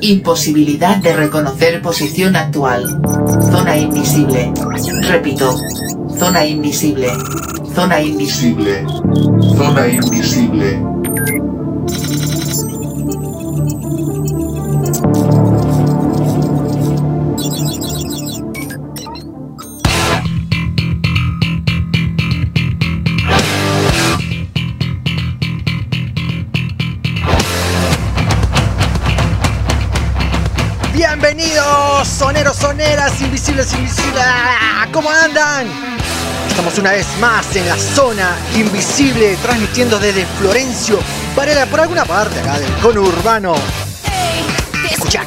Imposibilidad de reconocer posición actual. Zona invisible. Repito. Zona invisible. Zona invisible. Zona invisible. Estamos una vez más en la zona invisible, transmitiendo desde Florencio, Varela, por alguna parte acá del conurbano. Escucha.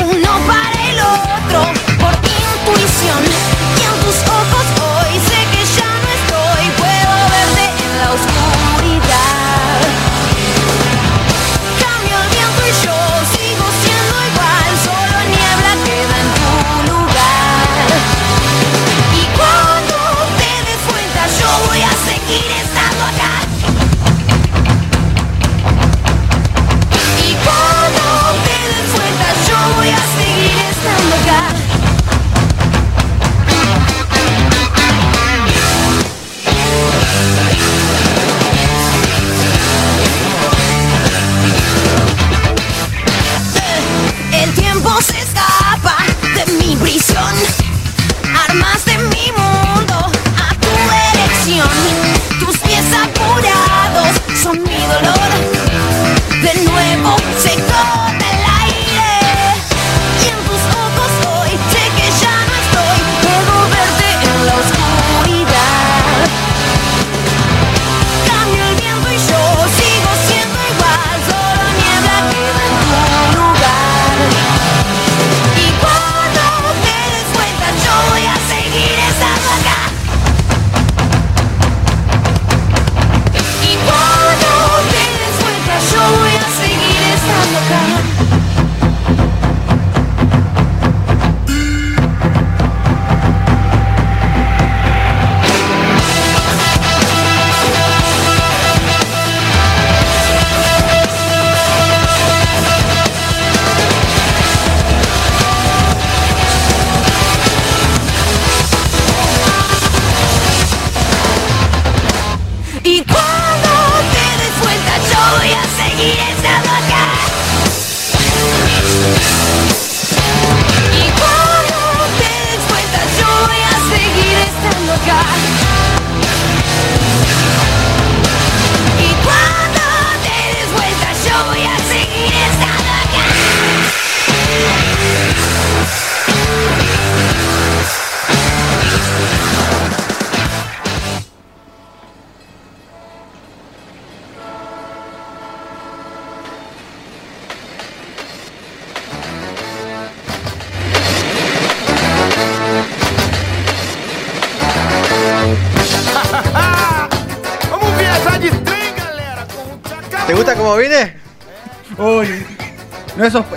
uno para el otro por intuición.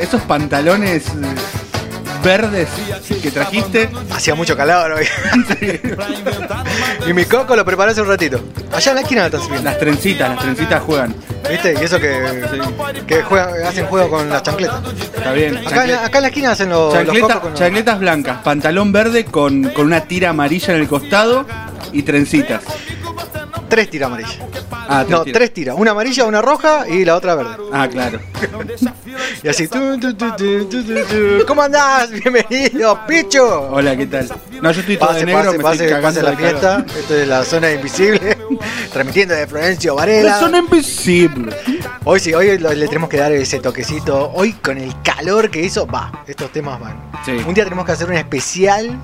Esos, pantalones eh, verdes que trajiste. Hacía mucho calor hoy. y mi coco lo preparé hace un ratito. Allá en la esquina sirviendo. Las trencitas, las trencitas juegan. ¿Viste? Y eso que, que juegan- hacen juego con las chancletas. Está bien. Acá, en la- acá en la esquina hacen los, los Chancleta- cocos con los- chancletas blancas, pantalón verde con, con una tira amarilla en el costado y trencitas. Tres tiras amarillas. Ah, No, tiras. tres tiras. Una amarilla, una roja y la otra verde. Ah, claro. Y así. tu, tu. ¿Cómo andás? Bienvenido, picho. Hola, ¿qué tal? No, yo estoy todo Pase, de negro, pase, me pase, estoy pase la fiesta. Esto es la zona invisible. Transmitiendo de Florencio Varela. Son invisibles. Hoy sí, hoy le tenemos que dar ese toquecito. Hoy con el calor que hizo, va, estos temas van. Sí. Un día tenemos que hacer un especial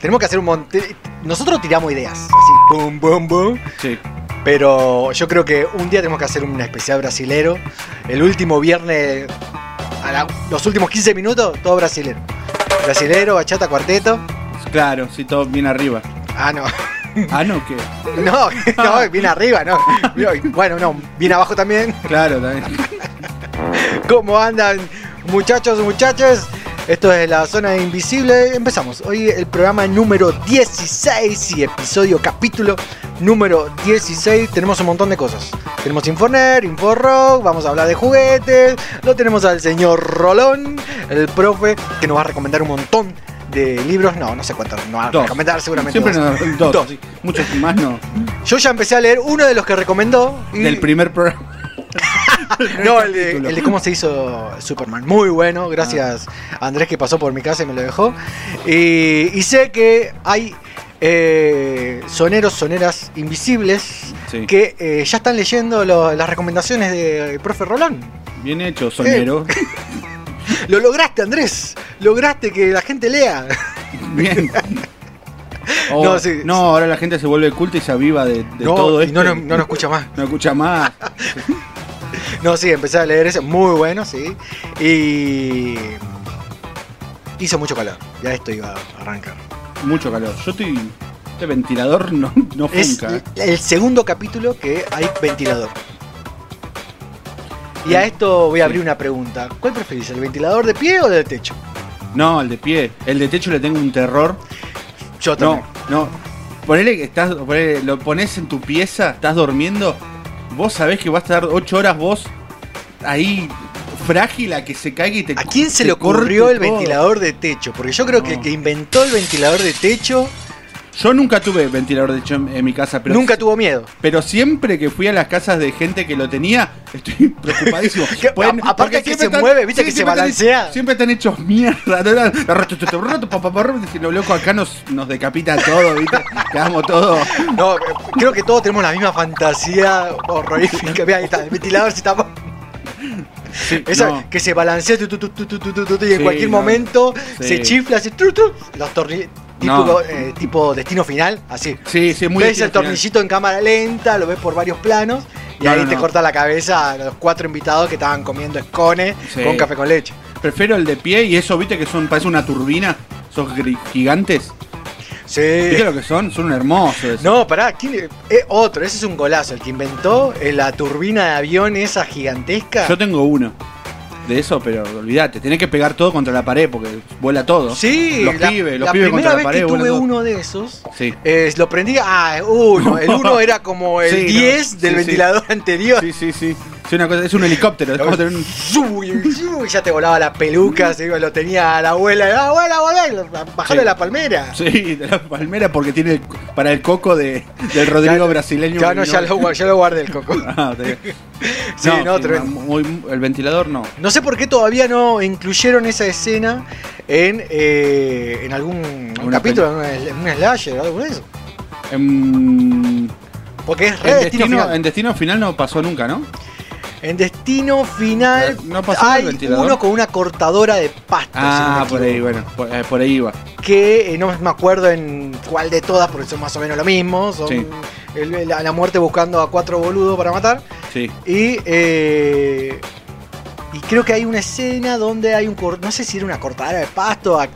Tenemos que hacer un montón. Nosotros tiramos ideas, así, boom, boom, boom. Sí. Pero yo creo que un día tenemos que hacer un especial brasilero. El último viernes, a la- los últimos 15 minutos, todo brasilero. Brasilero, bachata, cuarteto. Claro, sí, todo bien arriba. Ah, no. Ah, no, ¿qué? No, no, bien arriba, no. Bueno, no, bien abajo también. Claro, también. ¿Cómo andan, muchachos, muchachas? Esto es la zona invisible. Empezamos. Hoy el programa número 16 y episodio capítulo número 16. Tenemos un montón de cosas. Tenemos Inforner, Inforock, vamos a hablar de juguetes. Lo tenemos al señor Rolón, el profe, que nos va a recomendar un montón de libros. No, no sé cuántos. No va a Dos. recomendar seguramente. Siempre dos. nos dos. Dos. sí. Muchos más no. Yo ya empecé a leer uno de los que recomendó. y- Del primer programa. No, el de, el de cómo se hizo Superman. Muy bueno, gracias a Andrés que pasó por mi casa y me lo dejó. Y, y sé que hay eh, soneros, soneras invisibles Sí. que eh, ya están leyendo lo- las recomendaciones del profe Rolón. Bien hecho, sonero. Lo lograste, Andrés. Lograste que la gente lea. Bien. Oh, No, no, ahora la gente se vuelve culta y se aviva de, de no, todo esto. no, no, no nos escucha más. No escucha más. No, sí, empecé a leer eso. Muy bueno, sí. Y. Hizo mucho calor. Ya esto iba a arrancar. Mucho calor. Yo estoy. Este ventilador no, no Es funca. el segundo capítulo que hay ventilador. Y a esto voy a abrir una pregunta. ¿Cuál preferís, el ventilador de pie o del techo? No, el de pie. El de techo le tengo un terror. Yo No, también. no. Ponele que estás. ponele, lo pones en tu pieza, estás durmiendo. Vos sabés que vas a estar 8 horas vos ahí frágil a que se caiga y te ¿A quién se le ocurrió el todo. ventilador de techo? Porque yo creo que el que inventó el ventilador de techo Yo nunca tuve ventilador de techo en, en mi casa, pero nunca tuvo miedo. Pero siempre que fui a las casas de gente que lo tenía, estoy preocupadísimo. Pueden- a- aparte que se mueve, ¿viste? Que se están- balancea. siempre están hechos mierda. Lo loco, acá nos, nos decapita todo, ¿viste? Quedamos todos. No, eh, creo que todos tenemos la misma fantasía horrorífica. Mira, ahí está, el ventilador se está. Esa que se balancea y en cualquier momento se chifla, tru, tru, los tornillos. Eh, tipo, destino final, así. Sí, sí, muy Ves el tornillito en cámara lenta, lo ves por varios planos y ahí te corta la cabeza a los cuatro invitados que estaban comiendo escones con café con leche. Prefiero el de pie y eso, viste que son, parece una turbina, esos gigantes. Sí. ¿Viste lo que son? Son hermosos. esos. No, pará, ¿quién es? Eh, otro, ese es un golazo, el que inventó eh, la turbina de avión esa gigantesca. Yo tengo uno. De eso, pero olvídate, tenés que pegar todo contra la pared porque vuela todo. Sí, los la, pibes, los la pibes primera contra la vez pared. que tuve todo. uno de esos, Sí. eh, lo prendí, ah, uno, el uno era como el Sí, no, 10 del sí. ventilador anterior. Sí, sí, sí. Sí, una cosa, es un helicóptero. Es como tener un- y ya te volaba la peluca, iba, lo tenía a la abuela, "Ah, abuela, abuela, bajalo Sí. de la palmera. Sí, de la palmera porque tiene el- para el coco de, del Rodrigo brasileño. Ya no, ya lo, gua- ya lo guardé el coco. Ah, está bien. Sí, no, tremendo. muy- el ventilador no. No sé por qué todavía no incluyeron esa escena en, eh, en algún Una capítulo, en un, en un slasher o algo de eso. En, Porque es re en destino, destino, final. en Destino final no pasó nunca, ¿no? En Destino Final uno con una cortadora de pasto. si no Ah, por ahí, bueno, por, eh, por ahí iba. Que eh, no me acuerdo en cuál de todas, porque son más o menos lo mismo. Son Sí. el- la, la muerte buscando a cuatro boludos para matar. Sí. Y, eh, y creo que hay una escena donde hay un... No sé si era una cortadora de pasto, a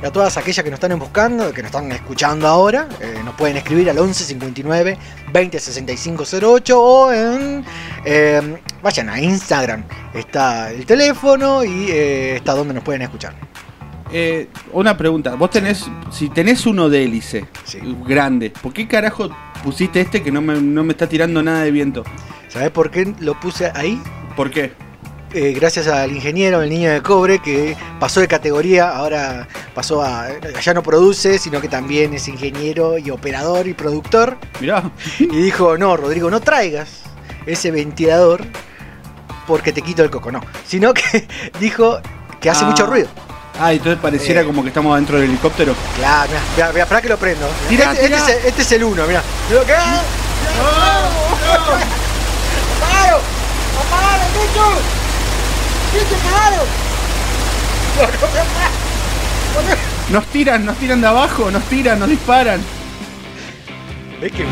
todos, a todas aquellas que nos están buscando, que nos están escuchando ahora. eh, nos pueden escribir al 11 59 20 65 08 o en... eh, vayan a Instagram. Está el teléfono y eh, está donde nos pueden escuchar. Eh, una pregunta. Vos tenés, si tenés uno de hélice Sí. grande, ¿por qué carajo pusiste este que no me, no me está tirando nada de viento? ¿Sabes por qué lo puse ahí? ¿Por qué? Eh, gracias al ingeniero, el niño de cobre, que pasó de categoría, ahora pasó a. Ya no produce, sino que también es ingeniero y operador y productor. Mirá. Y dijo: No, Rodrigo, no traigas ese ventilador porque te quito el coco. No, sino que dijo que hace Ah. mucho ruido. Ah, entonces pareciera Eh. como que estamos dentro del helicóptero. Claro, mirá, mirá, mirá, que lo prendo. Este. Este, es, el- este es el uno, mirá. Lo que- ¡Apagalo! ¡Apagalo, Pichu! ¡Pichu, Nos tiran, nos tiran de abajo, nos tiran, nos disparan. ¿Ves que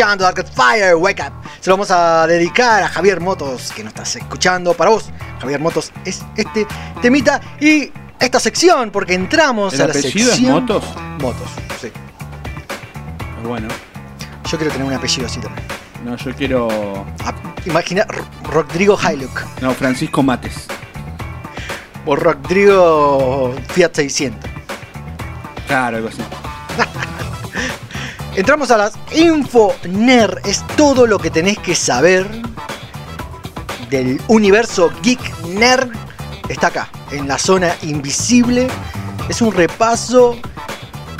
escuchando Arcade Fire, Wake Up. Se lo vamos a dedicar a Javier Motos, que nos estás escuchando. Para vos, Javier Motos, es este temita y esta sección, porque entramos ¿El a la apellido es sección. Motos? Motos, sí. Bueno, Yo quiero tener un apellido así también. no, yo quiero. Ah, Imagina Rodrigo Hiluk No, Francisco Mates. o Rodrigo Fiat 600. Claro, algo así. Entramos a las Info Nerd. Es todo lo que tenés que saber del universo Geek Nerd. Está acá, en la zona invisible. Es un repaso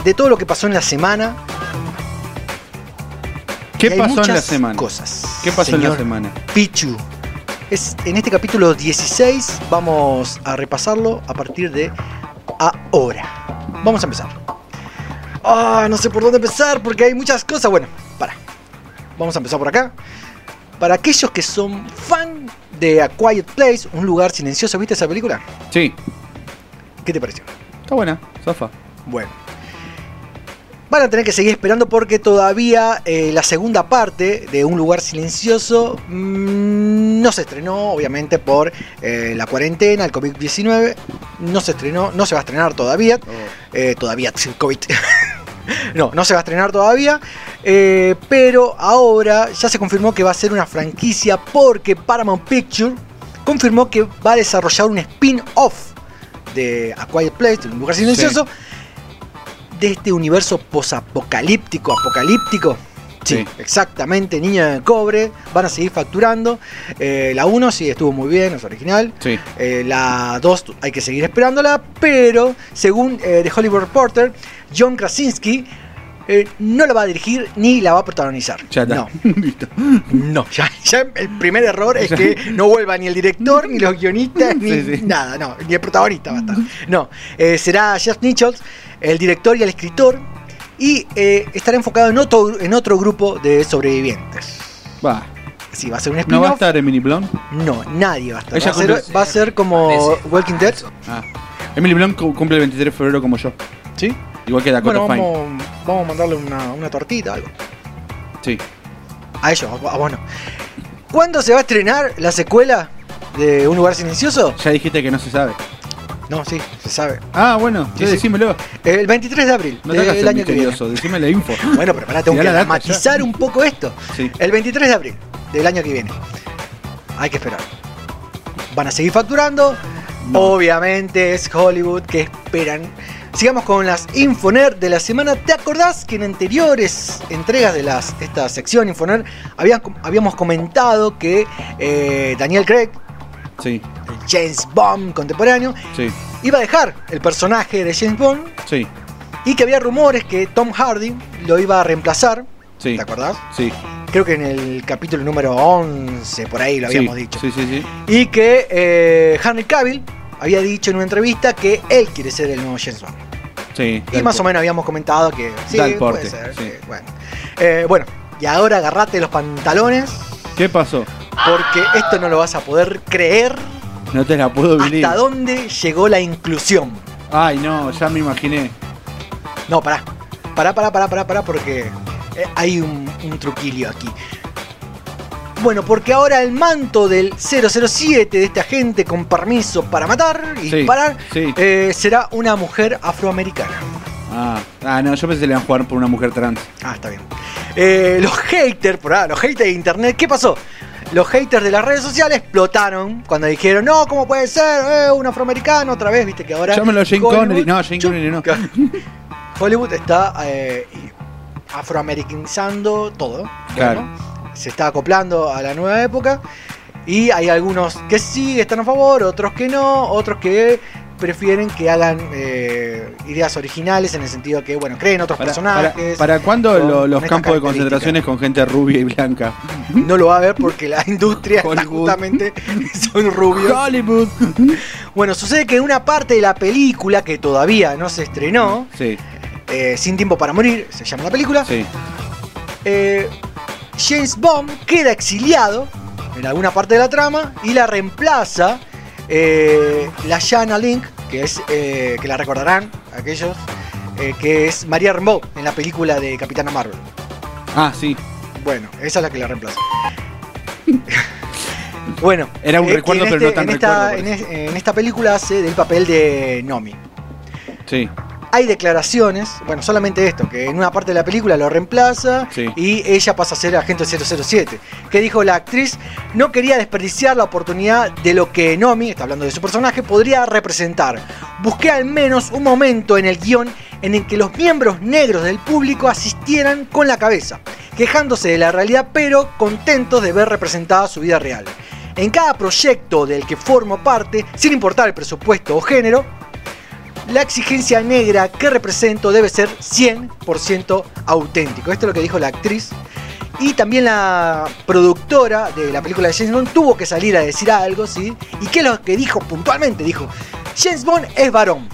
de todo lo que pasó en la semana. ¿Qué pasó en la semana? Cosas. ¿Qué pasó en la semana? Pichu. Es, en este capítulo 16 vamos a repasarlo a partir de ahora. Vamos a empezar. Ah, no sé por dónde empezar porque hay muchas cosas. Bueno, para. Vamos a empezar por acá. Para aquellos que son fan de A Quiet Place, un lugar silencioso, ¿viste esa película? Sí, ¿Qué te pareció? está buena, Zafa. Bueno. Van a tener que seguir esperando porque todavía eh, la segunda parte de Un lugar silencioso mm, no se estrenó, obviamente por eh, la cuarentena, el COVID-19. No se estrenó, no se va a estrenar todavía. Eh, todavía, COVID. no, no se va a estrenar todavía. eh, pero ahora ya se confirmó que va a ser una franquicia porque Paramount Picture confirmó que va a desarrollar un spin-off de A Quiet Place, de un lugar silencioso, de este universo posapocalíptico, apocalíptico. Sí, Sí. exactamente, Niña de Cobre, van a seguir facturando. Eh, la 1 sí estuvo muy bien, es original. Sí. Eh, la 2 hay que seguir esperándola, pero según eh, The Hollywood Reporter, John Krasinski eh, no la va a dirigir ni la va a protagonizar. Ya está. No, Listo. no, ya, ya el primer error es que no vuelva ni el director, ni los guionistas, ni Sí, sí. nada, no, ni el protagonista va a estar. No, eh, será Jeff Nichols, el director y el escritor, y eh, estará enfocado en otro, en otro grupo de sobrevivientes. Va. Sí, va a ser un ¿No va a spin-off. estar Emily Blunt? No, nadie va a estar. Ella Va a, ser, cumple- va a ser como Walking Dead. Ah. Emily Blunt cu- cumple el 23 de febrero como yo. ¿Sí? Igual que Dakota Bueno, Fine. vamos, vamos a mandarle una, una tortita, algo. Sí. A ellos, a bueno. ¿Cuándo se va a estrenar la secuela de Un lugar silencioso? Ya dijiste que no se sabe. No, sí, se sabe. Ah, bueno, Sí, decímelo. El 23 de abril No del el año que viene. decime la info. Bueno, pero pará, tengo que dramatizar ya. un poco esto. Sí. El 23 de abril del año que viene. Hay que esperar. Van a seguir facturando. Obviamente es Hollywood que esperan. Sigamos con las Infoner de la semana. ¿Te acordás que en anteriores entregas de las, esta sección Infoner habíamos comentado que eh, Daniel Craig, Sí, el James Bond contemporáneo, sí, iba a dejar el personaje de James Bond sí, y que había rumores que Tom Hardy lo iba a reemplazar? sí. ¿Te acordás? Sí, Creo que en el capítulo número 11, por ahí lo habíamos dicho. Sí, sí, sí. Y que eh, Henry Cavill había dicho en una entrevista que él quiere ser el nuevo James Bond. sí Y más o menos habíamos comentado que sí, puede ser. sí. que, bueno. Eh, bueno, y ahora agarrate los pantalones ¿Qué pasó? porque esto no lo vas a poder creer No te la puedo vivir. hasta dónde llegó la inclusión. Ay, no, ya me imaginé. No, pará. Pará, pará, pará, pará, pará, porque eh, hay un, un truquillo aquí. Bueno, porque ahora el manto del 007 de este agente con permiso para matar y Sí, disparar sí. eh, será una mujer afroamericana. Ah, ah, no, yo pensé que le iban a jugar por una mujer trans. Ah, está bien. Eh, los haters, por ahora, los haters de internet, ¿qué pasó? Los haters de las redes sociales explotaron cuando dijeron, no, ¿cómo puede ser? Eh, un afroamericano otra vez, viste que ahora... Llámalo Jane Connery. No, Jane Connery no. Hollywood está eh, afroamericanizando todo. Claro. ¿no? Se está acoplando a la nueva época. Y hay algunos que sí están a favor, otros que no, otros que prefieren que hagan eh, ideas originales en el sentido que, bueno, creen otros Para, personajes. para, ¿para cuándo lo- los campos de concentraciones con gente rubia y blanca? No lo va a ver porque la industria justamente son rubios. Hollywood. Bueno, sucede que en una parte de la película que todavía no se estrenó, Sí, eh, Sin Tiempo para Morir, se llama la película, sí. eh, James Bond queda exiliado en alguna parte de la trama y la reemplaza eh, la Shanna Link, que es eh, que la recordarán aquellos, eh, que es María Rambeau en la película de Capitana Marvel. Ah, sí. Bueno, esa es la que la reemplaza. bueno, Era un eh, recuerdo, que en pero no este- tan en esta, recuerdo, en, es- en esta película hace del papel de Nomi. Sí. Hay declaraciones, bueno, solamente esto, que en una parte de la película lo reemplaza Sí. y ella pasa a ser agente 007. Que dijo la actriz, no quería desperdiciar la oportunidad de lo que Nomi, está hablando de su personaje, podría representar. Busqué al menos un momento en el guion en el que los miembros negros del público asistieran con la cabeza, quejándose de la realidad pero contentos de ver representada su vida real. En cada proyecto del que formo parte, sin importar el presupuesto o género, la exigencia negra que represento debe ser 100% auténtico. Esto es lo que dijo la actriz. Y también la productora de la película de James Bond tuvo que salir a decir algo, ¿sí? ¿Y qué es lo que dijo puntualmente? Dijo, James Bond es varón.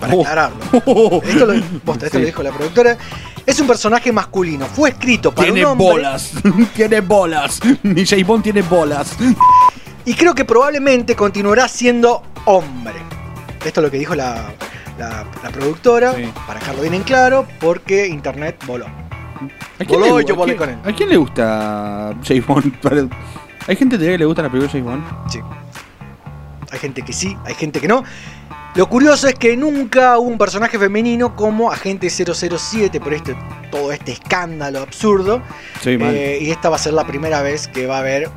Para Oh. aclararlo. Esto, lo, posta, esto Sí. lo dijo la productora. Es un personaje masculino. Fue escrito para Tiene un hombre. bolas. tiene bolas. Mi James Bond tiene bolas. Y creo que probablemente continuará siendo hombre. Esto es lo que dijo la, la- la productora, Sí. para dejarlo bien en claro, porque internet voló. ¿A quién, Voló le, y yo a volé quién- con él. ¿A quién le gusta James Bond? ¿Hay gente que le gusta la película de James Bond? Sí. Hay gente que sí, hay gente que no. Lo curioso es que nunca hubo un personaje femenino como Agente 007 por este, todo este escándalo absurdo. Sí. Eh, y esta va a ser la primera vez que va a haber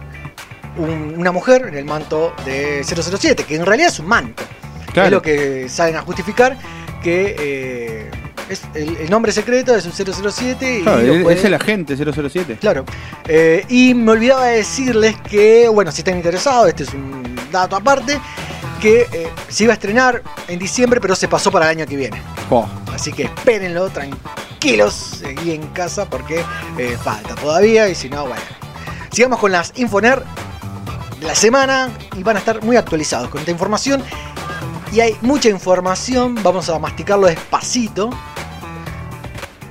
un- una mujer en el manto de 007, que en realidad es un manto. Claro. Es lo que salen a justificar que eh, es el, el nombre secreto es un 007 y Claro, lo es, puede- es el agente 007. Claro. Eh, y me olvidaba de decirles que, bueno, si están interesados, este es un dato aparte, que eh, se iba a estrenar en diciembre, pero se pasó para el año que viene. Oh, Así que espérenlo tranquilos aquí en casa porque eh, falta todavía y si no, bueno. Sigamos con las Infoner de la semana y van a estar muy actualizados con esta información. Y hay mucha información, vamos a masticarlo despacito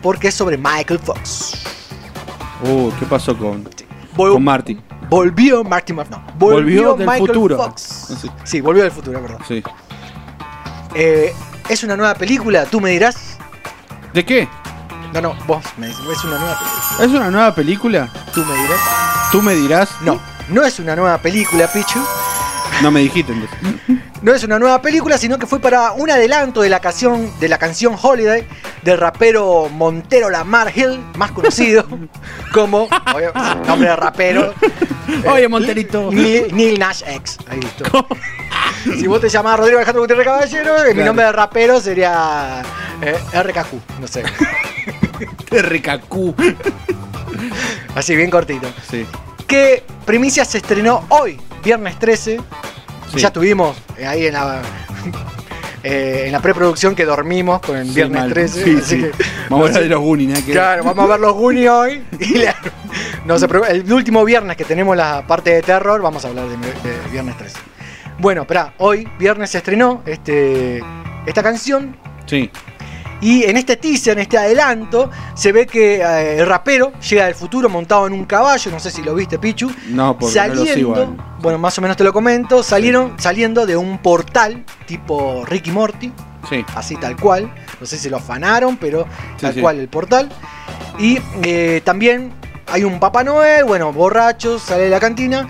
porque es sobre Michael Fox. Uh, ¿qué pasó con, Vol- con Marty? Volvió Marty Mc- no, Volvió del futuro. Fox. Sí. Sí, volvió del futuro, verdad. Sí. Eh, es una nueva película, tú me dirás. ¿De qué? No, no, vos me dices, es una nueva película. ¿Es una nueva película? Tú me dirás. Tú me dirás. No, no es una nueva película, Pichu. No me dijiste entonces. No es una nueva película, sino que fue para un adelanto de la canción, de la canción Holiday del rapero Montero Lamar Hill, más conocido como oye, nombre de rapero. Oye, eh, Monterito. Neil, Neil Nash X. Ahí listo. Si vos te llamás Rodrigo Alejandro Gutiérrez Caballero, eh, mi nombre de rapero sería eh, RKQ, no sé. RKQ. Así, bien cortito. Sí. que Primicia se estrenó hoy, viernes 13. Sí. Ya estuvimos eh, ahí en la, eh, en la preproducción que dormimos con el Sí, viernes mal. 13. Sí, así que- Vamos a hablar de los Goonies, ¿eh? Claro, vamos a ver los Goonies hoy. Y la- no se el último viernes que tenemos la parte de terror, vamos a hablar de, de viernes 13. Bueno, espera, hoy, viernes, se estrenó este, esta canción. Sí. Y en este teaser, en este adelanto, se ve que eh, el rapero llega del futuro montado en un caballo. No sé si lo viste, Pichu. No, porque no lo sigo. saliendo, bueno, más o menos te lo comento, salieron saliendo de un portal tipo Ricky Morty, Sí. así tal cual. No sé si lo afanaron, pero Sí, tal sí. cual el portal. Y eh, también hay un Papá Noel, bueno, borrachos, sale de la cantina.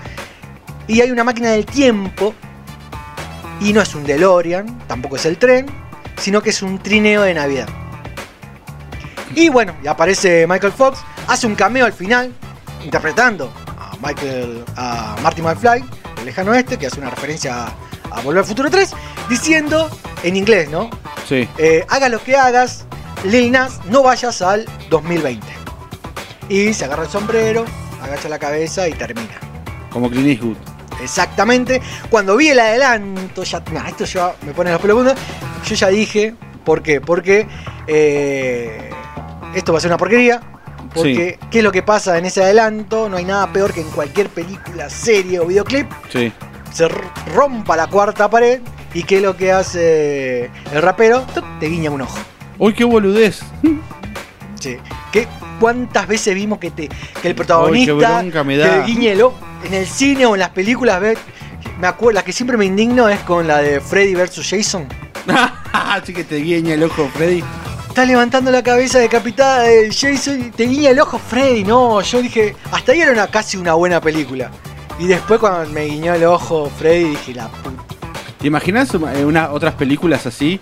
Y hay una máquina del tiempo. Y no es un DeLorean, tampoco es el tren, sino que es un trineo de Navidad. Y bueno, y aparece Michael Fox, hace un cameo al final, interpretando a Michael, a Marty McFly, del lejano oeste, que hace una referencia a, a Volver al Futuro 3, diciendo en inglés, ¿no? Sí. Eh, haga lo que hagas, Lil Nas, no vayas al 2020. Y se agarra el sombrero, agacha la cabeza y termina. Como Clint Eastwood. Exactamente. Cuando vi el adelanto, ya, nah, esto ya me pone los pelos Yo ya dije, ¿por qué? Porque eh, esto va a ser una porquería. Porque, ¿qué es lo que pasa en ese adelanto? No hay nada peor que en cualquier película, serie o videoclip Sí. se rompa la cuarta pared y ¿qué es lo que hace el rapero? Te guiña un ojo. Uy, qué boludez. Sí. ¿Qué, ¿Cuántas veces vimos que, te, que el protagonista bronca me da. te guiñe el ojo? En el cine o en las películas, ve, me acuerdo, la que siempre me indigno es con la de Freddy vs. Jason. Así que te guiña el ojo, Freddy. Está levantando la cabeza decapitada de Jason y te guiña el ojo Freddy. No, yo dije, hasta ahí era una, casi una buena película. Y después cuando me guiñó el ojo Freddy dije, la puta. ¿Te imaginas eh, una, otras películas así?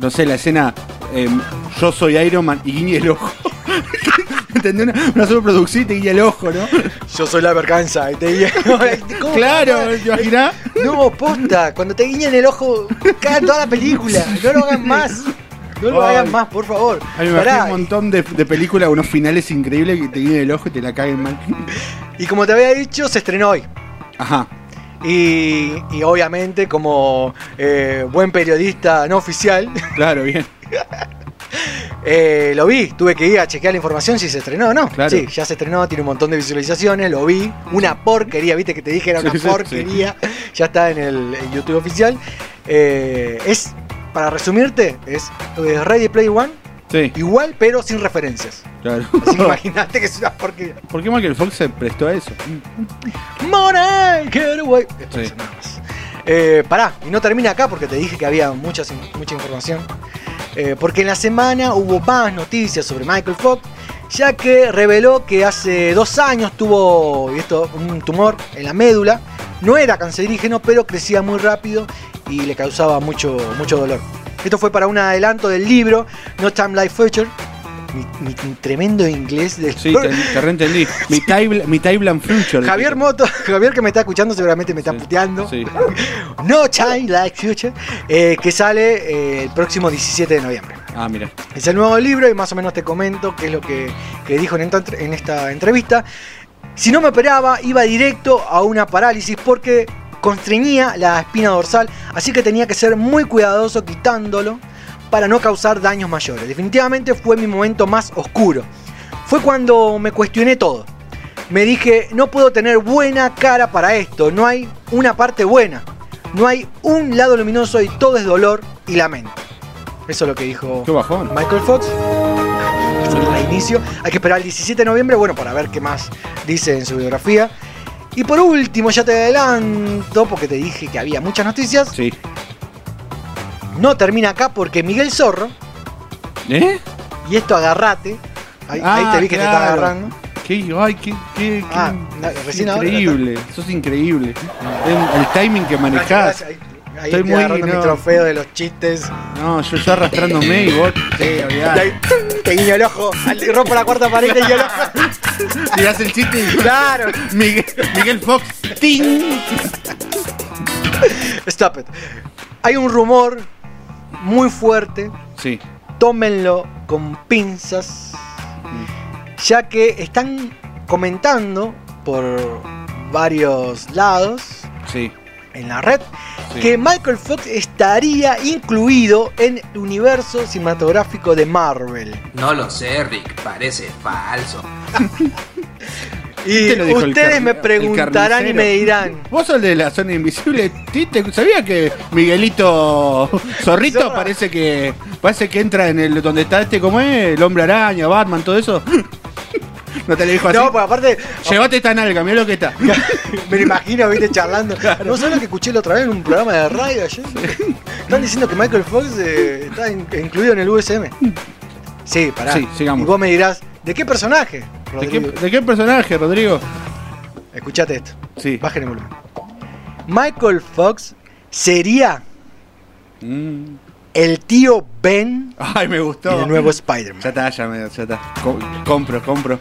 No sé, la escena eh, Yo soy Iron Man y guiñe el ojo. ¿Entendés? Una, una superproducción y te guiña el ojo, ¿no? Yo soy la verganza y te guiña. ¿Cómo? Claro, ¿te imaginas? No, posta, cuando te guiñan el ojo, caga toda la película. No lo hagan más. No lo Ay. hagan más, por favor. Me Pará, un montón de, de películas, unos finales increíbles que te guiñen el ojo y te la caguen mal. Y como te había dicho, se estrenó hoy. Ajá. Y, y obviamente, como eh, buen periodista no oficial, Claro, bien. eh, lo vi. Tuve que ir a chequear la información si se estrenó o no. Claro. Sí, ya se estrenó, tiene un montón de visualizaciones, lo vi. Una porquería, viste que te dije era una Sí, sí, porquería. Ya está en el en YouTube oficial. Eh, es, para resumirte, es Ready Play One, Sí, igual, pero sin referencias. claro. Así que imagínate que es una porquería. ¿Por qué Michael Fox se prestó a eso? Money, get away. Esto Sí. es nada más. Eh, pará, y no termina acá porque te dije que había muchas, mucha información. Eh, porque en la semana hubo más noticias sobre Michael Fox, ya que reveló que hace dos años tuvo esto, un tumor en la médula. No era cancerígeno, pero crecía muy rápido y le causaba mucho, mucho dolor. Esto fue para un adelanto del libro No Time Like Future. Mi, mi tremendo inglés del Sí, te, te reentendí. Mi, table, mi Timeline Future. Javier Moto, Javier que me está escuchando seguramente me está Sí. puteando. Sí. No Time Like Future, eh, que sale eh, el próximo 17 de noviembre. Ah, mira. Es el nuevo libro y más o menos te comento qué es lo que, que dijo en esta, en esta entrevista. Si no me operaba, iba directo a una parálisis porque constreñía la espina dorsal, así que tenía que ser muy cuidadoso quitándolo para no causar daños mayores. Definitivamente fue mi momento más oscuro. Fue cuando me cuestioné todo. Me dije, no puedo tener buena cara para esto, no hay una parte buena, no hay un lado luminoso y todo es dolor y lamento. Eso es lo que dijo Qué bajón. Michael Fox. Es el reinicio. Hay que esperar el 17 de noviembre, bueno, para ver qué más dice en su biografía. Y por último, ya te adelanto, porque te dije que había muchas noticias. Sí. No termina acá porque Miguel Zorro, ¿Eh? y esto agarrate. Ahí, Ah, ahí te vi que te claro. estaba agarrando. Qué, ay, qué, qué, Ah, qué- increíble. Eso es increíble. El, el timing que manejás. Ahí, ahí Estoy estoy muy- agarrando mi no. trofeo de los chistes. No, yo ya arrastrándome y vos. Sí, te guiño el ojo, rompo la cuarta pared y te guiño el ojo. Tirás el chiste y. Claro. Miguel, Miguel Fox. ¡Ting! Stop it. Hay un rumor muy fuerte Sí. tómenlo con pinzas, ya que están comentando por varios lados Sí. en la red Sí. que Michael Fox estaría incluido en el universo cinematográfico de Marvel. No lo sé, Rick, parece falso. Y te lo dijo el ustedes me preguntarán y me dirán, Vos sos de la zona invisible. ¿Sí? ¿Te- ¿Sabía que Miguelito Zorrito parece que parece que entra en el donde está este como es el hombre araña, Batman, todo eso? ¿No te lo dijo así? no, pues aparte, Llévate esta nalga, mirá lo que está. me lo imagino, viste, charlando. No sabes lo que escuché la otra vez en un programa de radio ayer. Están diciendo que Michael Fox eh, está in- incluido en el USM. Sí, pará. Sí, sigamos. Y vos me dirás, ¿de qué personaje? ¿De qué, Rodrigo? de qué personaje, Rodrigo? Escuchate esto. Sí. Bajen el volumen. Michael Fox sería Mm. el tío Ben Ay, me gustó. el nuevo Spider-Man. Ya está, ya, me, ya está. Co- compro, compro.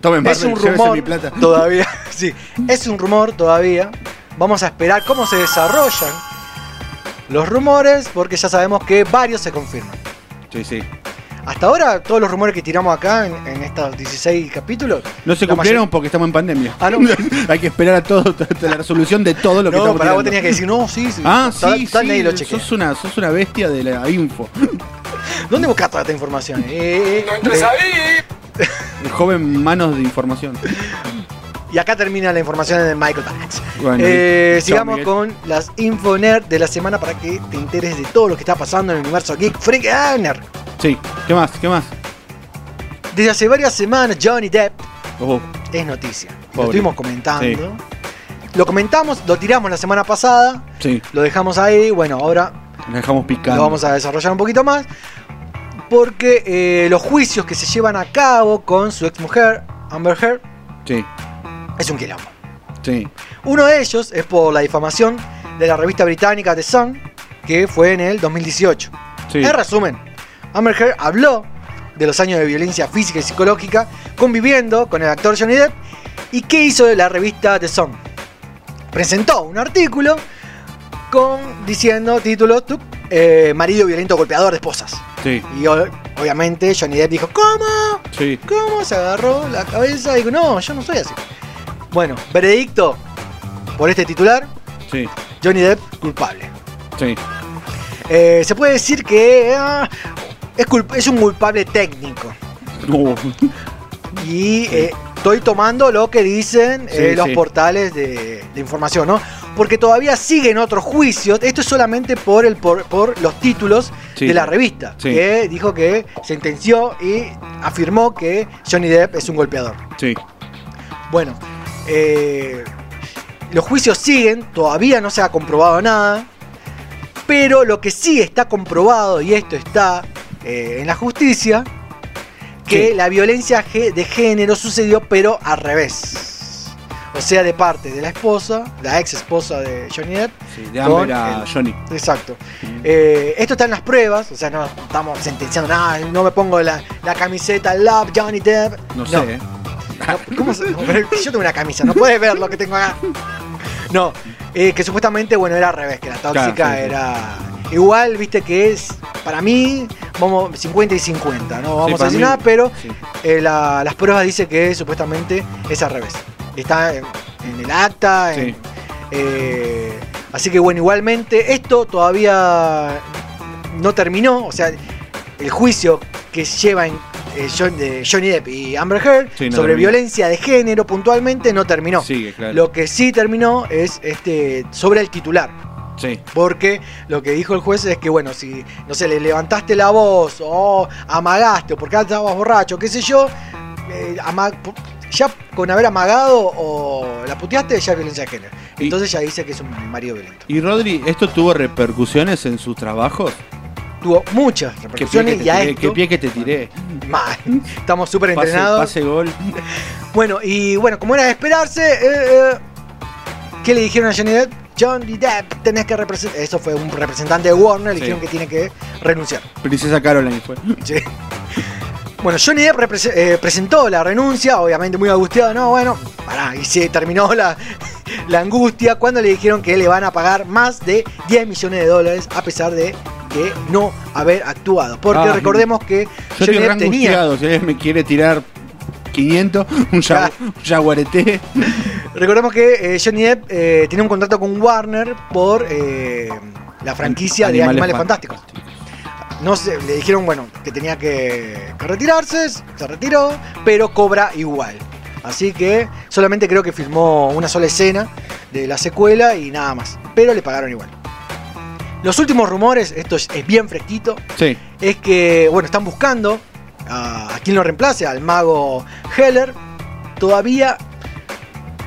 Tomen Es un rumor mi plata. todavía. Sí, es un rumor todavía. Vamos a esperar cómo se desarrollan los rumores porque ya sabemos que varios se confirman. Sí, sí. Hasta ahora, todos los rumores que tiramos acá en, en estos 16 capítulos. No se cumplieron porque estamos en pandemia. Ah, no. Hay que esperar a todo, a la resolución de todo lo que No, estamos vos tenías que decir, no, sí, sí. Ah, sí, lo sí. Sos una, sos una bestia de la info. ¿Dónde buscas toda esta información? Eh, eh, eh. El joven manos de información. Y acá termina la información de Michael Fox. Bueno, Eh, chao, sigamos Miguel. con las Infoner de la semana para que te enteres de todo lo que está pasando en el universo Geek Freak Honor. Sí, ¿qué más? ¿Qué más? Desde hace varias semanas Johnny Depp Oh, es noticia. Lo estuvimos comentando. lo comentamos, lo tiramos la semana pasada, Sí, lo dejamos ahí, bueno, ahora nos dejamos picando. lo vamos a desarrollar un poquito más. Porque eh, los juicios que se llevan a cabo con su ex mujer, Amber Heard, Sí, es un quilombo. sí. Uno de ellos es por la difamación de la revista británica The Sun, que fue en el 2018. sí. En resumen, Amber Heard habló de los años de violencia física y psicológica conviviendo con el actor Johnny Depp. ¿Y qué hizo la revista The Sun? Presentó un artículo con diciendo título tuc, eh, marido violento golpeador de esposas. Sí, Y obviamente Johnny Depp dijo, ¿cómo? sí. ¿Cómo? Se agarró la cabeza y dijo, no, yo no soy así. Bueno, veredicto por este titular, Sí, Johnny Depp culpable. sí. Eh, se puede decir que ah, es, un culpable técnico. No. Y eh, estoy tomando lo que dicen eh, los sí. portales de, de información, ¿no? Porque todavía siguen otros juicios. Esto es solamente por, el, por, por los títulos Sí. de la revista. Sí. Que dijo que sentenció y afirmó que Johnny Depp es un golpeador. Sí, Bueno, eh, los juicios siguen, todavía no se ha comprobado nada, pero lo que sí está comprobado, y esto está eh, en la justicia, que Sí. la violencia de género sucedió pero al revés. O sea, de parte de la esposa, la ex esposa de Johnny Depp. sí. De Amber a el- Johnny. Exacto. Eh, esto está en las pruebas, o sea, no estamos sentenciando nada, no me pongo la, la camiseta Love Johnny Depp. No sé. No, ¿cómo se- no, pero yo tengo una camisa, no puedes ver lo que tengo acá. No, eh, que supuestamente, bueno, era al revés, que la tóxica Claro, sí, sí. era. Igual, viste que es, para mí, vamos 50 y 50, no vamos a decir mí, nada, pero sí. eh, la- las pruebas dicen que supuestamente es al revés. Está en, en el acta, en- eh, así que bueno, igualmente, esto todavía no terminó, o sea, el juicio que llevan eh, John- de Johnny Depp y Amber Heard Sí, no sobre terminó. violencia de género puntualmente no terminó. Sigue, claro. Lo que sí terminó es este sobre el titular. Sí, Porque lo que dijo el juez es que, bueno, si, no sé, le levantaste la voz o amagaste o porque estabas borracho, qué sé yo, eh, ama- ya con haber amagado o la puteaste ya es violencia de género. Y- Entonces ya dice que es un marido violento. ¿Y Rodri, esto tuvo repercusiones en sus trabajos? Tuvo muchas ¿Qué pie que repercusiones te y a tiré? esto, ¿Qué pie que te tiré? Estamos súper Pase, entrenados. pase gol. Bueno, y bueno, como era de esperarse, eh, eh, ¿qué le dijeron a Johnny Depp? Johnny Depp, tenés que representar. Eso fue un representante de Warner, le Sí. dijeron que tiene que renunciar. Princesa Caroline fue. Sí. Bueno, Johnny Depp eh, presentó la renuncia, obviamente muy angustiado, no, bueno, pará, y se terminó la, la angustia cuando le dijeron que le van a pagar más de 10 millones de dólares a pesar de que no haber actuado. Porque Ah, recordemos que Yo Johnny Depp tenía... Si me quiere tirar 500, un, un jaguarete. Recordemos que eh, Johnny Depp eh, tenía un contrato con Warner por eh, la franquicia de Animales Fantásticos. No sé, le dijeron, bueno, que tenía que, que retirarse, se retiró, pero cobra igual. Así que solamente creo que filmó una sola escena de la secuela y nada más. Pero le pagaron igual. Los últimos rumores, esto es, es bien fresquito, Sí, es que, bueno, están buscando a, a quien lo reemplace, al mago Heller. Todavía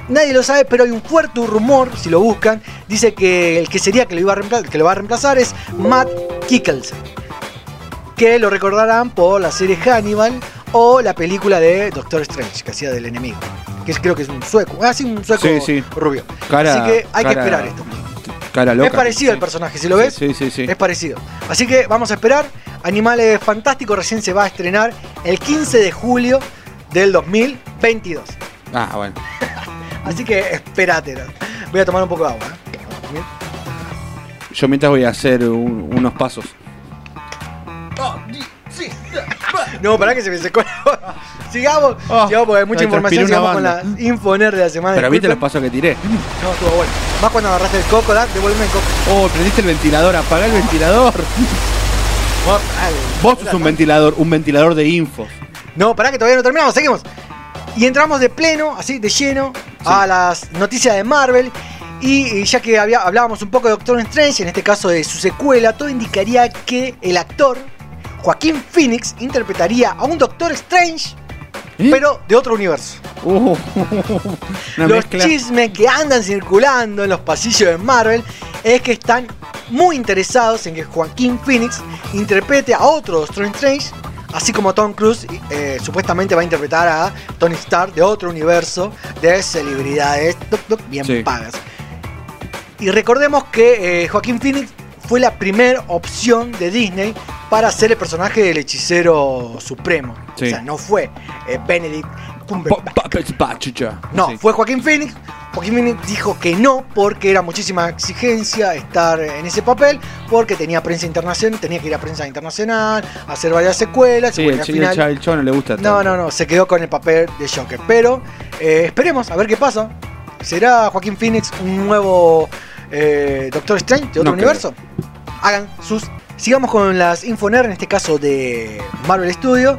nadie lo sabe, pero hay un fuerte rumor, si lo buscan, dice que el que sería que lo, iba a reempla- que lo va a reemplazar es Matt Kickelsen. Que lo recordarán por la serie Hannibal o la película de Doctor Strange, que hacía del enemigo. Que es- creo que es un sueco. Ah, sí, un sueco Sí, sí. rubio. Cara- Así que hay que esperar esto. Cara loca. es parecido Sí. el personaje, si lo ves. Sí, sí, sí. Es parecido. Así que vamos a esperar. Animales Fantásticos recién se va a estrenar el 15 de julio del 2022. Ah, bueno. Así que espérate. Voy a tomar un poco de agua. ¿eh? Yo mientras voy a hacer un- unos pasos. No, para que se me secó la voz. Sigamos. Oh, sigamos porque hay mucha información. Sigamos con la. Infoner de la semana. Pero viste los pasos que tiré. No, estuvo bueno. Más cuando agarraste el coco, da, devuelve el coco. Oh, prendiste el ventilador, apaga el ventilador. Vos, sos un ventilador, un ventilador de info. No, pará que todavía no terminamos, seguimos. Y entramos de pleno, así de lleno, a las noticias de Marvel. Y, y ya que había- hablábamos un poco de Doctor Strange, en este caso de su secuela, todo indicaría que el actor Joaquín Phoenix interpretaría a un Doctor Strange, ¿Eh? pero de otro universo. Uh, los mezcla. chismes que andan circulando en los pasillos de Marvel es que están muy interesados en que Joaquín Phoenix interprete a otro Doctor Strange, así como Tom Cruise eh, supuestamente va a interpretar a Tony Stark de otro universo de celebridades bien Sí. pagas. Y recordemos que eh, Joaquín Phoenix fue la primera opción de Disney para ser el personaje del hechicero supremo. Sí. O sea, no fue eh, Benedict Cumberbatch. No, Sí. fue Joaquín Phoenix. Joaquín Phoenix dijo que no porque era muchísima exigencia estar en ese papel, porque tenía prensa internacional, tenía que ir a prensa internacional, hacer varias secuelas. y Sí, bueno, el, final- chavo no le gusta no, tanto. no, no, se quedó con el papel de Joker. Pero eh, esperemos a ver qué pasa. ¿Será Joaquín Phoenix un nuevo eh, Doctor Strange de otro No creo. universo? Hagan sus. Sigamos con las Infoner, en este caso de Marvel Studio,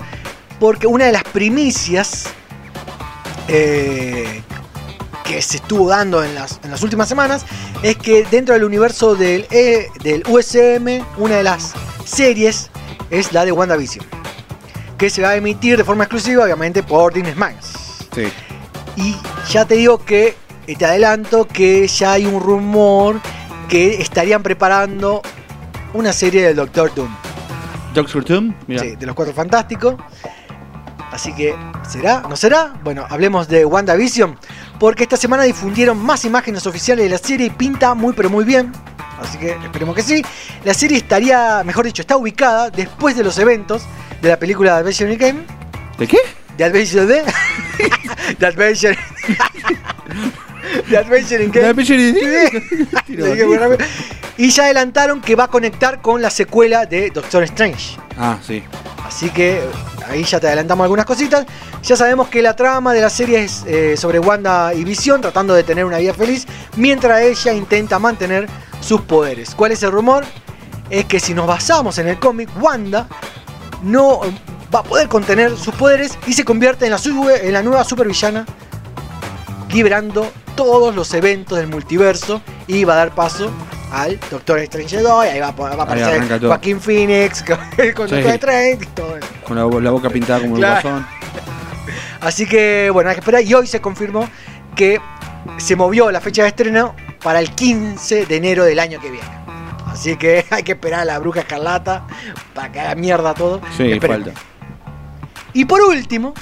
porque una de las primicias eh, que se estuvo dando en las, en las últimas semanas es que dentro del universo del, E- del USM, una de las series es la de WandaVision, que se va a emitir de forma exclusiva, obviamente, por Disney Max. Sí. Y ya te digo que, te adelanto que ya hay un rumor que estarían preparando una serie del Doctor Doom. Doctor Doom, mira. Sí, de los Cuatro Fantásticos. Así que, ¿será? ¿No será? Bueno, hablemos de WandaVision. Porque esta semana difundieron más imágenes oficiales de la serie y pinta muy pero muy bien. Así que esperemos que sí. La serie estaría, mejor dicho, está ubicada después de los eventos de la película Adventure Game. ¿De qué? De Adventure de... de Adventure... de Adventure in ¿De Game. Y ya adelantaron que va a conectar con la secuela de Doctor Strange. Ah, sí. Así que ahí ya te adelantamos algunas cositas. Ya sabemos que la trama de la serie es eh, sobre Wanda y Visión tratando de tener una vida feliz mientras ella intenta mantener sus poderes. ¿Cuál es el rumor? Es que si nos basamos en el cómic, Wanda no eh, va a poder contener sus poderes y se convierte en la, sube- en la nueva supervillana, liberando todos los eventos del multiverso y va a dar paso al Doctor Strange 2. y Ahí va, a- va a Ahí aparecer. Joaquín Phoenix con, con Sí. Doctor Strange todo eso. Con la, bo- la boca pintada como Claro. el guasón. Así que bueno, hay que esperar. Y hoy se confirmó que se movió la fecha de estreno para el 15 de enero del año que viene. Así que hay que esperar a la bruja escarlata para que haga mierda todo. Sí, falta. Y por último,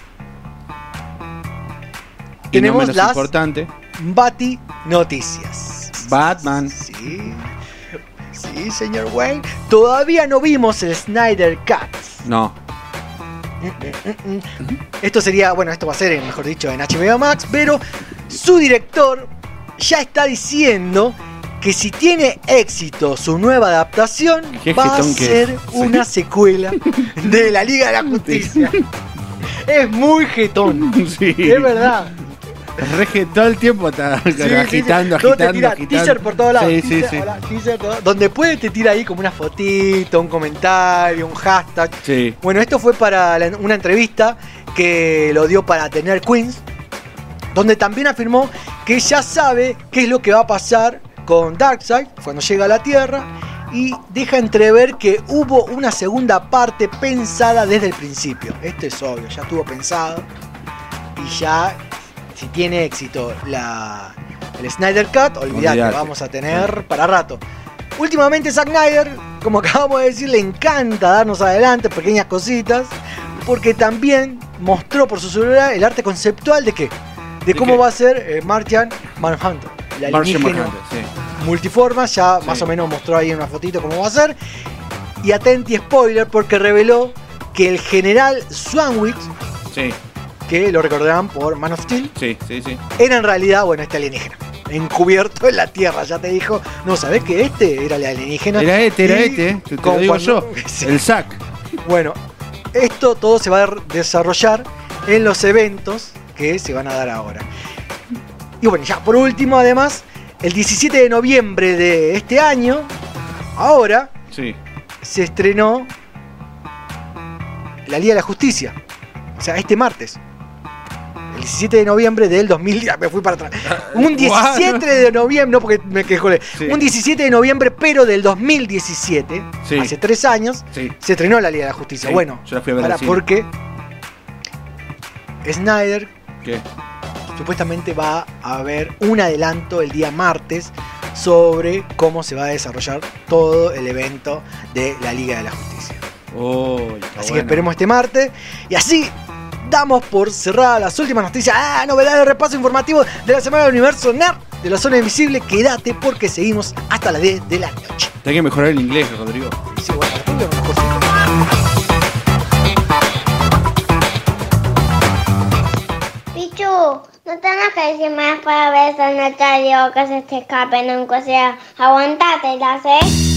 Y no Tenemos menos las- importante, Bati Noticias. Batman. Sí. Sí, señor Wayne. Todavía no vimos el Snyder Cut. No. Esto sería, bueno, esto va a ser, mejor dicho, en HBO Max, pero su director ya está diciendo que si tiene éxito su nueva adaptación, va a ser una secuela de la Liga de la Justicia. es muy jetón, Sí. es verdad. Reje todo el tiempo está Sí, sí, sí. agitando, agitando, tira agitando. teaser por todos lados. Sí, sí, teaser, sí. hola, teaser, todo- Donde puede te tira ahí como una fotito, un comentario, un hashtag. Sí. Bueno, esto fue para la- una entrevista que lo dio para tener Queens, donde también afirmó que ya sabe qué es lo que va a pasar con Darkseid cuando llega a la Tierra y deja entrever que hubo una segunda parte pensada desde el principio. Esto es obvio, ya estuvo pensado y ya si tiene éxito la, el Snyder Cut, olvídate, Olvídate. vamos a tener para rato. Últimamente Zack Snyder, como acabamos de decir, le encanta darnos adelante pequeñas cositas, porque también mostró por su celular el arte conceptual de qué, de, ¿De cómo qué? va a ser eh, Martian Manhunter, el alienígena Manhunter, sí. multiforma, ya Sí. más o menos mostró ahí una fotito cómo va a ser. Y atenti spoiler porque reveló que el general Swanwick, Sí, que lo recordarán por Man of Steel, sí, sí, sí. era en realidad, bueno, este alienígena. Encubierto en la Tierra, ya te dijo, no, ¿sabés que este era el alienígena? Era este, era este, eh. te, te lo digo cuando- yo. Sí. El SAC. Bueno, esto todo se va a desarrollar en los eventos que se van a dar ahora. Y bueno, ya por último, además, el 17 de noviembre de este año, ahora, Sí. se estrenó La Liga de la Justicia. O sea, este martes. 17 de noviembre del 2000. Ah, me fui para atrás. Un 17 de noviembre, no porque me quejole. Sí. Un 17 de noviembre, pero del 2017, sí. hace tres años, sí. se estrenó la Liga de la Justicia. Bueno, yo la fui a ver para, porque Snyder ¿Qué? supuestamente va a haber un adelanto el día martes sobre cómo se va a desarrollar todo el evento de la Liga de la Justicia. Oh, así que esperemos este martes. Y así damos por cerrada las últimas noticias. Ah, novedades de repaso informativo de la semana del universo NER de la zona invisible. Quédate porque seguimos hasta las 10 de la noche. Hay que mejorar el inglés, Rodrigo. Sí, Pichu, no tengas que decir más para ver en el que se te escapen, aunque sea aguantate, ¿la sé?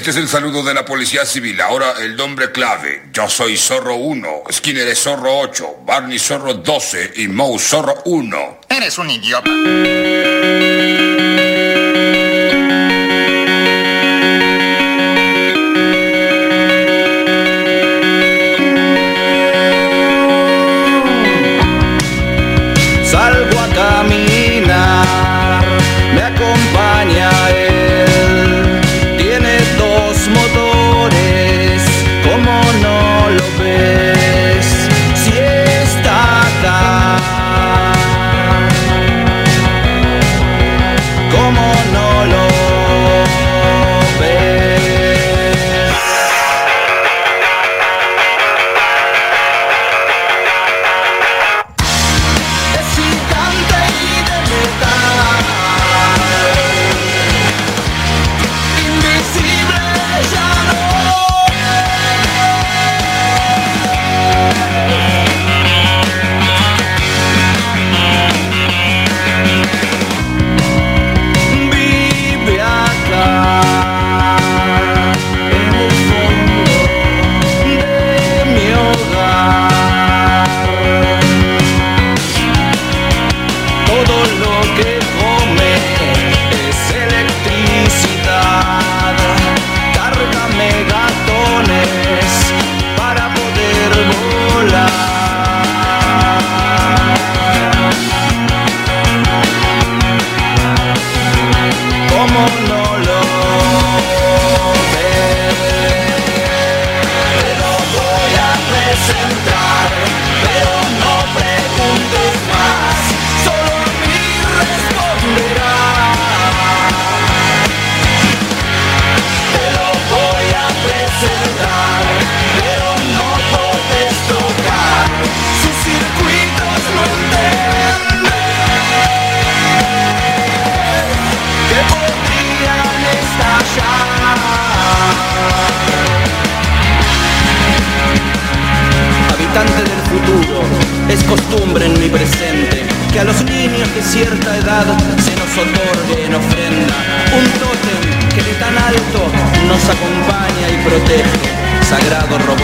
Este es el saludo de la Policía Civil. Ahora el nombre clave. Yo soy Zorro 1, Skinner es Zorro 8, Barney Zorro 12 y Moe Zorro 1. Eres un idiota.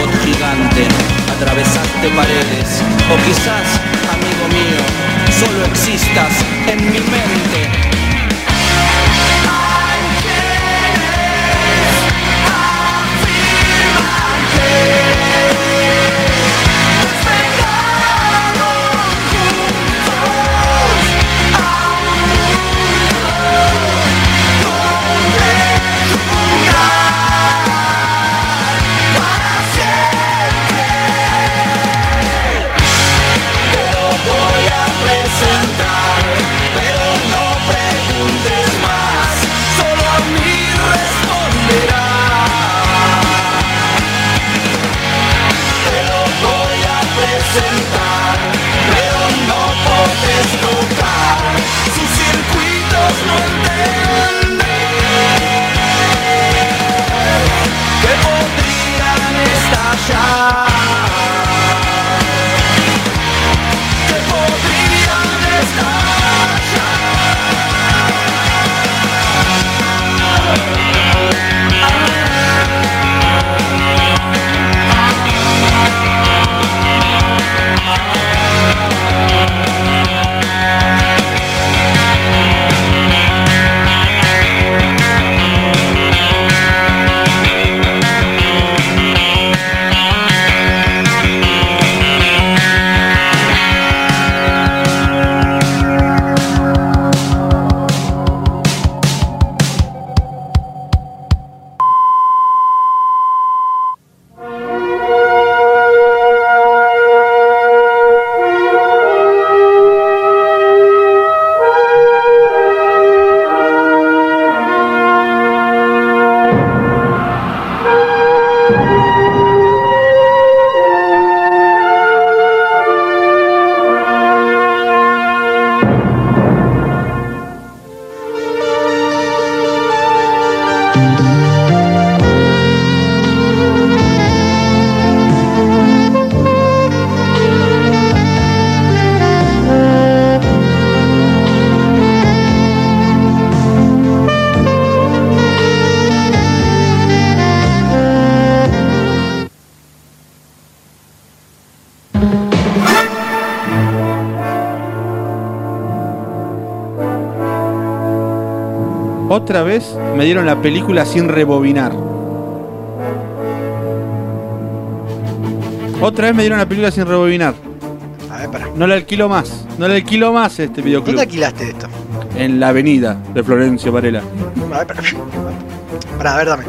robot gigante, atravesaste paredes, o quizás, amigo mío, solo existas en mi mente. Otra vez me dieron la película sin rebobinar. Otra vez me dieron la película sin rebobinar. A ver, pará. No la alquilo más. No la alquilo más este videoclub. ¿Dónde alquilaste esto? En la avenida de Florencio Varela. A ver, pará. Pará, a ver, dame.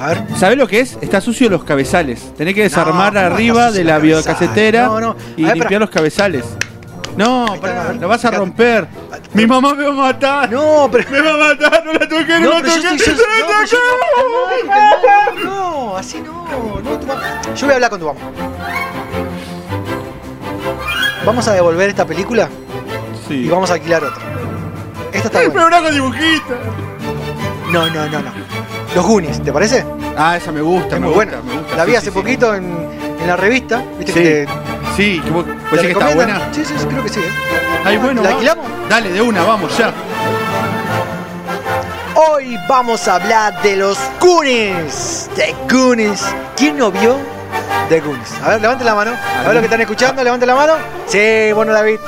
A ver. ¿Sabés lo que es? Está sucio los cabezales. Tenés que desarmar No, ¿cómo arriba de la? No, no. y ver, limpiar los cabezales. No, Ahí está, pará, a ver. lo vas a romper. Mi mamá me va a matar. No, pero. Me va a matar, no la toqué, no, No, la pero toqué. estoy. yo- no la pero toqué. No, así no. no tu mamá- Yo voy a hablar con tu mamá. Vamos a devolver esta película Sí. y vamos a alquilar otra. Esta está Pero buena. una con dibujito. No, no, no, no. Los Goonies, ¿te parece? Ah, esa me gusta, Es me muy gusta, buena. me gusta. La vi Sí, hace sí, poquito en, en la revista. ¿Viste Sí. que te, Sí, que vos, decís que está buena. Sí, sí, sí, creo que sí. ¿eh? Ay, bueno. ¿La va. alquilamos? Dale, de una, vamos ya. Hoy vamos a hablar de los Goonies. The Goonies. ¿Quién no vio The Goonies? A ver, levante la mano. A ver lo que están escuchando, levante la mano. Sí, vos no la viste.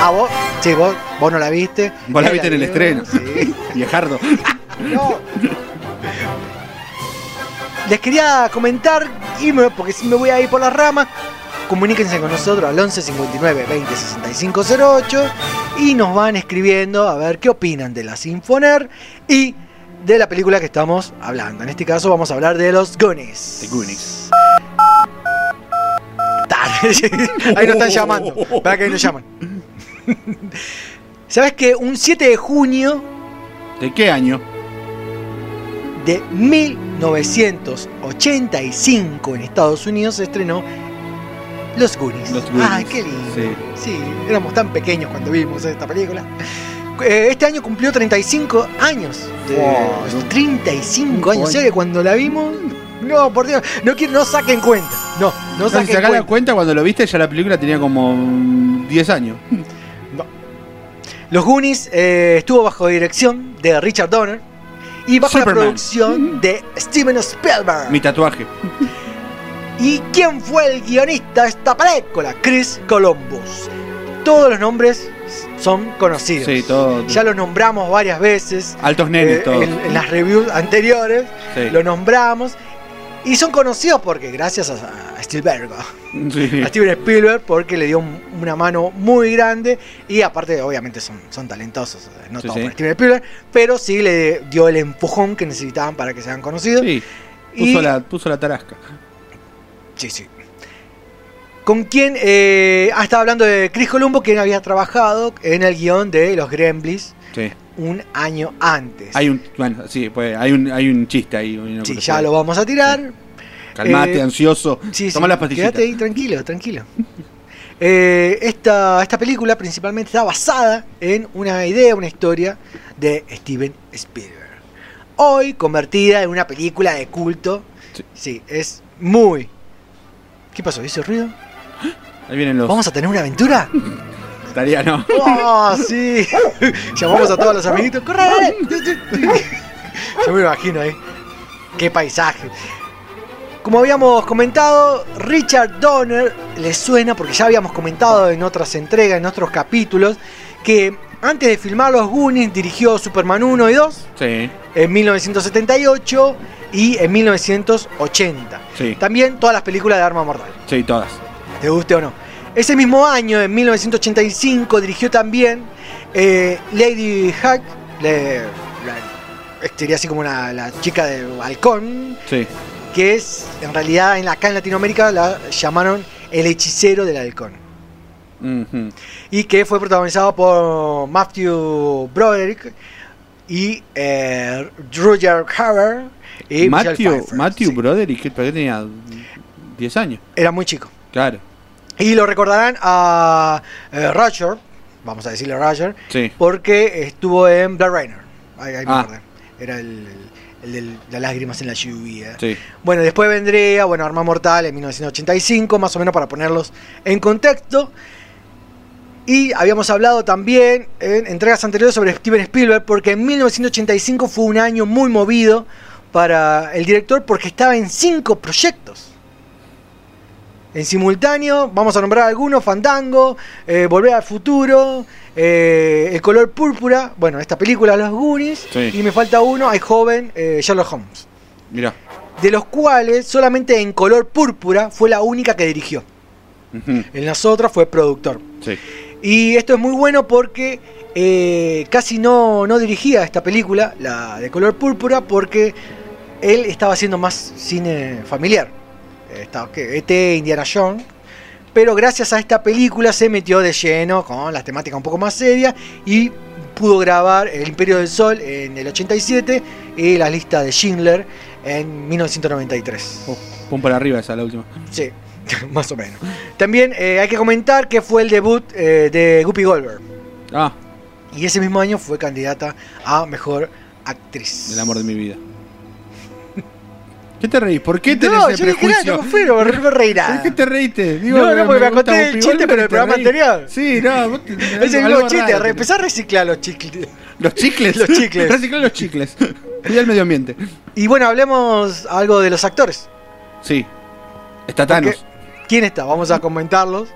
Ah, vos. Sí, vos, vos no la viste. Vos la viste en el estreno. Sí. Viejardo. No. Les quería comentar, y me- porque si me voy a ir por las ramas, comuníquense con nosotros al 11 59 20 65 08 y nos van escribiendo a ver qué opinan de la Sinfoner y de la película que estamos hablando. En este caso vamos a hablar de los Goonies. The Goonies. Ahí nos están llamando. Para que ahí nos llaman. ¿Sabes que un 7 de junio ¿De qué año? de 1985 en Estados Unidos se estrenó Los Goonies. Los Goonies, Ay, qué lindo. sí. Sí. éramos tan pequeños cuando vimos esta película. Eh, Este año cumplió 35 años. De, Wow, los no. 35 años. O sea que cuando la vimos. No, por Dios. No, quiero, no saquen cuenta. No, no No, si saquen la cuenta. cuenta, cuando lo viste ya la película tenía como mm, 10 años. Los Goonies eh, estuvo bajo dirección de Richard Donner y bajo la producción de Steven Spielberg. Mi tatuaje. ¿Y quién fue el guionista de esta película? Chris Columbus. Todos los nombres son conocidos. Sí, todo. Ya los nombramos varias veces. Altos nenes, eh, todos. en, en las reviews anteriores Sí. lo nombramos. Y son conocidos porque gracias a, a Spielberg, Sí. a Steven Spielberg, porque le dio un- una mano muy grande. Y aparte, obviamente, son, son talentosos. eh, No Sí, todos sí. Steven Spielberg, pero sí le dio el empujón que necesitaban para que sean conocidos. Sí, Y- puso, la, puso la tarasca. Sí, sí. Con quien eh, ah, estaba hablando de Chris Columbo, quien había trabajado en el guion de Los Gremlins Sí. un año antes. Hay un, bueno, sí, pues hay un, hay un chiste ahí. sí, ya lo vamos a tirar. Calmate, Eh, ansioso. Sí, Toma sí, las pastillitas. Quédate ahí tranquilo, tranquilo. Eh, esta, esta película principalmente está basada en una idea, una historia de Steven Spielberg. Hoy convertida en una película de culto. Sí. Sí, es muy... ¿Qué pasó? ¿Hizo ruido? Ahí vienen los. ¿Vamos a tener una aventura? Estaría, no. ¡Oh, sí! Llamamos a todos los amiguitos. ¡Corre! Yo me imagino ahí. ¡Qué paisaje! Como habíamos comentado, Richard Donner le suena, porque ya habíamos comentado en otras entregas, en otros capítulos, que antes de filmar Los Goonies dirigió Superman 1 y 2 Sí, en 1978 y en 1980. sí, También todas las películas de Arma Mortal sí, todas. te guste o no. Ese mismo año, en 1985, dirigió también eh, Lady Hack, le- la- sería así como una, la chica de halcón, Sí, que es, en realidad, en, acá en Latinoamérica la llamaron El hechicero del halcón. Y que fue protagonizado por Matthew Broderick y eh, Roger Hauer y Matthew, Pfeiffer, Matthew sí. Broderick, que tenía 10 años. Era muy chico. Claro, Y lo recordarán a eh, Roger, vamos a decirle Roger, sí. porque estuvo en Black Rainer. Ahí, ahí Ah. Era el, el de las lágrimas en la lluvia. Sí, Bueno, después vendría, bueno, Arma Mortal en 1985, más o menos para ponerlos en contexto. Y habíamos hablado también en entregas anteriores sobre Steven Spielberg, porque en 1985 fue un año muy movido para el director porque estaba en cinco proyectos. en simultáneo. Vamos a nombrar algunos: Fandango, eh, Volver al Futuro, eh, El color púrpura. Bueno, esta película, Los Goonies. Sí. Y me falta uno: Hay joven, eh, Sherlock Holmes. Mira. De los cuales solamente en color púrpura fue la única que dirigió. En las otras fue productor. Sí. Y esto es muy bueno porque eh, casi no, no dirigía esta película, la de color púrpura, porque él estaba haciendo más cine familiar. Estaba, que ET, Indiana Jones. Pero gracias a esta película se metió de lleno con las temáticas un poco más serias y pudo grabar El Imperio del Sol en el 87 y la lista de Schindler en 1993. Pum para arriba esa, la última. Sí, más o menos. También eh, hay que comentar que fue el debut eh, de Guppy Goldberg. Ah, Y ese mismo año fue candidata a mejor actriz. el amor de mi vida. ¿Qué te reís? ¿Por qué tenés No, ese yo prejuicio? no no me reí nada. ¿Por qué te reíste? No, no, porque me gusta conté el chiste, pero el programa anterior. Sí, no, vos te- Es el mismo chiste, re- empezá a reciclar los chicles. Los chicles. Los chicles. Reciclar los chicles. Cuida el medio ambiente. Y bueno, hablemos algo de los actores. Sí. Está Thanos. Porque- ¿Quién está? Vamos a comentarlos.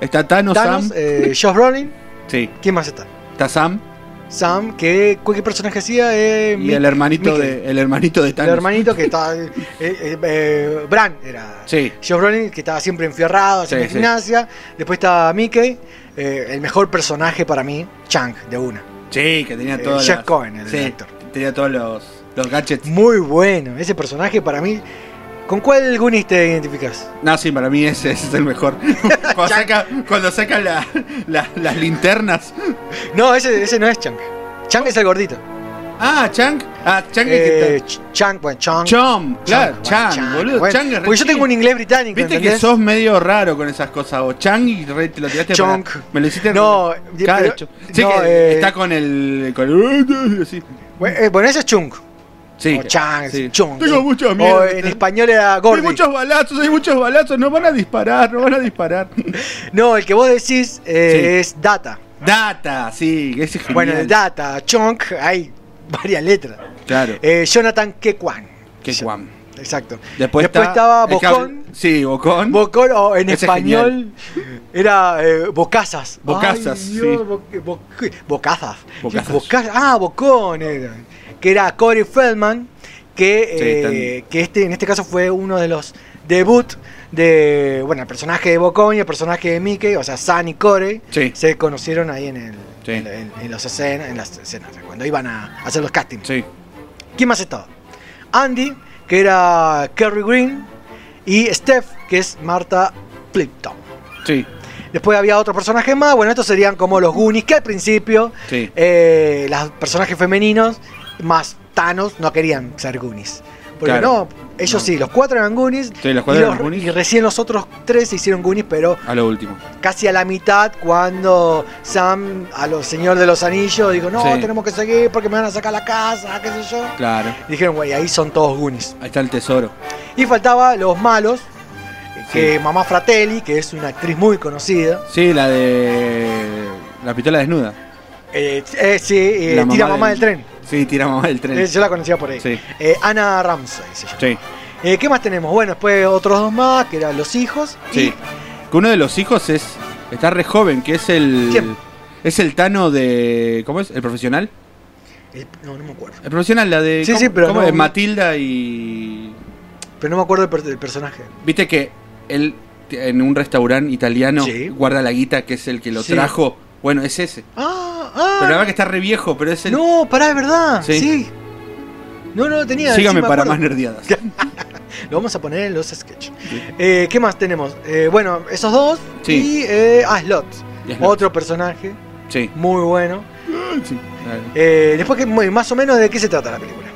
Está Thanos, Thanos, Sam. eh, Josh Brolin. Sí. ¿Quién más está? Está Sam. Sam, que cualquier personaje hacía. Eh, Y el hermanito Mickey. de el hermanito de El Thanos. hermanito que estaba. eh, eh, Bran era. Sí. Josh Brolin, que estaba siempre enfierrado, haciendo Sí, sí. gimnasia. Después estaba Mickey. el mejor personaje para mí, Chang, de una. Sí, que tenía todos los- Cohen, el sí, actor. tenía todos los, los gadgets. Muy bueno. Ese personaje para mí. ¿Con cuál Goonies te identificas? No, sí, para mí ese, ese es el mejor. cuando, saca, cuando saca la- la- las linternas. No, ese, ese no es Chang. Chang es el gordito. Ah, Chang. Ah, Chang es que Eh, Ch- Chang, bueno, Chang. Chom, claro, bueno, Chang, boludo. bueno. Chang es Porque yo tengo un inglés británico. Viste que sos medio raro con esas cosas. O Chang y re- te lo tiraste Chong. para- Me lo hiciste. No, pero-. Sí, no, que eh, está con el. Con eh, bueno, ese es Chung. Sí. O Chang, sí. Chung. Tengo mucho O miedo. en español era Hay Gordy. muchos balazos, hay muchos balazos. No van a disparar, no van a disparar. No, el que vos decís eh, Sí. es Data. Data, sí, ese es genial. Bueno, el Data, Chunk, hay varias letras. Claro. Eh, Jonathan Kekwan. Guam. Exacto. Después, Después está- estaba Bocón. Sí, Bocón. Bocón, o en Ese es español era eh, Bocazas. Bocazas, Ay, Dios, sí. Bo- Bo- Bocazas. Bocazas. Boca- ah, Bocón era. Que era Corey Feldman, que, Sí, eh, que este, en este caso fue uno de los debut de, bueno, el personaje de Bocón y el personaje de Mickey, o sea, Sam y Corey, Sí. se conocieron ahí en, el, Sí. en, en- en las escenas, en las escenas, cuando iban a hacer los castings. Sí. ¿Quién más estaba? Andy, que era Kerry Green, y Steph, que es Marta Plimpton. Sí. Después había otro personaje más, bueno, estos serían como los Goonies, que al principio Sí. eh, los personajes femeninos más Thanos no querían ser Goonies. Porque Claro. no, ellos No. sí, los cuatro eran Goonies. Sí, los cuatro y, eran Goonies. y recién los otros tres se hicieron Goonies, pero A lo último. casi a la mitad cuando Sam, a los Señor de los Anillos, dijo, no, Sí. tenemos que seguir porque me van a sacar la casa, qué sé yo. Claro. Dijeron, güey, ahí son todos Goonies. Ahí está el tesoro. Y faltaba los malos, que Mamá Fratelli, que es una actriz muy conocida. Sí, la de. La pistola desnuda. Eh, eh, sí, eh, La tira mamá del, tren. Sí, tira mamá del tren. Eh, yo la conocía por ahí. Sí. Eh, Ana Ramsey se llama. Sí. Eh, ¿Qué más tenemos? Bueno, después otros dos más, que eran los hijos. Sí. Que uno de los hijos es. Está re joven, que es el. ¿Quién? Es el Tano de. ¿Cómo es? ¿El profesional? Y- el- no, no me acuerdo. El profesional, la de. Sí, ¿cómo- sí, pero cómo no- es? Matilda y. Pero no me acuerdo del, per- del personaje. Viste que él en un restaurante italiano Sí. guarda la guita, que es el que lo Sí. trajo. Bueno, es ese. Ah, ah. Pero la verdad que está re viejo, pero es el. No, pará, es verdad. Sí. Sí. No, no lo tenía. Sígame sí me para acuerdo. más nerdeadas. Lo vamos a poner en los sketches. Eh, ¿Qué más tenemos? Eh, bueno, esos dos. Sí. Y eh, ah, Slot. Y Slot. Otro personaje Sí. muy bueno. sí. Eh, después, que, más o menos, ¿de qué se trata la película?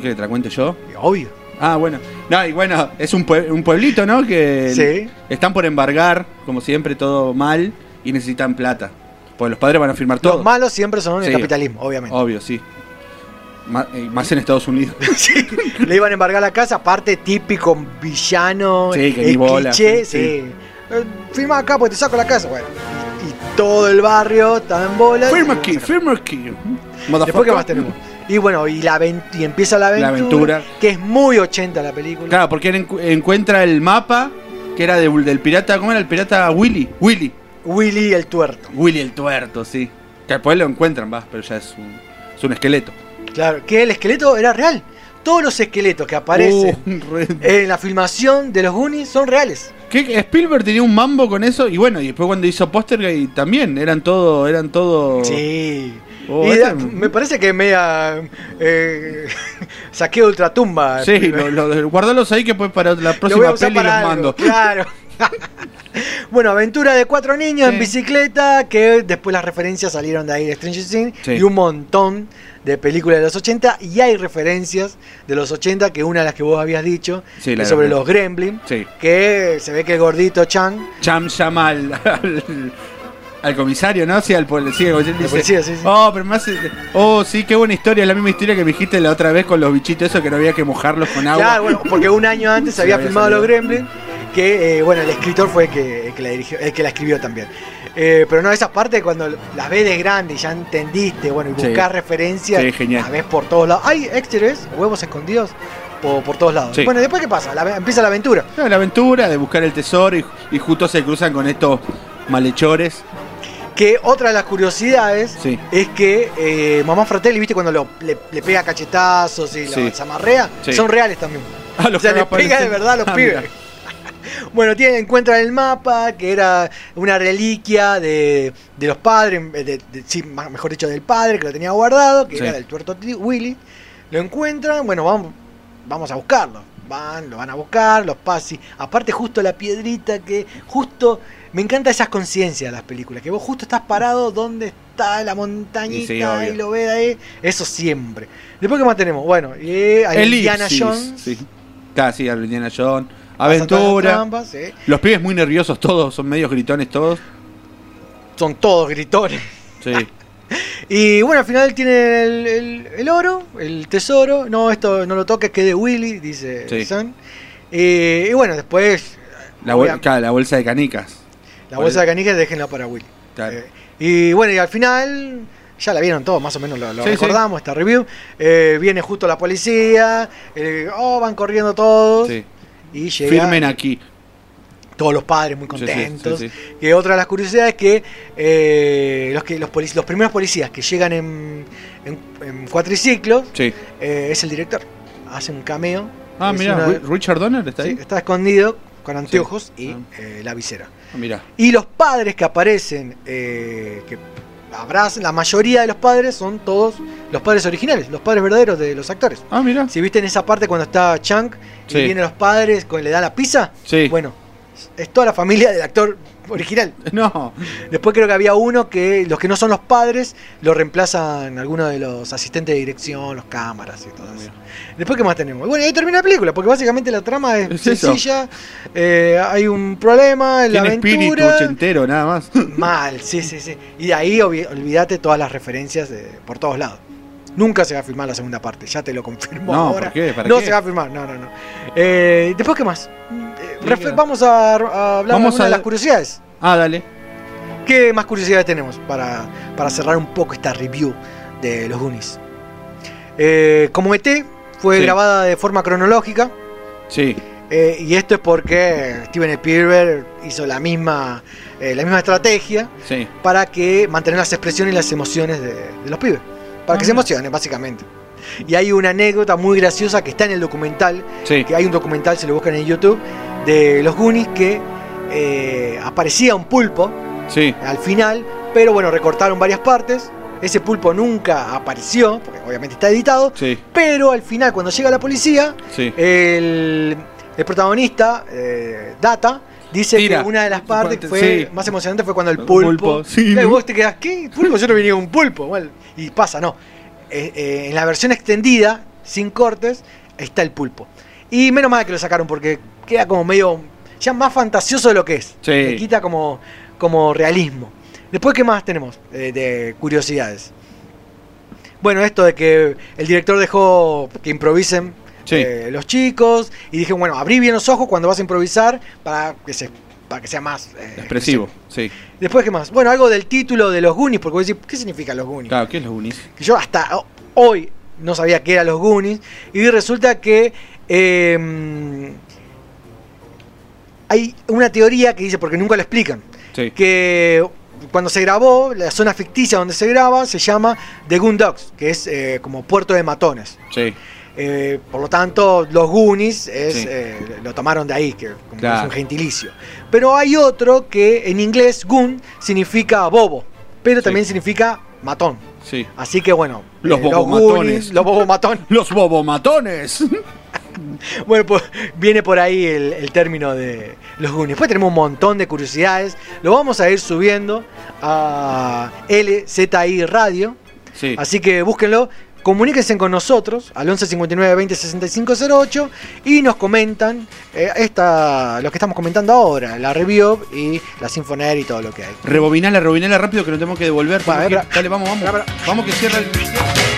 ¿Qué te la cuente yo? Obvio. Ah, bueno. No, y bueno, es un, pue- un pueblito, ¿no? Que Sí. están por embargar, como siempre, todo mal y necesitan plata. Porque los padres van a firmar todo. Los malos siempre son el Sí. capitalismo, obviamente. Obvio, sí. Eh, más en Estados Unidos. Sí, le iban a embargar la casa, aparte típico villano, Sí, que ni el bola, cliché, sí. sí. Eh, firma acá porque te saco la casa, bueno. Y todo el barrio está en bola. firma aquí, firma aquí. Después, ¿qué más tenemos? Y bueno, y, la y empieza la aventura, La aventura. que es muy 80 la película. Claro, porque él encu- encuentra el mapa que era de- del pirata, ¿cómo era el pirata Willy? Willy. Willy el tuerto. Willy el tuerto, sí. Que después lo encuentran, va, pero ya es un, es un esqueleto. Claro, que el esqueleto era real. Todos los esqueletos que aparecen Uh, en la filmación de los Goonies son reales. ¿Qué? Spielberg tenía un mambo con eso y bueno, y después cuando hizo Postergate también, eran todo, eran todo... Sí. Oh, Y da- me parece que media eh, saqueo ultratumba. Sí, lo, lo- guardalos ahí que pues para la próxima peli los algo, mando. Claro. bueno, aventura de cuatro niños Sí. en bicicleta, que después las referencias salieron de ahí de Stranger Things Sí. y un montón de películas de los 80 y hay referencias de los 80 que una de las que vos habías dicho Sí, es sobre verdad. los Gremlin, que se ve que el gordito Chang Cham llama al, al, al comisario, ¿no? Sí, al policía. el dice, policía, sí, sí. Oh, pero más... Oh, sí, qué buena historia. Es la misma historia que me dijiste la otra vez con los bichitos, eso que no había que mojarlos con agua. Claro, bueno, porque un año antes Sí, había había filmado salido. Los Gremlins, que eh, bueno, el escritor fue el que, el que la dirigió, el que la escribió también. Eh, pero no, esas partes cuando las ves de grande y ya entendiste, bueno, y Sí. buscas referencias, Sí, genial. la ves por todos lados. Hay extras, huevos escondidos por, por todos lados. Sí. Bueno, después qué pasa, La- empieza la aventura. No, la aventura de buscar el tesoro y, y justo se cruzan con estos malhechores. Que otra de las curiosidades Sí. es que eh, Mamá Fratelli, viste, cuando lo- le, le pega cachetazos y Sí. lo zamarrea, Sí. son reales también. Ah, los o sea, que le no pega de verdad a los Ah, pibes. mira. Bueno, tienen, encuentran el mapa, que era una reliquia de, de los padres, de, de- sí, ma- mejor dicho, del padre que lo tenía guardado, que Sí. era del tuerto Willy. Lo encuentran, bueno, vamos, vamos a buscarlo. Van, lo van a buscar, los pasi. Aparte, justo la piedrita que, justo, me encanta esas conciencias de las películas, que vos justo estás parado donde está la montañita Y lo ves ahí. Eso siempre. Después, ¿qué más tenemos? Bueno, y a Indiana Elipsis, Jones. Sí. Sí, a Indiana Jones. Aventura. trampas. Los pibes muy nerviosos todos, son medios gritones todos. Son todos gritones. Sí. Y bueno, al final tiene el, el- el oro, el tesoro. No, esto no lo toques, que de Willy, dice Sí. Eh, y bueno, después La, bol- claro, la bolsa de canicas. la bolsa de canicas déjenla para Willy. Claro. Eh, y bueno, y al final, ya la vieron todos, más o menos lo, lo Sí, recordamos, esta review. Eh, viene justo la policía, eh, oh, van corriendo todos. Sí. Y llega Firmen aquí. todos los padres muy sí, contentos. sí, otra de las curiosidades es que, eh, los, que los, polic- los primeros policías que llegan en, en, en cuatriciclos Sí. eh, es el director. Hace un cameo. Ah, mira, una- Richard Donner está ahí. está escondido con anteojos y Ah. eh, la visera. Ah, mira. Y los padres que aparecen, eh, que abrazan, la mayoría de los padres son todos los padres originales, los padres verdaderos de los actores. Ah, mira. Si viste en esa parte cuando está Chunk y vienen los padres, con- le da la pizza, Sí. bueno, es toda la familia del actor original. No. Después creo que había uno que los que no son los padres lo reemplazan algunos de los asistentes de dirección, los cámaras y todo eso. Después, ¿qué más tenemos? Bueno, y ahí termina la película, porque básicamente la trama es, sencilla. eh, hay un problema la Tiene espíritu aventura. ochentero, nada más. Mal, sí, sí, sí. Y de ahí olvídate todas las referencias de- por todos lados. Nunca se va a filmar la segunda parte, ya te lo confirmo No, ahora. ¿por qué? ¿Para no qué? se va a filmar, no, no, no. Eh, Después, ¿qué más? Vamos a, a hablar de Vamos algunas a- de las curiosidades. Ah, dale. ¿Qué más curiosidades tenemos para, para cerrar un poco esta review de los Goonies? Eh, como ET fue Sí. grabada de forma cronológica Sí. eh, y esto es porque Steven Spielberg hizo la misma, eh, la misma estrategia Sí. para que mantener las expresiones y las emociones de, de los pibes. Para Ah, que se mira. emocionen, básicamente. Y hay una anécdota muy graciosa que está en el documental, Sí. que hay un documental, si lo buscan en YouTube, de los Goonies que eh, aparecía un pulpo Sí. al final, pero bueno, recortaron varias partes. Ese pulpo nunca apareció, porque obviamente está editado, Sí. pero al final, cuando llega la policía, Sí. el, el protagonista, eh, Data, dice Tira. que una de las partes fue más emocionante fue cuando el pulpo. Y vos te quedás, ¿qué? ¿Pulpo? Yo no venía un pulpo. Bueno, y pasa, no. Eh, eh, en la versión extendida, sin cortes, está el pulpo. Y menos mal que lo sacaron porque queda como medio. ya más fantasioso de lo que es. Sí. Le quita como, como realismo. Después, ¿qué más tenemos eh, de curiosidades? Bueno, esto de que el director dejó que improvisen Sí. eh, los chicos y dije, bueno, abrí bien los ojos cuando vas a improvisar para que, se, para que sea más eh, Expresivo. Sí. Después, ¿qué más? Bueno, algo del título de los Goonies, porque vos decís, ¿qué significa los Goonies? Claro, ¿qué es los Goonies? Que yo hasta ho- hoy no sabía qué eran los Goonies, y resulta que eh, hay una teoría que dice, porque nunca lo explican, Sí. que cuando se grabó, la zona ficticia donde se graba se llama The Goon Dogs, que es eh, como puerto de matones. Sí. Eh, por lo tanto, los Goonies es, Sí. eh, lo tomaron de ahí, que como Claro. es un gentilicio. Pero hay otro que en inglés Goon significa bobo, pero Sí. también significa matón. Sí. Así que bueno, Los eh, bobomatones. Goonies, los bobomatones. Los bobomatones. Bueno, pues viene por ahí el, el término de los Goonies. Después tenemos un montón de curiosidades. Lo vamos a ir subiendo a LZI Radio. Sí. Así que búsquenlo. Comuníquense con nosotros al 11 59 20 65 08 y nos comentan eh, esta, lo que estamos comentando ahora, la review y la Sinfoner y todo lo que hay. Rebobinala, rebobinala rápido que nos tenemos que devolver. Va, que-. Dale, vamos, vamos. Vamos que cierra el.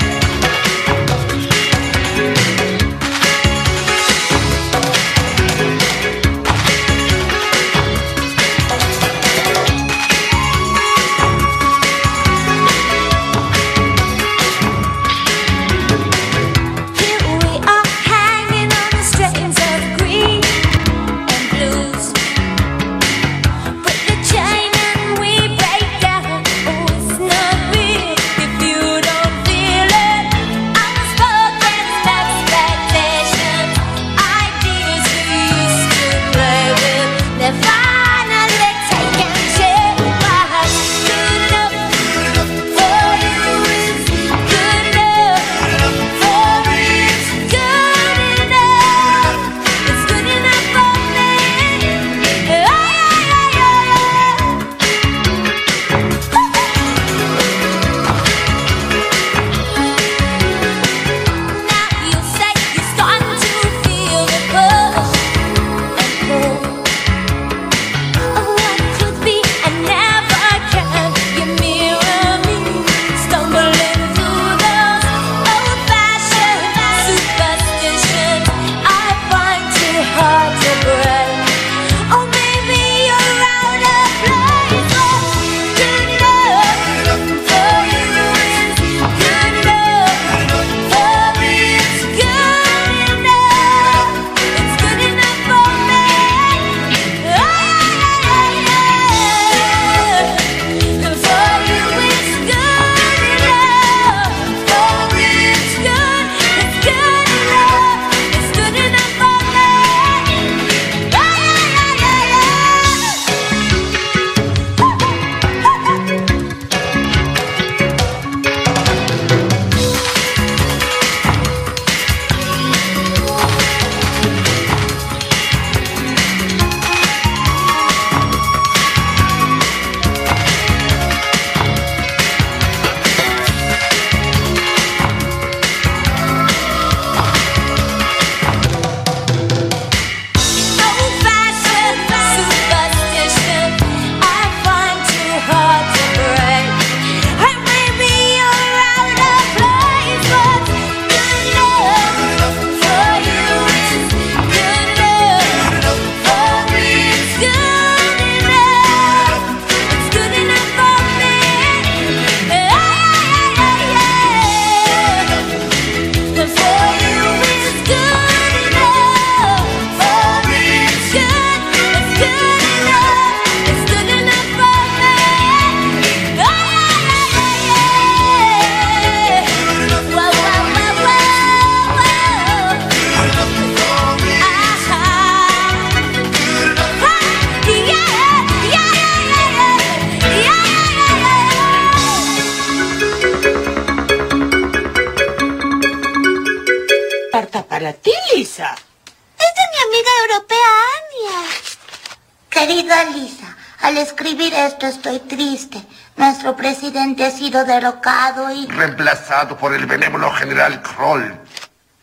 Sido derrocado y... Reemplazado por el benévolo general Kroll.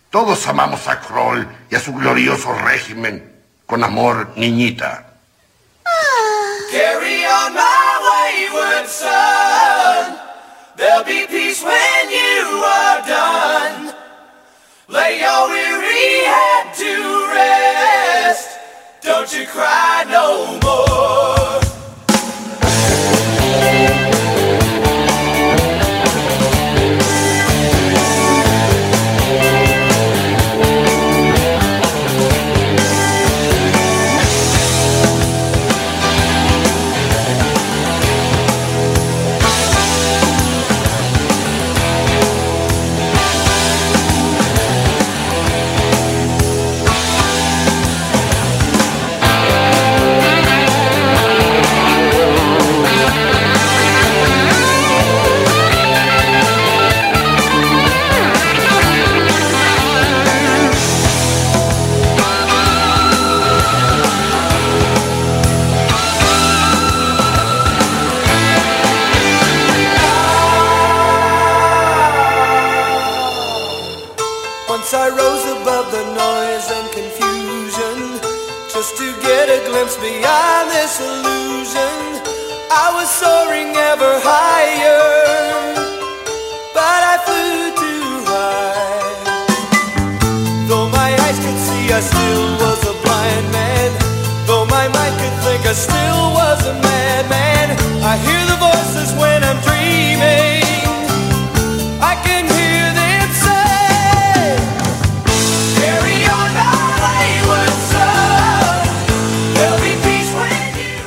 Todos amamos a Kroll y a su glorioso régimen. Con amor, niñita. Carry on my wayward son. There'll be peace when you are done. Lay your weary head to rest. Don't you cry no more.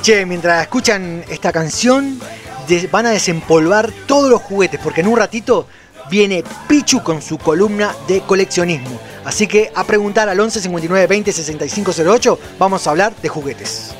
Che, mientras escuchan esta canción, van a desempolvar todos los juguetes, porque en un ratito viene Pichu con su columna de coleccionismo. Así que a preguntar al 11 59 20 65 08, vamos a hablar de juguetes.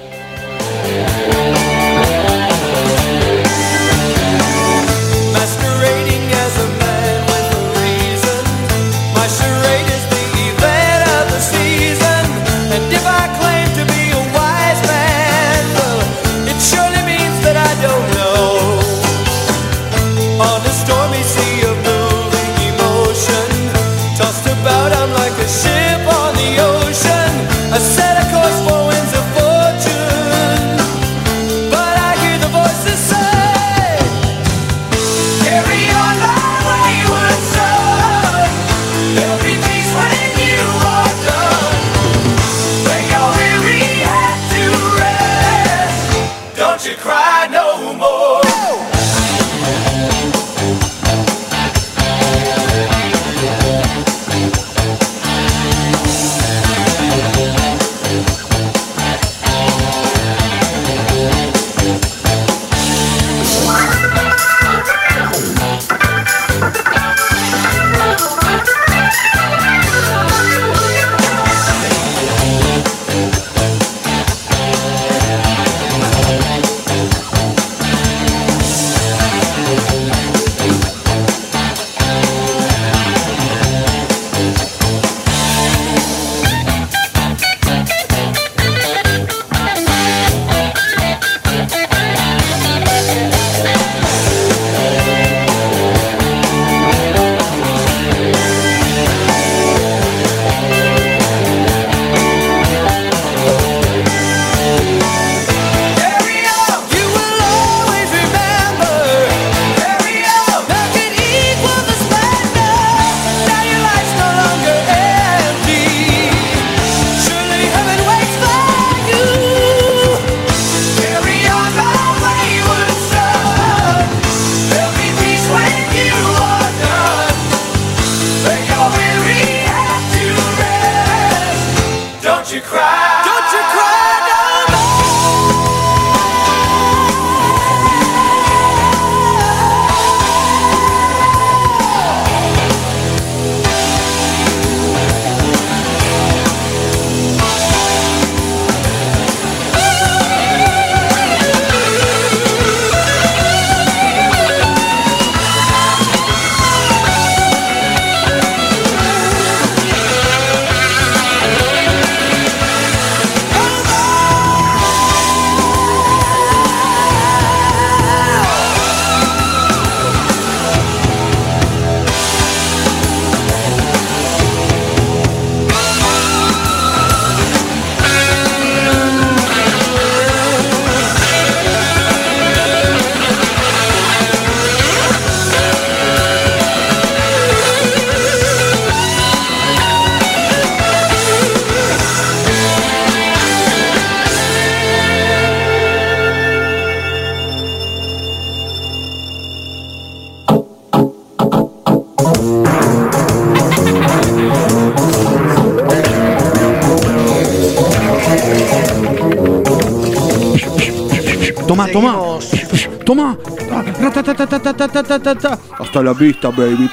Hasta la vista, baby.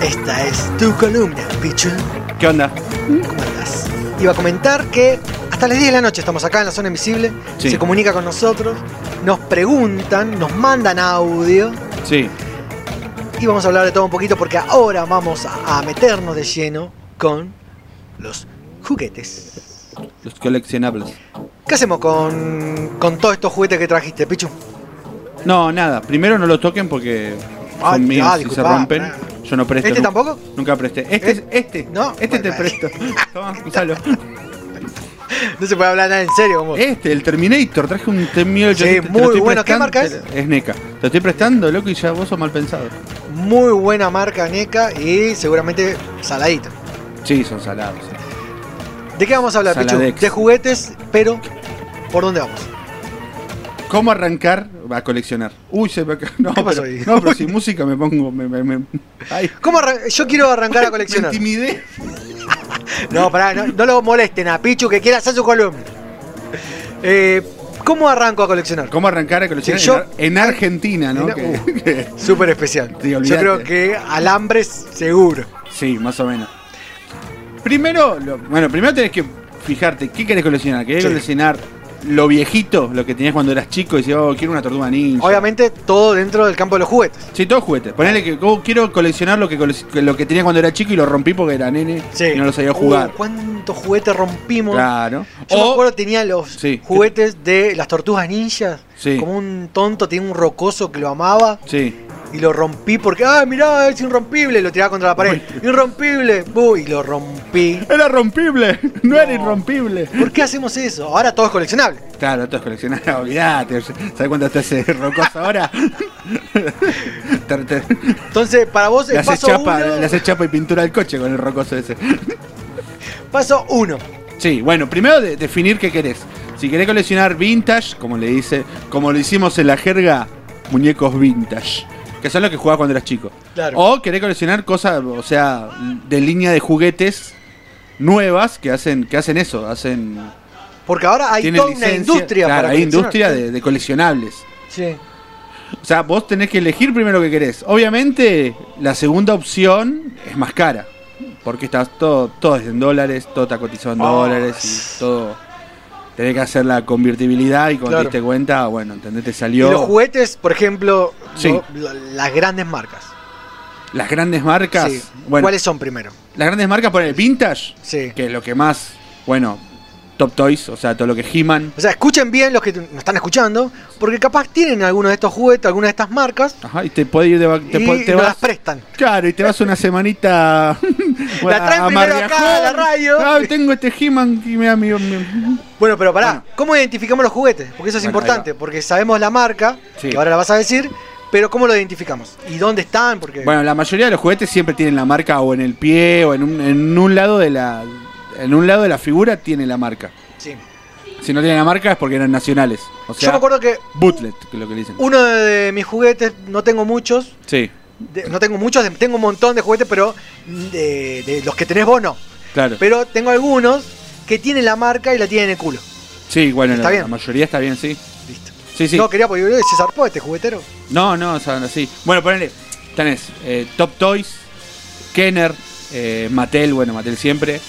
Esta es tu columna, Pichu. ¿Qué onda? ¿Cómo andás? Iba a comentar que hasta las 10 de la noche estamos acá en la zona invisible. Sí. Se comunica con nosotros, nos preguntan, nos mandan audio. Sí. Y vamos a hablar de todo un poquito porque ahora vamos a meternos de lleno con los juguetes. Los coleccionables. ¿Qué hacemos con, con todos estos juguetes que trajiste, Pichu? No, nada. Primero no lo toquen porque son míos ah, si se rompen. Yo no presto. ¿Este tampoco? Nunca presté. Este, ¿Eh? este. No. Este te presto. Toma, usalo. No se puede hablar nada en serio, vos. Este, el Terminator, traje un T1800. Sí, muy bueno. ¿Qué marca es? Es NECA. Te estoy prestando, loco, y ya vos sos mal pensado. Muy buena marca NECA y seguramente saladito. Sí, son salados. ¿De qué vamos a hablar, Saladex. Pichu? De juguetes, pero ¿por dónde vamos? ¿Cómo arrancar a coleccionar? Uy, se me No, no, pero sin música me pongo. Me, me- me- Ay, ¿Cómo arran- Yo quiero arrancar a me coleccionar. intimidé. No, pará, no, no lo molesten a Pichu que quiera hacer su columna. Eh, ¿Cómo arranco a coleccionar? ¿Cómo arrancar a coleccionar? Sí, yo- en, Ar- en Argentina, ¿no? Uh. Súper especial. Sí, Yo creo que alambres seguro. sí, más o menos. Primero, lo- bueno, primero tenés que fijarte, ¿qué querés coleccionar? ¿Querés Sí. coleccionar lo viejito, lo que tenías cuando eras chico y decías, oh, quiero una tortuga ninja? Obviamente todo dentro del campo de los juguetes. Sí, todo juguete. Ponele que oh, quiero coleccionar lo que, cole- lo que tenía cuando era chico y lo rompí porque era nene y no lo sabía jugar. Uh, ¿Cuántos juguetes rompimos? Claro. Yo me O- acuerdo tenía los Sí. juguetes de las tortugas ninjas. Sí. Como un tonto, tenía un rocoso que lo amaba Sí. Y lo rompí porque, ah, mirá, es irrompible. Lo tiraba contra la pared. Irrompible. Bu, y lo rompí. Era rompible, no, era irrompible. ¿Por qué hacemos eso? Ahora todo es coleccionable. Claro, esto es coleccionar, olvidate. ¿Sabes cuánto te hace rocoso ahora? Entonces, para vos, le, el haces paso chapa, uno. le haces chapa y pintura al coche con el rocoso ese. Paso uno. Sí, bueno, primero de- definir qué querés. Si querés coleccionar vintage, como le dice, como lo hicimos en la jerga, muñecos vintage. Que son los que jugabas cuando eras chico. Claro. O querés coleccionar cosas, o sea, de línea de juguetes nuevas que hacen, que hacen eso, hacen. Porque ahora hay toda una industria Claro, para hay industria de, de coleccionables. Sí. O sea, vos tenés que elegir primero lo que querés. Obviamente, la segunda opción es más cara. Porque está todo, todo es en dólares, todo está cotizado en Oh. dólares y todo. Tenés que hacer la convertibilidad y cuando Claro. te diste cuenta, bueno, ¿entendés? Te Y salió. los juguetes, por ejemplo, Sí. lo- las grandes marcas. Las grandes marcas. Sí. Bueno, ¿Cuáles son primero? las grandes marcas por el vintage, Sí. que es lo que más, bueno, Top Toys, o sea, todo lo que es He-Man. O sea, escuchen bien los que nos están escuchando, porque capaz tienen alguno de estos juguetes, alguna de estas marcas, Ajá, y te puede ir de te, y te vas. las prestan. Claro, y te vas una semanita. La traen primero acá a la radio. Ah, tengo este He-Man y mira, mi, mi- Bueno, pero pará, Bueno. ¿cómo identificamos los juguetes? Porque eso es Bueno, importante, porque sabemos la marca, Sí. que ahora la vas a decir, pero ¿cómo lo identificamos? ¿Y dónde están? Porque Bueno, la mayoría de los juguetes siempre tienen la marca o en el pie o en un, en un lado de la. En un lado de la figura tiene la marca. sí. Si no tiene la marca es porque eran nacionales. O sea, Yo me acuerdo que bootlet, que es lo que le dicen. uno de mis juguetes, no tengo muchos, Sí, de- no tengo muchos, tengo un montón de juguetes, pero de, de los que tenés vos no. claro. Pero tengo algunos que tienen la marca y la tienen en el culo. sí, bueno, ¿Está la, bien? la mayoría está bien, sí. Listo. Sí, sí. No, quería porque se zarpó este juguetero. No, no, o sea, así. Bueno, ponele. Tenés eh, Top Toys, Kenner, eh, Mattel, bueno, Mattel siempre.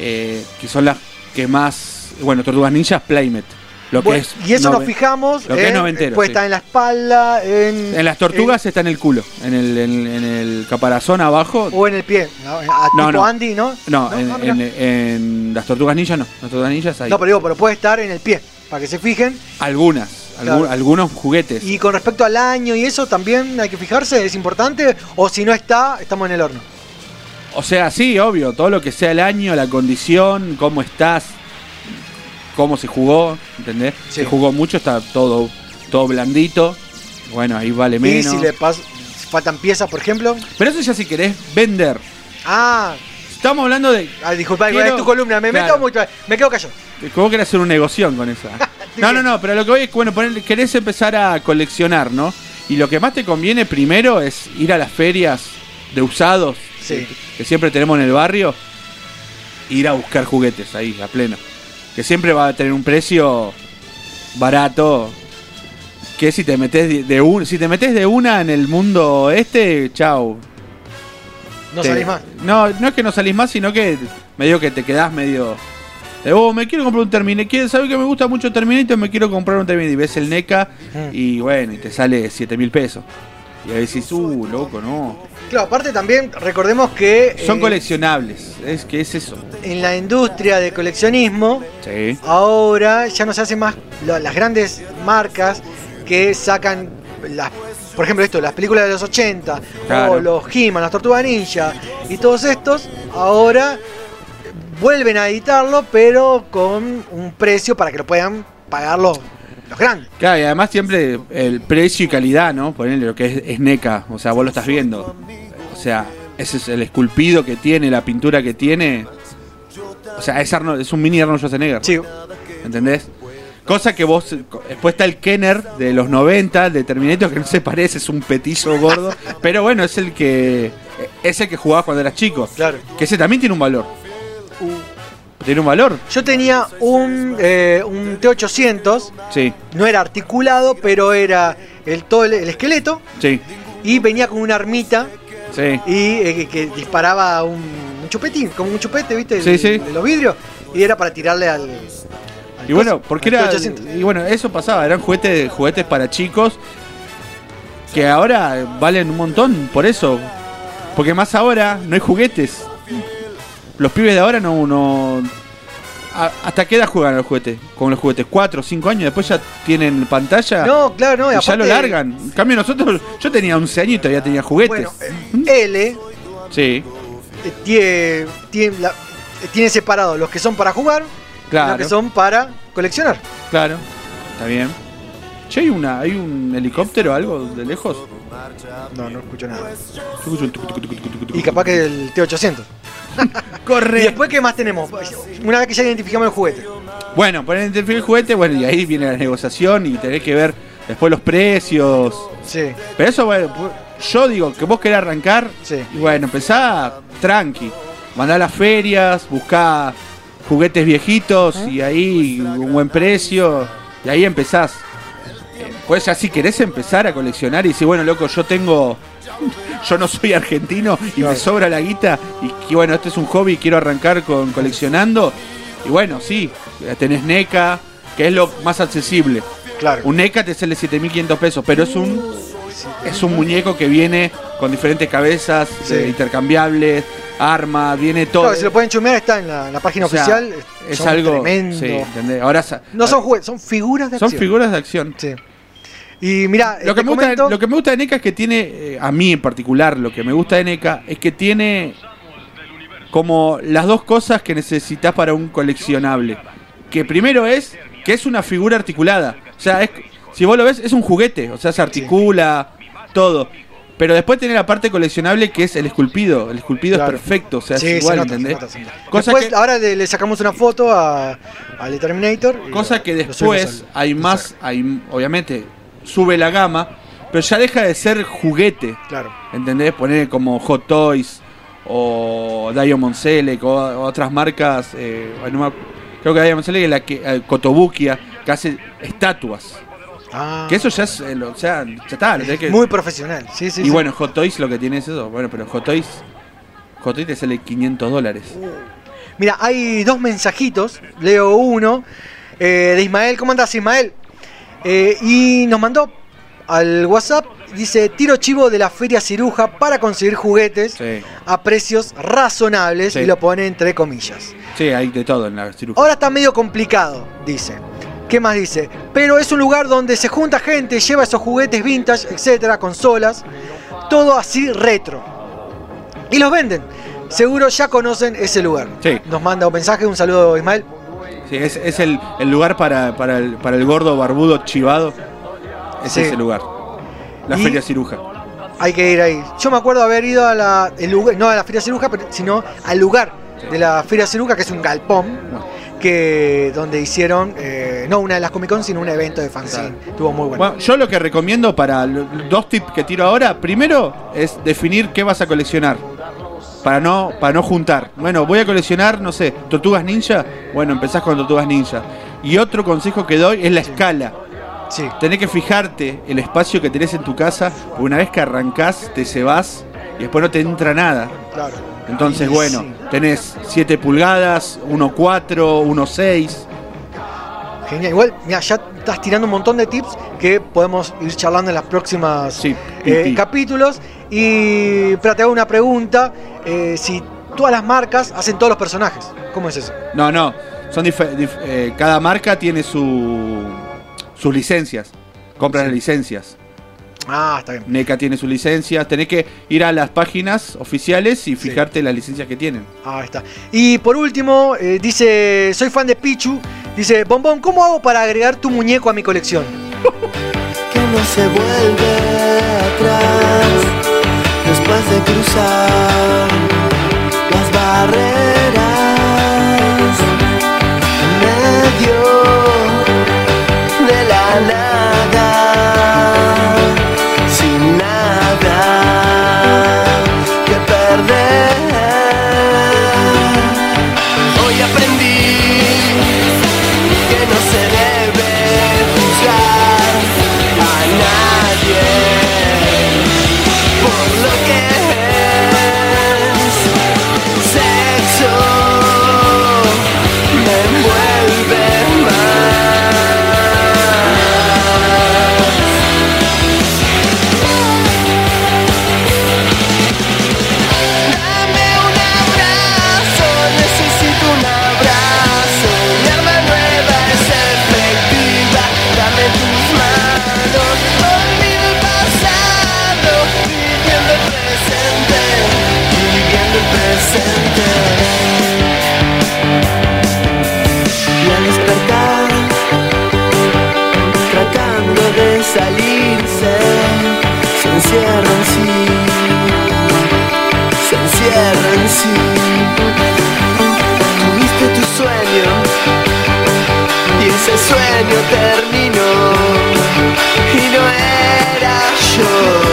Eh, que son las que más. Bueno, Tortugas Ninjas, Playmate. Lo Bueno, que es y eso nos fijamos lo que es en, noventero, pues sí. está en la espalda, en, En las tortugas está en el culo, en el, en, en el caparazón abajo. o en el pie. ¿no? A No, tipo no. Andy, ¿no? No, No, en, ah, en- las tortugas ninjas no. Las tortugas ninjas hay No, pero digo, pero puede estar en el pie, para que se fijen. algunas, algu- Claro. algunos juguetes. Y con respecto al año y eso, también hay que fijarse, es importante. O si no está, estamos en el horno. O sea, sí, obvio, todo lo que sea el año, la condición, cómo estás, cómo se jugó, ¿entendés? Sí. Se jugó mucho, está todo, todo blandito. Bueno, ahí vale Y menos. si le pas- faltan piezas, por ejemplo. Pero eso ya si querés vender. Ah, Estamos hablando de ah, disculpa, Quiero- es tu columna, me claro. meto mucho. Me quedo callado. ¿Cómo querés hacer un negocio con eso? No, no, no, pero lo que voy es bueno, querés empezar a coleccionar, ¿no? Y lo que más te conviene primero es ir a las ferias de usados Sí. que, que siempre tenemos en el barrio, ir a buscar juguetes ahí, a pleno. Que siempre va a tener un precio barato. Que si te metes de, un, si te metes de una en el mundo este, chau. No Te- salís más. No, no es que no salís más, sino que medio que te quedás medio. De, oh, me quiero comprar un Terminator. ¿Sabes que me gusta mucho Terminator? Me quiero comprar un Terminator. Y ves el NECA y bueno, y te sale 7 mil pesos. Y ahí decís, uh, loco, no. Claro, aparte también recordemos que Son eh, coleccionables. Es que es eso. en la industria de coleccionismo Sí. ahora ya no se hacen más las grandes marcas que sacan las- por ejemplo, esto, las películas de los 80, Claro. o los He-Man, las Tortugas Ninja, y todos estos, ahora vuelven a editarlo, pero con un precio para que lo puedan pagar los, los grandes. Claro, y además siempre el precio y calidad, ¿no? Ponerle lo que es, es NECA, o sea, vos lo estás viendo. O sea, ese es el esculpido que tiene, la pintura que tiene. O sea, es, Arnold- es un mini Arnold Schwarzenegger. Sí, ¿Entendés? Cosa que vos. Después está el Kenner de los 90, de Terminator, que no se parece, es un petizo gordo. pero bueno, es el que. Es el que jugabas cuando eras chico. claro. Que ese también tiene un valor. Tiene un valor. Yo tenía un, eh, un T800, Sí, no era articulado, pero era el, todo el, el esqueleto, sí, y venía con una armita sí. y eh, que, disparaba un, un chupetín, como un chupete, ¿viste? Sí, de, sí. de los vidrios, y era para tirarle al. al Y bueno, porque era. T800. Y bueno, eso pasaba, eran juguetes, juguetes para chicos que ahora valen un montón, por eso. Porque más ahora no hay juguetes. Los pibes de ahora no. no a- ¿Hasta qué edad juegan los juguetes? Con los juguetes, ¿4 o 5 años? Después ya tienen pantalla No, claro, no, y ya lo largan. En cambio, nosotros. Yo tenía 11 años y todavía tenía juguetes. Bueno, eh, L eh, sí, tiene, tiene, la- eh, tiene separado los que son para jugar y los que son para coleccionar. Claro, está bien. Che, ¿hay, una, ¿hay un helicóptero o algo de lejos? No, no escucho nada. Yo escucho un tucu, tucu, tucu, tucu, tucu. Y capaz que el T800. Corre. Y después, ¿qué más tenemos? Una vez que ya identificamos el juguete. Bueno, poner el juguete, bueno, y ahí viene la negociación y tenés que ver después los precios. Sí, Pero eso, bueno, yo digo que vos querés arrancar, sí. y bueno, empezá tranqui. Mandá a las ferias, buscá juguetes viejitos y ahí un buen precio, y ahí empezás. Eh, Pues ya si querés empezar a coleccionar y decir, bueno, loco, yo tengo. Yo no soy argentino y me sobra la guita y que bueno, este es un hobby y quiero arrancar con coleccionando. Y bueno, sí, tenés NECA, que es lo más accesible. Claro. Un NECA te sale 7.500 pesos, pero es un es un muñeco que viene con diferentes cabezas Sí. eh, intercambiables, armas, viene todo. Claro, si lo pueden chumear, está en la, en la página O sea, oficial. es Son algo tremendo. sí. Ahora No son juguetes, son figuras de son acción. figuras de acción. Sí. Y mira, Lo que, me gusta, lo que me gusta de NECA es que tiene, eh, a mí en particular, lo que me gusta de NECA es que tiene como las dos cosas que necesitas para un coleccionable. Que primero es que es una figura articulada. O sea, es, si vos lo ves, es un juguete. O sea, se articula, todo. Pero después tiene la parte coleccionable que es el esculpido. El esculpido Claro. es perfecto, o sea, Sí, es se igual, se ¿entendés? nota, se nota. Cosa Después, que- ahora le, le sacamos una foto a, al Terminator. Cosa lo- que después al- hay más, hay, obviamente, sube la gama, pero ya deja de ser juguete. Claro. ¿Entendés? Poner como Hot Toys o Diamond Select o, o otras marcas. eh, creo que Diamond Select es la que. eh, Kotobukiya, que hace estatuas. Ah, Que eso ya es. eh, lo- o sea, ya está. tenés que- muy profesional. Sí, sí, y sí. bueno, Hot Toys lo que tiene es eso. Bueno, pero Hot Toys. Hot Toys te sale 500 dólares. Mira, hay dos mensajitos. Leo uno eh, de Ismael. ¿Cómo andas, Ismael? Eh, y nos mandó al WhatsApp. Dice: Tiro chivo de la Feria Ciruja para conseguir juguetes Sí. a precios razonables. Sí. Y lo pone entre comillas. Sí, hay de todo en la cirugía. Ahora está medio complicado, dice. ¿Qué más dice? Pero es un lugar donde se junta gente, lleva esos juguetes vintage, etcétera, consolas, todo así retro. Y los venden. Seguro ya conocen ese lugar. Sí. Nos manda un mensaje, un saludo Ismael. Sí, es, es el, el lugar para, para, el, para el gordo barbudo chivado. Es Sí. ese lugar. La Y- feria ciruja. Hay que ir ahí. Yo me acuerdo haber ido a la, el lugar, no a la Feria Ciruja, pero- sino al lugar de la Feria Ciruja, que es un galpón, que donde hicieron, eh, no una de las Comic Con, sino un evento de fanzine. Estuvo muy bueno. Bueno, yo lo que recomiendo para dos tips que tiro ahora, primero es definir qué vas a coleccionar. Para no, para no juntar. Bueno, voy a coleccionar, no sé, tortugas ninja. Bueno, empezás con tortugas ninja. Y otro consejo que doy es la escala. Sí. Tenés que fijarte el espacio que tenés en tu casa. porque Una vez que arrancás, te cebás y después no te entra nada. Claro. Entonces, bueno, tenés 7 pulgadas, 1.4, 1.6. Genial, igual, mira, ya estás tirando un montón de tips que podemos ir charlando en las próximas Sí, eh, capítulos. Y pero te hago una pregunta: eh, si todas las marcas hacen todos los personajes, ¿cómo es eso? No, no. Son dif- eh, cada marca tiene su, sus licencias. Compran las licencias. Ah, está bien. NECA tiene su licencia. Tenés que ir a las páginas oficiales y fijarte las licencias que tienen. Ahí está. Y por último, eh, dice, soy fan de Pichu. Dice, Bombón, ¿cómo hago para agregar tu muñeco a mi colección? que no se vuelve atrás de cruzar las barreras en medio de la ese sueño terminó y no era yo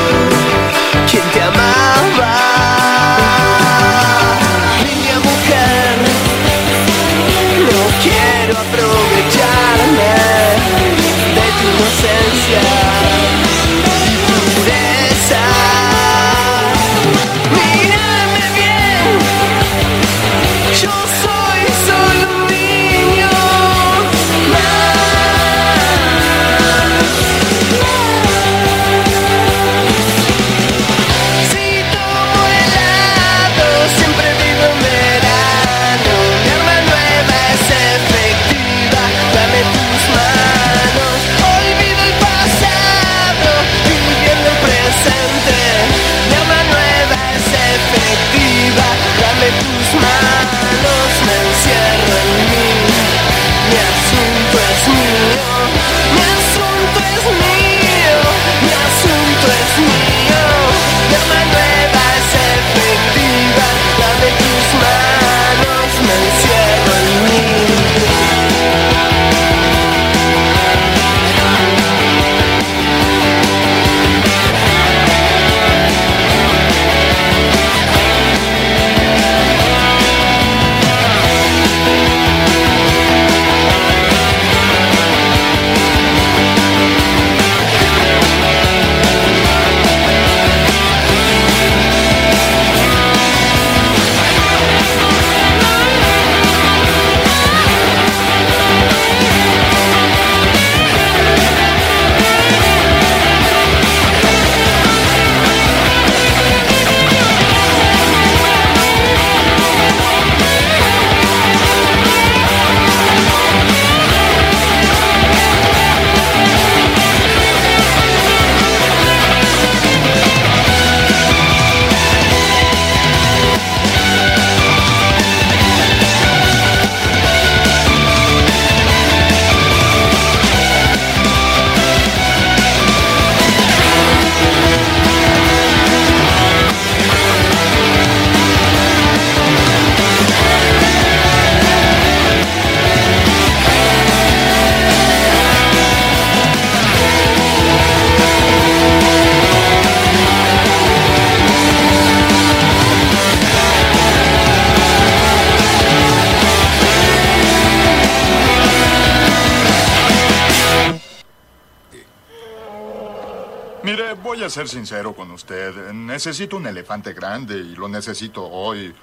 ser sincero con usted. Necesito un elefante grande y lo necesito hoy.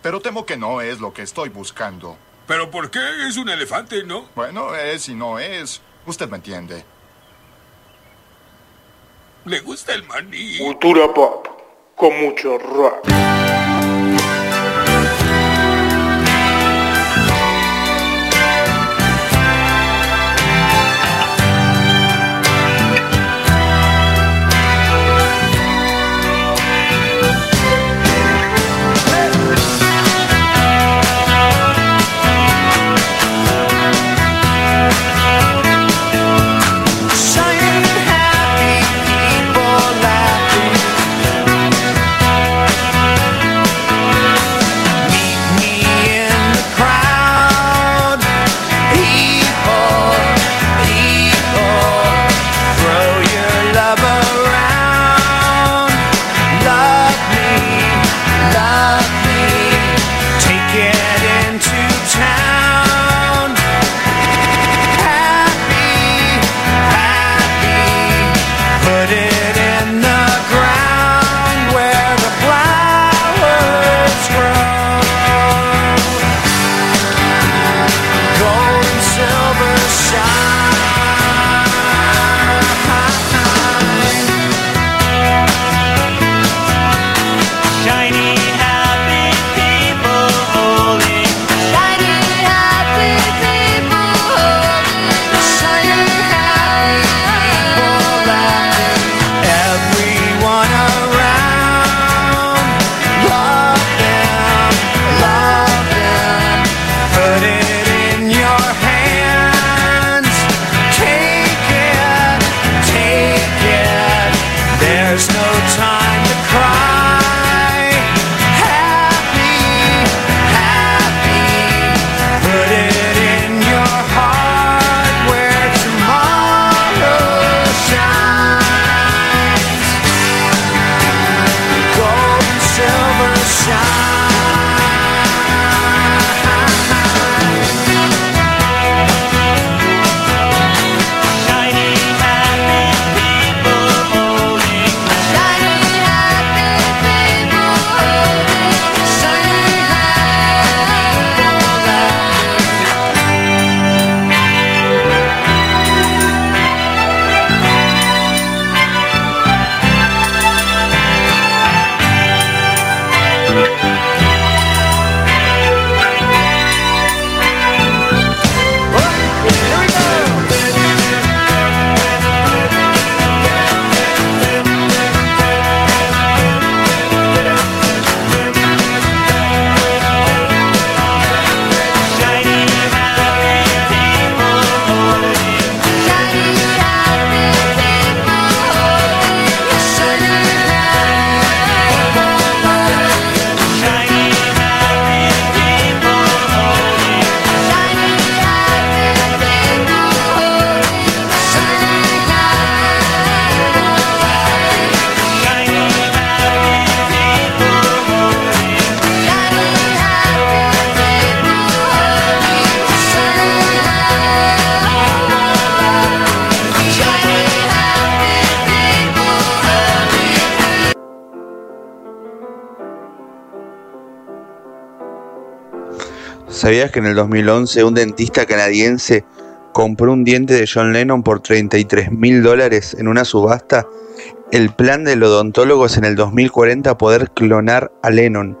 Pero temo que no es lo que estoy buscando. ¿Pero por qué? Es un elefante, ¿no? Bueno, es y no es. Usted me entiende. Le gusta el maní. Cultura pop, con mucho rock. ¿Sabías que en el 2011 un dentista canadiense compró un diente de John Lennon por 33 mil dólares en una subasta? El plan del odontólogo es en el 2040 poder clonar a Lennon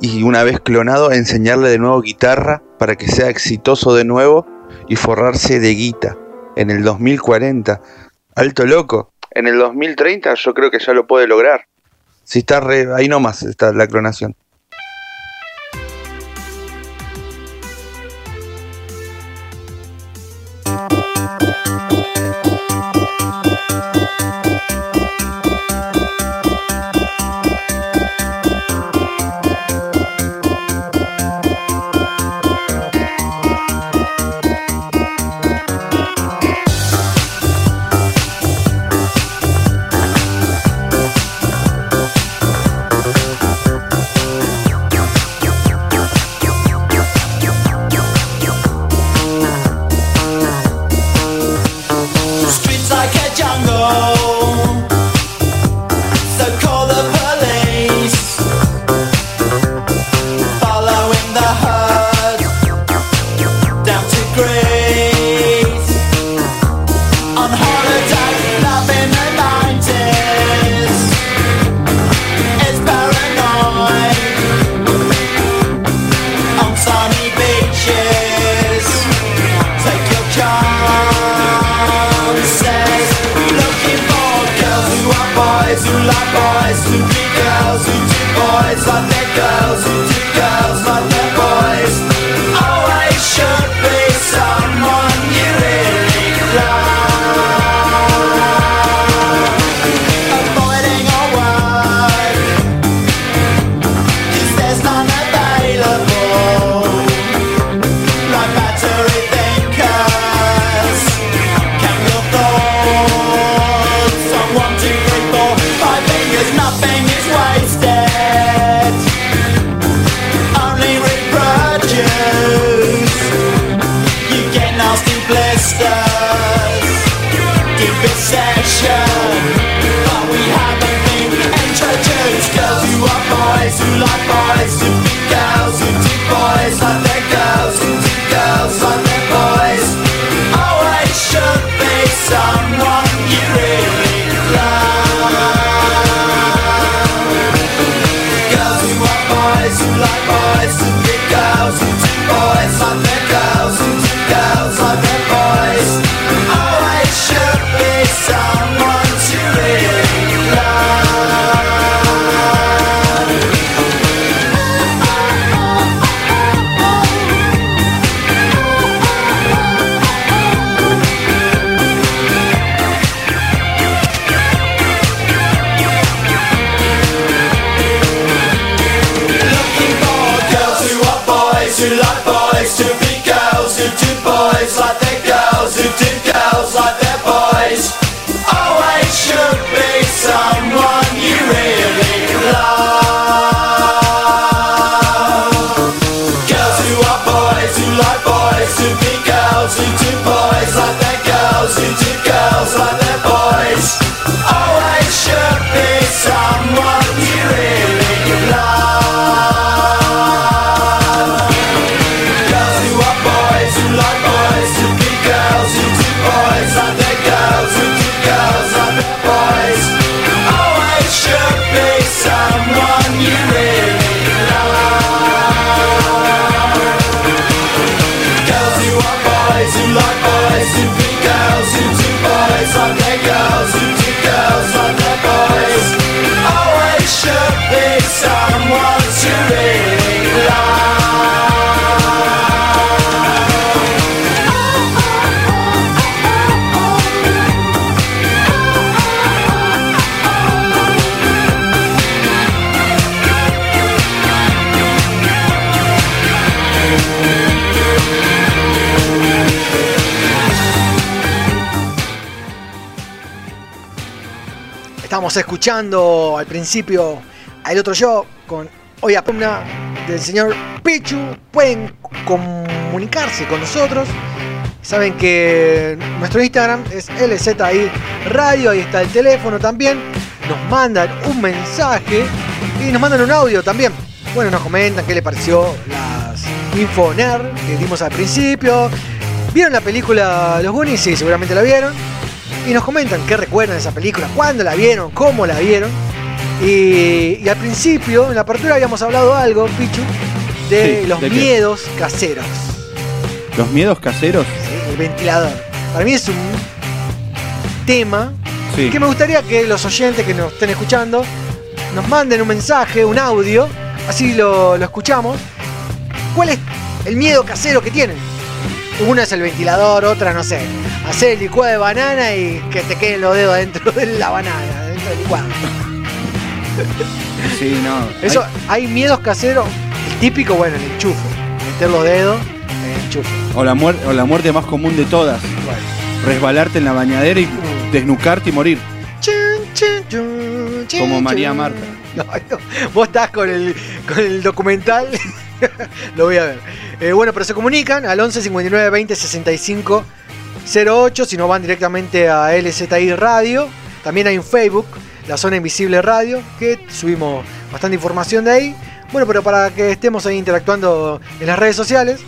y una vez clonado enseñarle de nuevo guitarra para que sea exitoso de nuevo y forrarse de guita en el 2040. Alto loco. En el 2030 yo creo que ya lo puede lograr. Si está re, ahí nomás está la clonación. Estamos escuchando al principio al otro yo con hoy apumna del señor Pichu. Pueden comunicarse con nosotros. Saben que nuestro Instagram es LZI Radio, ahí está el teléfono también. Nos mandan un mensaje y nos mandan un audio también. Bueno, nos comentan qué les pareció las Infoner que dimos al principio. ¿Vieron la película Los Goonies? Sí, seguramente la vieron. Y nos comentan qué recuerdan de esa película, cuándo la vieron, cómo la vieron. Y, y al principio, en la apertura habíamos hablado algo, Pichu, de Sí, los ¿de qué? miedos caseros. Los miedos caseros. el ventilador. Para mí es un tema Sí. que me gustaría que los oyentes que nos estén escuchando nos manden un mensaje, un audio, así lo, lo escuchamos. ¿Cuál es el miedo casero que tienen? Una es el ventilador, otra no sé, hacer el licuado de banana y que te queden los dedos dentro de la banana, dentro del licuado. Sí, no. Eso, hay miedos caseros, el típico, bueno, el enchufe, meter los dedos en el enchufe. O la, muer- o la muerte más común de todas. Resbalarte en la bañadera y desnucarte y morir. Como María Marta. No, no, Vos estás con el, con el documental. Lo voy a ver. Eh, bueno, pero se comunican al 11 59 20 65 08. Si no, van directamente a LZI Radio. También hay un Facebook, la Zona Invisible Radio, que subimos bastante información de ahí. Bueno, pero para que estemos ahí interactuando en las redes sociales.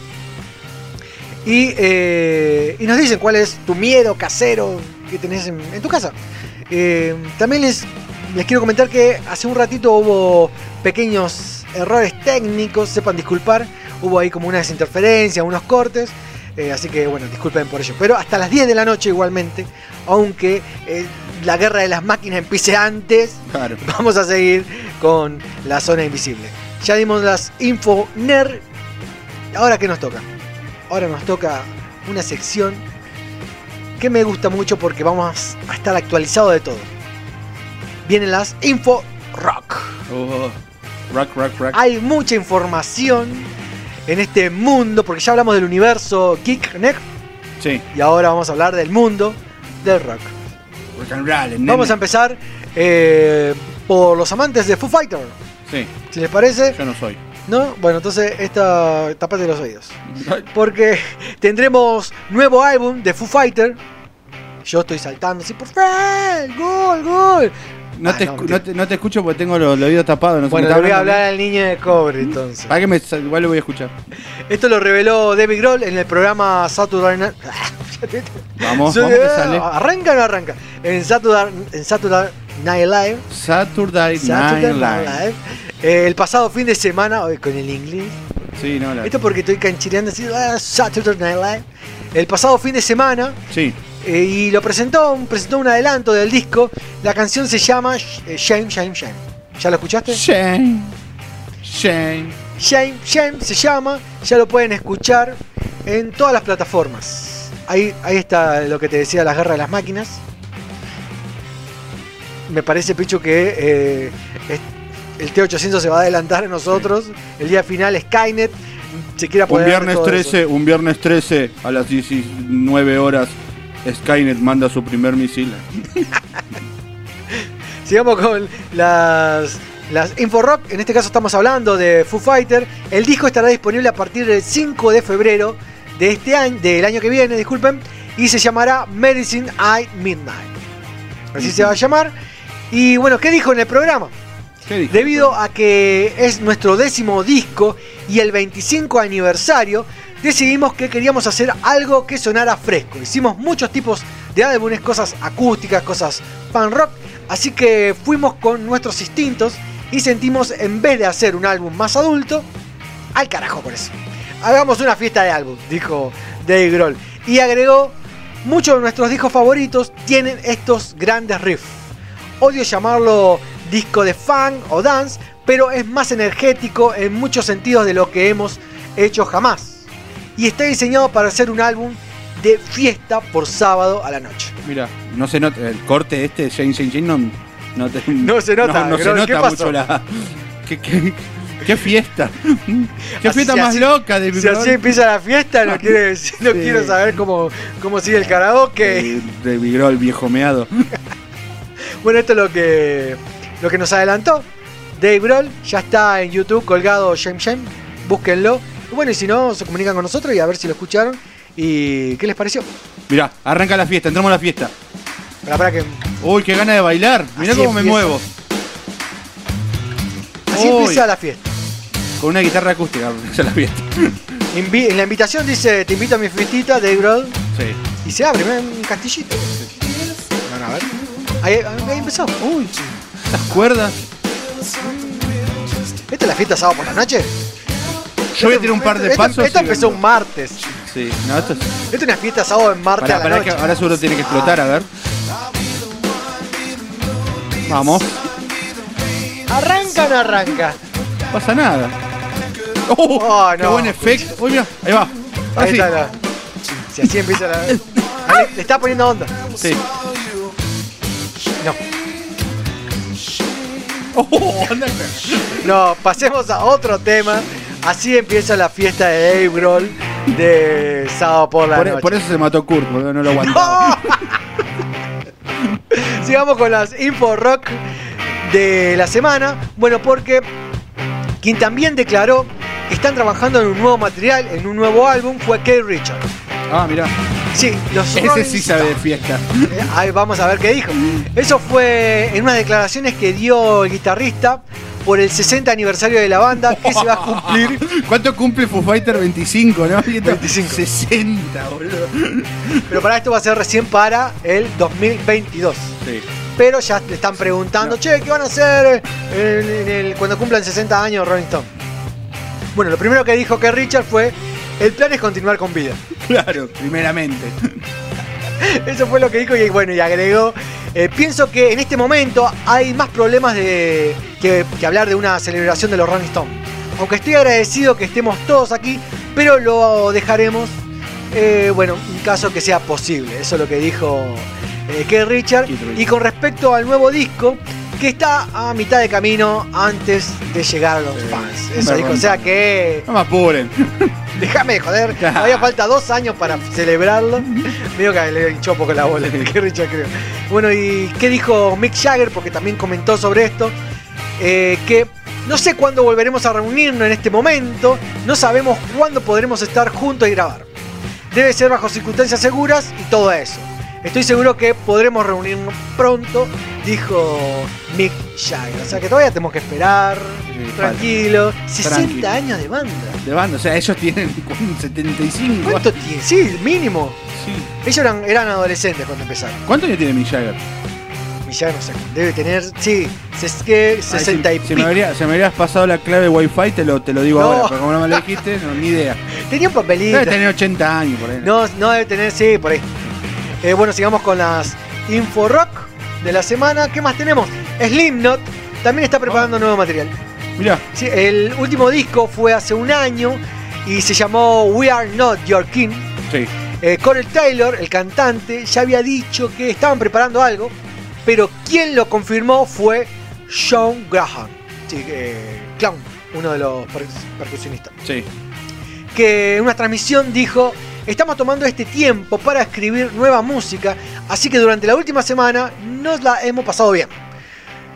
Y, eh, nos dicen cuál es tu miedo casero que tenés en, tu casa. Eh, también les quiero comentar que hace un ratito hubo pequeños errores técnicos, sepan disculpar. Hubo ahí como unas interferencias, unos cortes. eh, así que bueno, disculpen por ello. Pero hasta las 10 de la noche igualmente, aunque eh, la guerra de las máquinas empiece antes, Claro. vamos a seguir con la zona invisible. Ya dimos las info NER. Ahora qué nos toca? Ahora nos toca una sección que me gusta mucho porque vamos a estar actualizados de todo. Vienen las info rock. Oh, rock, rock, rock. Hay mucha información en este mundo porque ya hablamos del universo geek Sí. y ahora vamos a hablar del mundo del rock. Rock and roll, nene. Vamos a empezar eh, por los amantes de Foo Fighter. Sí, Si les parece, yo no soy. ¿no? Bueno, entonces esta tapate los oídos. Porque tendremos nuevo álbum de Foo Fighter. Yo estoy saltando así, por favor, gol, gol. No, Ah, te, no, te, no te escucho porque tengo los, los oídos tapados. No Bueno, le voy a hablar al niño de cobre entonces. ¿Para qué me, igual lo voy a escuchar? Esto lo reveló David Grohl en el programa Saturday Night. Vamos, vamos que sale. ¿Arranca o no arranca? En Saturday, en Saturday Night Live. Saturday Saturday Night Night Live. Live. Eh, el pasado fin de semana, hoy con el inglés. Sí, no, la... Esto porque estoy canchireando así, ah, Saturday Night Live. El pasado fin de semana. Sí. Eh, y lo presentó, presentó un adelanto del disco. La canción se llama eh, Shame, Shame, Shame. ¿Ya lo escuchaste? Shame. Shame. Shame, Shame se llama. Ya lo pueden escuchar en todas las plataformas. Ahí, ahí está lo que te decía, las guerras de las máquinas. Me parece, Picho, que eh, el T800 se va a adelantar a nosotros. El día final, Skynet se quiere Un apoderar viernes todo 13, eso. un viernes 13 a las 19 horas Skynet manda su primer misil. Sigamos con las, las Info Rock. En este caso estamos hablando de Foo Fighter. El disco estará disponible a partir del 5 de febrero de este año, del año que viene, disculpen, y se llamará Medicine Eye Midnight. Así se va a llamar. Y bueno, ¿qué dijo en el programa? ¿Qué dijo? Debido a que es nuestro décimo disco y el 25 aniversario, decidimos que queríamos hacer algo que sonara fresco. Hicimos muchos tipos de álbumes, cosas acústicas, cosas pan rock, así que fuimos con nuestros instintos y sentimos en vez de hacer un álbum más adulto, al carajo por eso. Hagamos una fiesta de álbum, dijo Dave Grohl. Y agregó, muchos de nuestros discos favoritos tienen estos grandes riffs. Odio llamarlo disco de fan o dance, pero es más energético en muchos sentidos de lo que hemos hecho jamás. Y está diseñado para ser un álbum de fiesta por sábado a la noche. Mira, no se nota, el corte este de Jane Jane Jane no, no, te- No se nota, no, no se nota ¿qué pasó? mucho la. ¿Qué, qué, qué fiesta? ¿Qué Así- fiesta más así- loca de Si así empieza la fiesta, no, quiere decir- no Sí. quiero saber cómo, cómo sigue el karaoke. de, de Vigrol, viejo meado. Bueno, esto es lo que, lo que nos adelantó. Dave Grohl ya está en YouTube colgado Shame Shame. Búsquenlo. Y bueno, y si no, se comunican con nosotros y a ver si lo escucharon. ¿Y qué les pareció? Mirá, arranca la fiesta, entramos a la fiesta. Para, para que. Uy, qué gana de bailar. Mirá Así cómo me muevo. Así Uy. empieza la fiesta. Con una guitarra acústica empieza la fiesta. Invi- en la invitación dice: Te invito a mi fiestita, Dave Grohl. Sí. Y se abre, mirá, un castillito. Bueno, a ver. Ahí, ahí empezó. Uy. Las cuerdas. ¿Esta es la fiesta sábado por la noche? Yo voy a tirar un par de Esto- pasos. Esto empezó un martes. Sí, no, esto es. Esto es una fiesta sábado en Marte Pará, a la pará, noche. que ahora seguro tiene que explotar, a ver. Vamos. ¿Arranca o no arranca? No pasa nada. ¡Oh! Oh, ¡Qué no. buen efecto! Uy, mira, ahí va. Ahí Así. está la- Si así empieza la. Ah, le, está poniendo onda. Sí. No. Oh. No, pasemos a otro tema. Así empieza la fiesta de Dave Grohl de sábado por la Por, noche. por eso se mató Kurt, no lo aguantaba. Sigamos con las info rock de la semana. Bueno, porque quien también declaró que están trabajando en un nuevo material, en un nuevo álbum, fue Kate Richard. Ah, mirá. Sí, los Ese Rolling sí sabe de fiesta. Ahí vamos a ver qué dijo. Eso fue en unas declaraciones que dio el guitarrista por el 60 aniversario de la banda que se va a cumplir. ¿Cuánto cumple Foo Fighter? 25, ¿no? 25. 60, boludo. Pero para esto va a ser recién para el 2022. Sí. Pero ya le están preguntando, che, ¿qué van a hacer en- en el- cuando cumplan 60 años Rolling Stone? Bueno, lo primero que dijo que Richard fue, el plan es continuar con vida. Claro, primeramente. Eso fue lo que dijo y bueno, y agregó, eh, pienso que en este momento hay más problemas de, que, que hablar de una celebración de los Rolling Stones. Aunque estoy agradecido que estemos todos aquí, pero lo dejaremos, eh, bueno, en caso que sea posible. Eso es lo que dijo eh, Keith Richard. Y con respecto al nuevo disco, que está a mitad de camino antes de llegar a los fans. Eso dijo, o sea que... No me apuren. Déjame de joder, todavía falta dos años para celebrarlo. Medio que le hinchó un poco la bola, que Richard creo. Bueno, ¿y qué dijo Mick Jagger? Porque también comentó sobre esto. eh, que no sé cuándo volveremos a reunirnos en este momento. No sabemos cuándo podremos estar juntos y grabar. Debe ser bajo circunstancias seguras y todo eso. Estoy seguro que podremos reunirnos pronto, dijo Mick Jagger. O sea que todavía tenemos que esperar, tranquilo. 60 Tranquilo. años de banda. De banda, o sea, ellos tienen ¿cuánto? 75. ¿Cuánto tiene? Sí, mínimo. Sí. Ellos eran, eran adolescentes cuando empezaron. ¿Cuántos años tiene Mick Jagger? Y ya no sé, debe tener, sí, ses- que 60 Ay, y si, si pico. me, habría- si me habrías pasado la clave Wi-Fi, te lo, te lo digo No. ahora, pero como no me lo dijiste, no, ni idea. Tenía un papelito. Debe tener 80 años por ahí. No, no debe tener, sí, por ahí. Eh, bueno, sigamos con las Info Rock de la semana. ¿Qué más tenemos? Slipknot también está preparando nuevo material. Mirá. Sí, el último disco fue hace un año y se llamó We Are Not Your King. Sí. Eh, Corey Taylor, el cantante, ya había dicho que estaban preparando algo, pero quien lo confirmó fue Sean Graham, sí, eh, Clown, uno de los per- percusionistas, Sí. que en una transmisión dijo, estamos tomando este tiempo para escribir nueva música, así que durante la última semana nos la hemos pasado bien,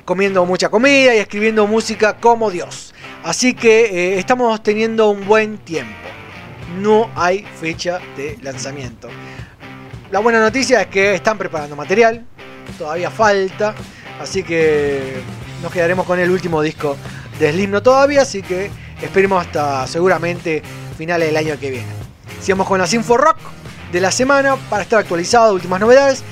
comiendo mucha comida y escribiendo música como Dios. Así que eh, estamos teniendo un buen tiempo. No hay fecha de lanzamiento. La buena noticia es que están preparando material, todavía falta, así que nos quedaremos con el último disco de Slipknot todavía, así que esperemos hasta seguramente finales del año que viene. Sigamos con las Info Rock de la semana para estar actualizados de últimas novedades.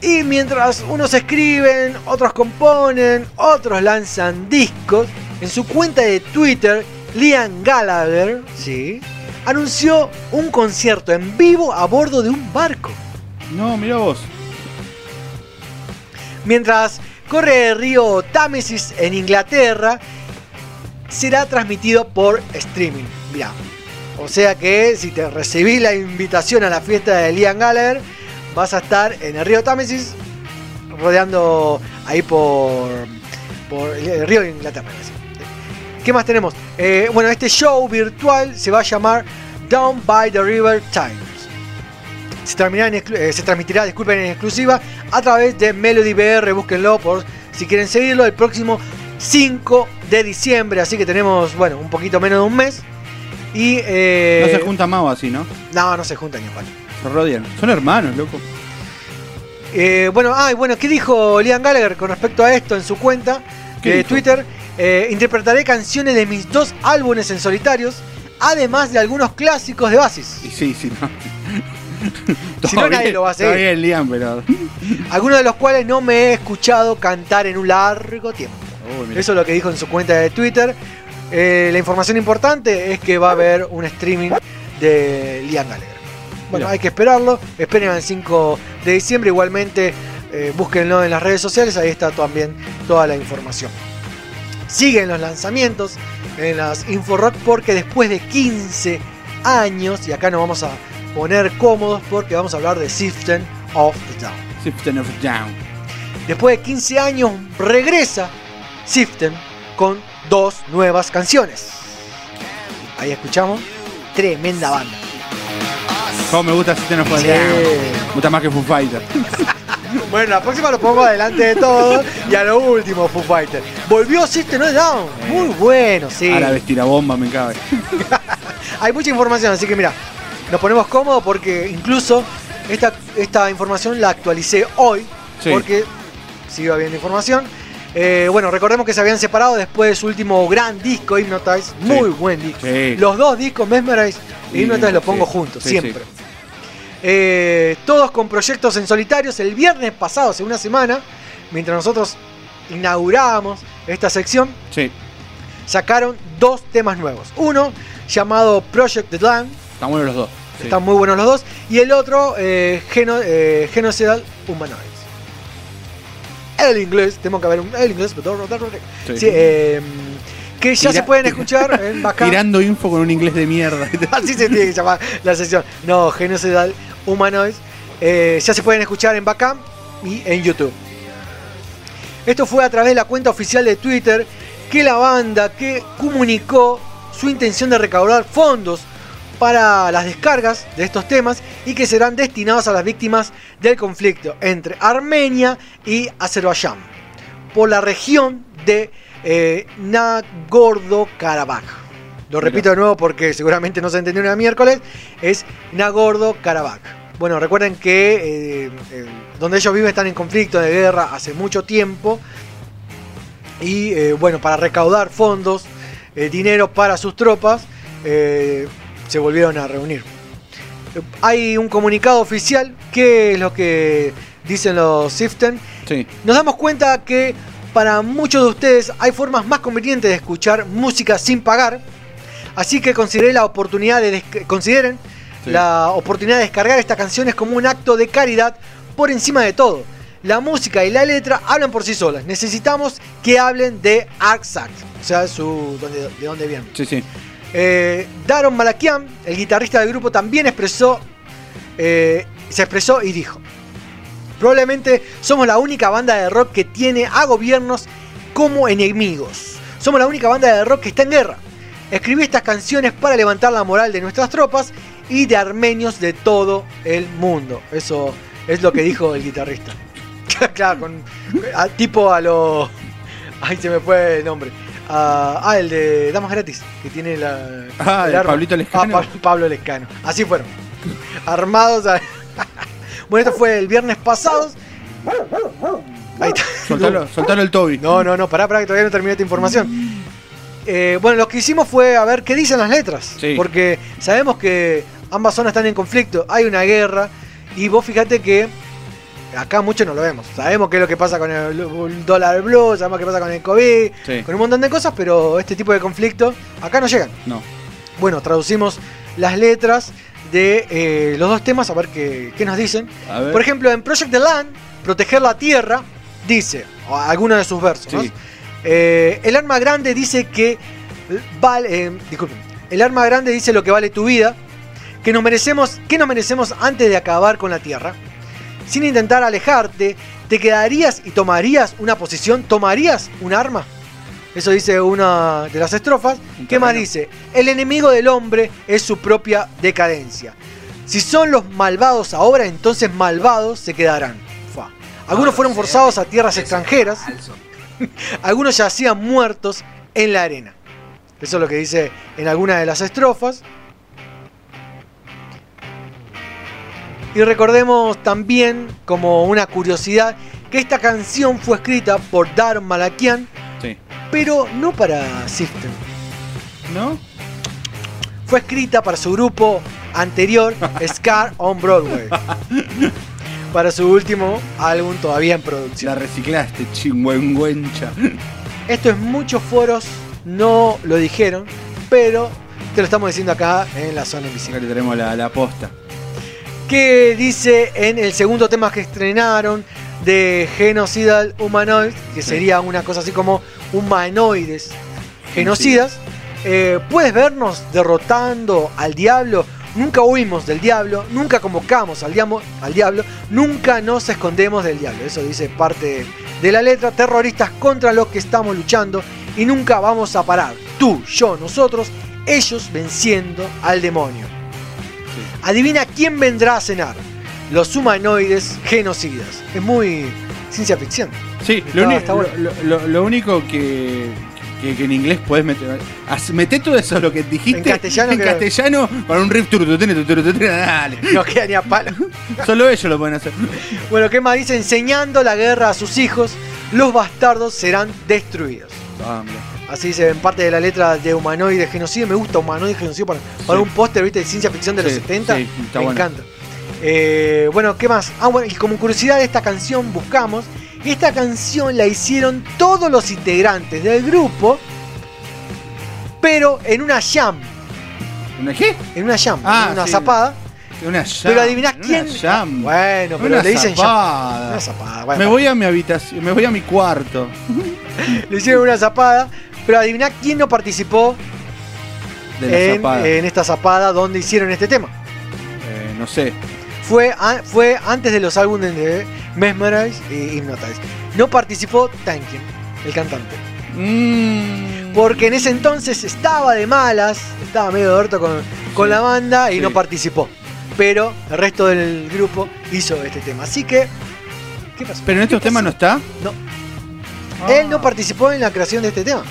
Y mientras unos escriben, otros componen, otros lanzan discos, en su cuenta de Twitter, Liam Gallagher, ¿sí? anunció un concierto en vivo a bordo de un barco. No, mira vos. Mientras corre el río Támesis en Inglaterra, será transmitido por streaming. Mirá. O sea que si te recibí la invitación a la fiesta de Liam Gallagher, vas a estar en el río Támesis, rodeando ahí por, por el río de Inglaterra. ¿Qué más tenemos? Eh, bueno, este show virtual se va a llamar Down by the River Times. se, eh, se transmitirá, disculpen, en exclusiva a través de Melody BR. Búsquenlo por si quieren seguirlo el próximo 5 de diciembre. Así que tenemos, bueno, un poquito menos de un mes. Y. eh, No se junta Mao así, ¿no? No, no se juntan palo. Se rodean. Son hermanos, loco. Eh, bueno, ay, bueno, ¿qué dijo Liam Gallagher con respecto a esto en su cuenta ¿Qué de dijo? Twitter? Eh, interpretaré canciones de mis dos álbumes en solitarios, además de algunos clásicos de Basis. Y sí, sí, no. Si no, nadie lo va a hacer. Está bien, Liam, pero. Algunos de los cuales no me he escuchado cantar en un largo tiempo. Uy, mira. Eso es lo que dijo en su cuenta de Twitter. Eh, la información importante es que va a haber un streaming de Liam Gallagher. Bueno, Mira. hay que esperarlo. Esperen al 5 de diciembre. Igualmente, eh, búsquenlo en las redes sociales. Ahí está también toda la información. Siguen los lanzamientos en las Inforock porque después de 15 años, y acá nos vamos a poner cómodos porque vamos a hablar de Siften of the Down. Siften of Down. Después de 15 años regresa Siften con dos nuevas canciones. Ahí escuchamos. Tremenda banda. ¿Cómo me gusta of the Sí. Down? Me gusta más que Foo Fighter. Bueno, la próxima lo pongo adelante de todo. Y a lo último, Foo Fighter. Volvió System of a Down. Muy bueno, sí. Vestir la bomba me cabe. Hay mucha información, así que mira, nos ponemos cómodos porque incluso esta, esta información la actualicé hoy. Sí. Porque sigue habiendo información. Eh, bueno, recordemos que se habían separado después de su último gran disco, Hypnotize. Muy buen disco. Sí. Los dos discos, Mesmerize y Hypnotize, los pongo juntos, siempre. Eh, todos con proyectos en solitarios. El viernes pasado, hace una semana, mientras nosotros inaugurábamos esta sección, Sí. sacaron dos temas nuevos. Uno llamado Project The Land, Están buenos los dos. Sí. están muy buenos los dos, y el otro eh, Geno- eh, Genocidal Humanoids. El inglés, tengo que ver un el inglés, pero Sí. sí, eh, que ya Tira- se pueden escuchar en Bacán. Tirando info con un inglés de mierda. Así se tiene que llamar la sesión. No, Genocidal Humanoids. Eh, ya se pueden escuchar en Bacam y en YouTube. Esto fue a través de la cuenta oficial de Twitter que la banda que comunicó su intención de recaudar fondos para las descargas de estos temas y que serán destinados a las víctimas del conflicto entre Armenia y Azerbaiyán por la región de eh, Nagorno-Karabaj. Lo repito de nuevo porque seguramente no se entendió una miércoles. Es Nagorno-Karabaj. Bueno, recuerden que eh, eh, donde ellos viven están en conflicto de guerra hace mucho tiempo. Y bueno, para recaudar fondos, dinero para sus tropas, eh, se volvieron a reunir. Hay un comunicado oficial que es lo que dicen los Siften. Sí. Nos damos cuenta que para muchos de ustedes hay formas más convenientes de escuchar música sin pagar. Así que consideren la oportunidad de desca- consideren Sí. la oportunidad de descargar estas canciones como un acto de caridad por encima de todo. La música y la letra hablan por sí solas. Necesitamos que hablen de Arxac, o sea, su, donde, de dónde vienen. Sí, sí. Eh, Daron Malakian, el guitarrista del grupo, también expresó, eh, se expresó y dijo: Probablemente somos la única banda de rock que tiene a gobiernos como enemigos. Somos la única banda de rock que está en guerra. Escribí estas canciones para levantar la moral de nuestras tropas y de armenios de todo el mundo. Eso es lo que dijo el guitarrista. claro, con, tipo a lo. Ay, se me fue el nombre. Ah, ah, el de Damas Gratis, que tiene la. Ah, el. Pablito Lescano. Ah, Pa- Pablo Lescano. Así fueron. Armados. a- bueno, esto fue el viernes pasado. Ahí está. Soltalo, soltalo el Toby. No, no, no, pará, pará, que todavía no terminé esta información. Eh, bueno, lo que hicimos fue a ver qué dicen las letras. Sí. Porque sabemos que ambas zonas están en conflicto, hay una guerra. Y vos fíjate que acá mucho no lo vemos. Sabemos qué es lo que pasa con el, dólar blue, sabemos qué pasa con el COVID, Sí. con un montón de cosas, pero este tipo de conflicto acá no llegan. No. Bueno, traducimos las letras de eh, los dos temas a ver qué, qué nos dicen. Por ejemplo, en Project the Land, Proteger la Tierra, dice, o alguno de sus versos, ¿no? Eh, el arma grande dice que vale, eh, disculpen, el arma grande dice lo que vale tu vida, que nos merecemos, que nos merecemos antes de acabar con la Tierra. Sin intentar alejarte, te quedarías y tomarías una posición, tomarías un arma. Eso dice una de las estrofas. ¿Qué más dice? El enemigo del hombre es su propia decadencia. Si son los malvados ahora, entonces malvados se quedarán. Fua. Algunos fueron forzados a tierras extranjeras. Algunos yacían muertos en la arena. Eso es lo que dice en alguna de las estrofas. Y recordemos también, como una curiosidad, que esta canción fue escrita por Dar Malakian, Sí. pero no para System. ¿No? Fue escrita para su grupo anterior, Scar on Broadway. Para su último álbum todavía en producción. La reciclaste, chingüengüencha. Esto en muchos foros no lo dijeron, pero te lo estamos diciendo acá en la zona invisible. Acá le tenemos la, la posta. Que dice en el segundo tema que estrenaron de Genocidal Humanoid, que sería una cosa así como humanoides genocidas. eh, puedes vernos derrotando al diablo. Nunca huimos del diablo, nunca convocamos al, diamo- al diablo, nunca nos escondemos del diablo. Eso dice parte de la letra. Terroristas contra los que estamos luchando y nunca vamos a parar. Tú, yo, nosotros, ellos venciendo al demonio. Adivina quién vendrá a cenar. Los humanoides genocidas. Es muy ciencia ficción. Sí, lo, bueno. lo- lo- lo único que, que, que en inglés puedes meter. Meté todo eso lo que dijiste En castellano en que- castellano para un turututene, dale. No queda ni a palo. Solo ellos lo pueden hacer. Bueno, ¿qué más dice? Enseñando la guerra a sus hijos, los bastardos serán destruidos. Ah. Así dice en parte de la letra de Humanoide Genocidio. Me gusta Humanoide Genocidio para, para Sí. un póster, ¿viste? De ciencia ficción de los Sí, 70. sí, está Me bueno. encanta. Eh, bueno, ¿qué más? Ah, bueno, y como curiosidad de esta canción buscamos. Esta canción la hicieron todos los integrantes del grupo, pero en una jam. ¿Una qué? En una jam, Ah, en una zapada. Una jam. Pero adivinás una quién. jam. Bueno, pero Una le dicen jam. zapada. Una zapada, bueno. Me voy a mi habitación, me voy a mi cuarto. Le hicieron una zapada, pero adiviná quién no participó De en, esta zapada donde hicieron este tema. Eh, no sé. Fue, a- fue antes de los álbumes de Mesmerize y Hypnotize. No participó Tankin, el cantante. Mm. Porque en ese entonces estaba de malas, estaba medio orto con, con la banda y sí. no participó. Pero el resto del grupo hizo este tema. Así que, ¿qué pasó? Pero en estos temas no está. No. Él no participó en la creación de este tema.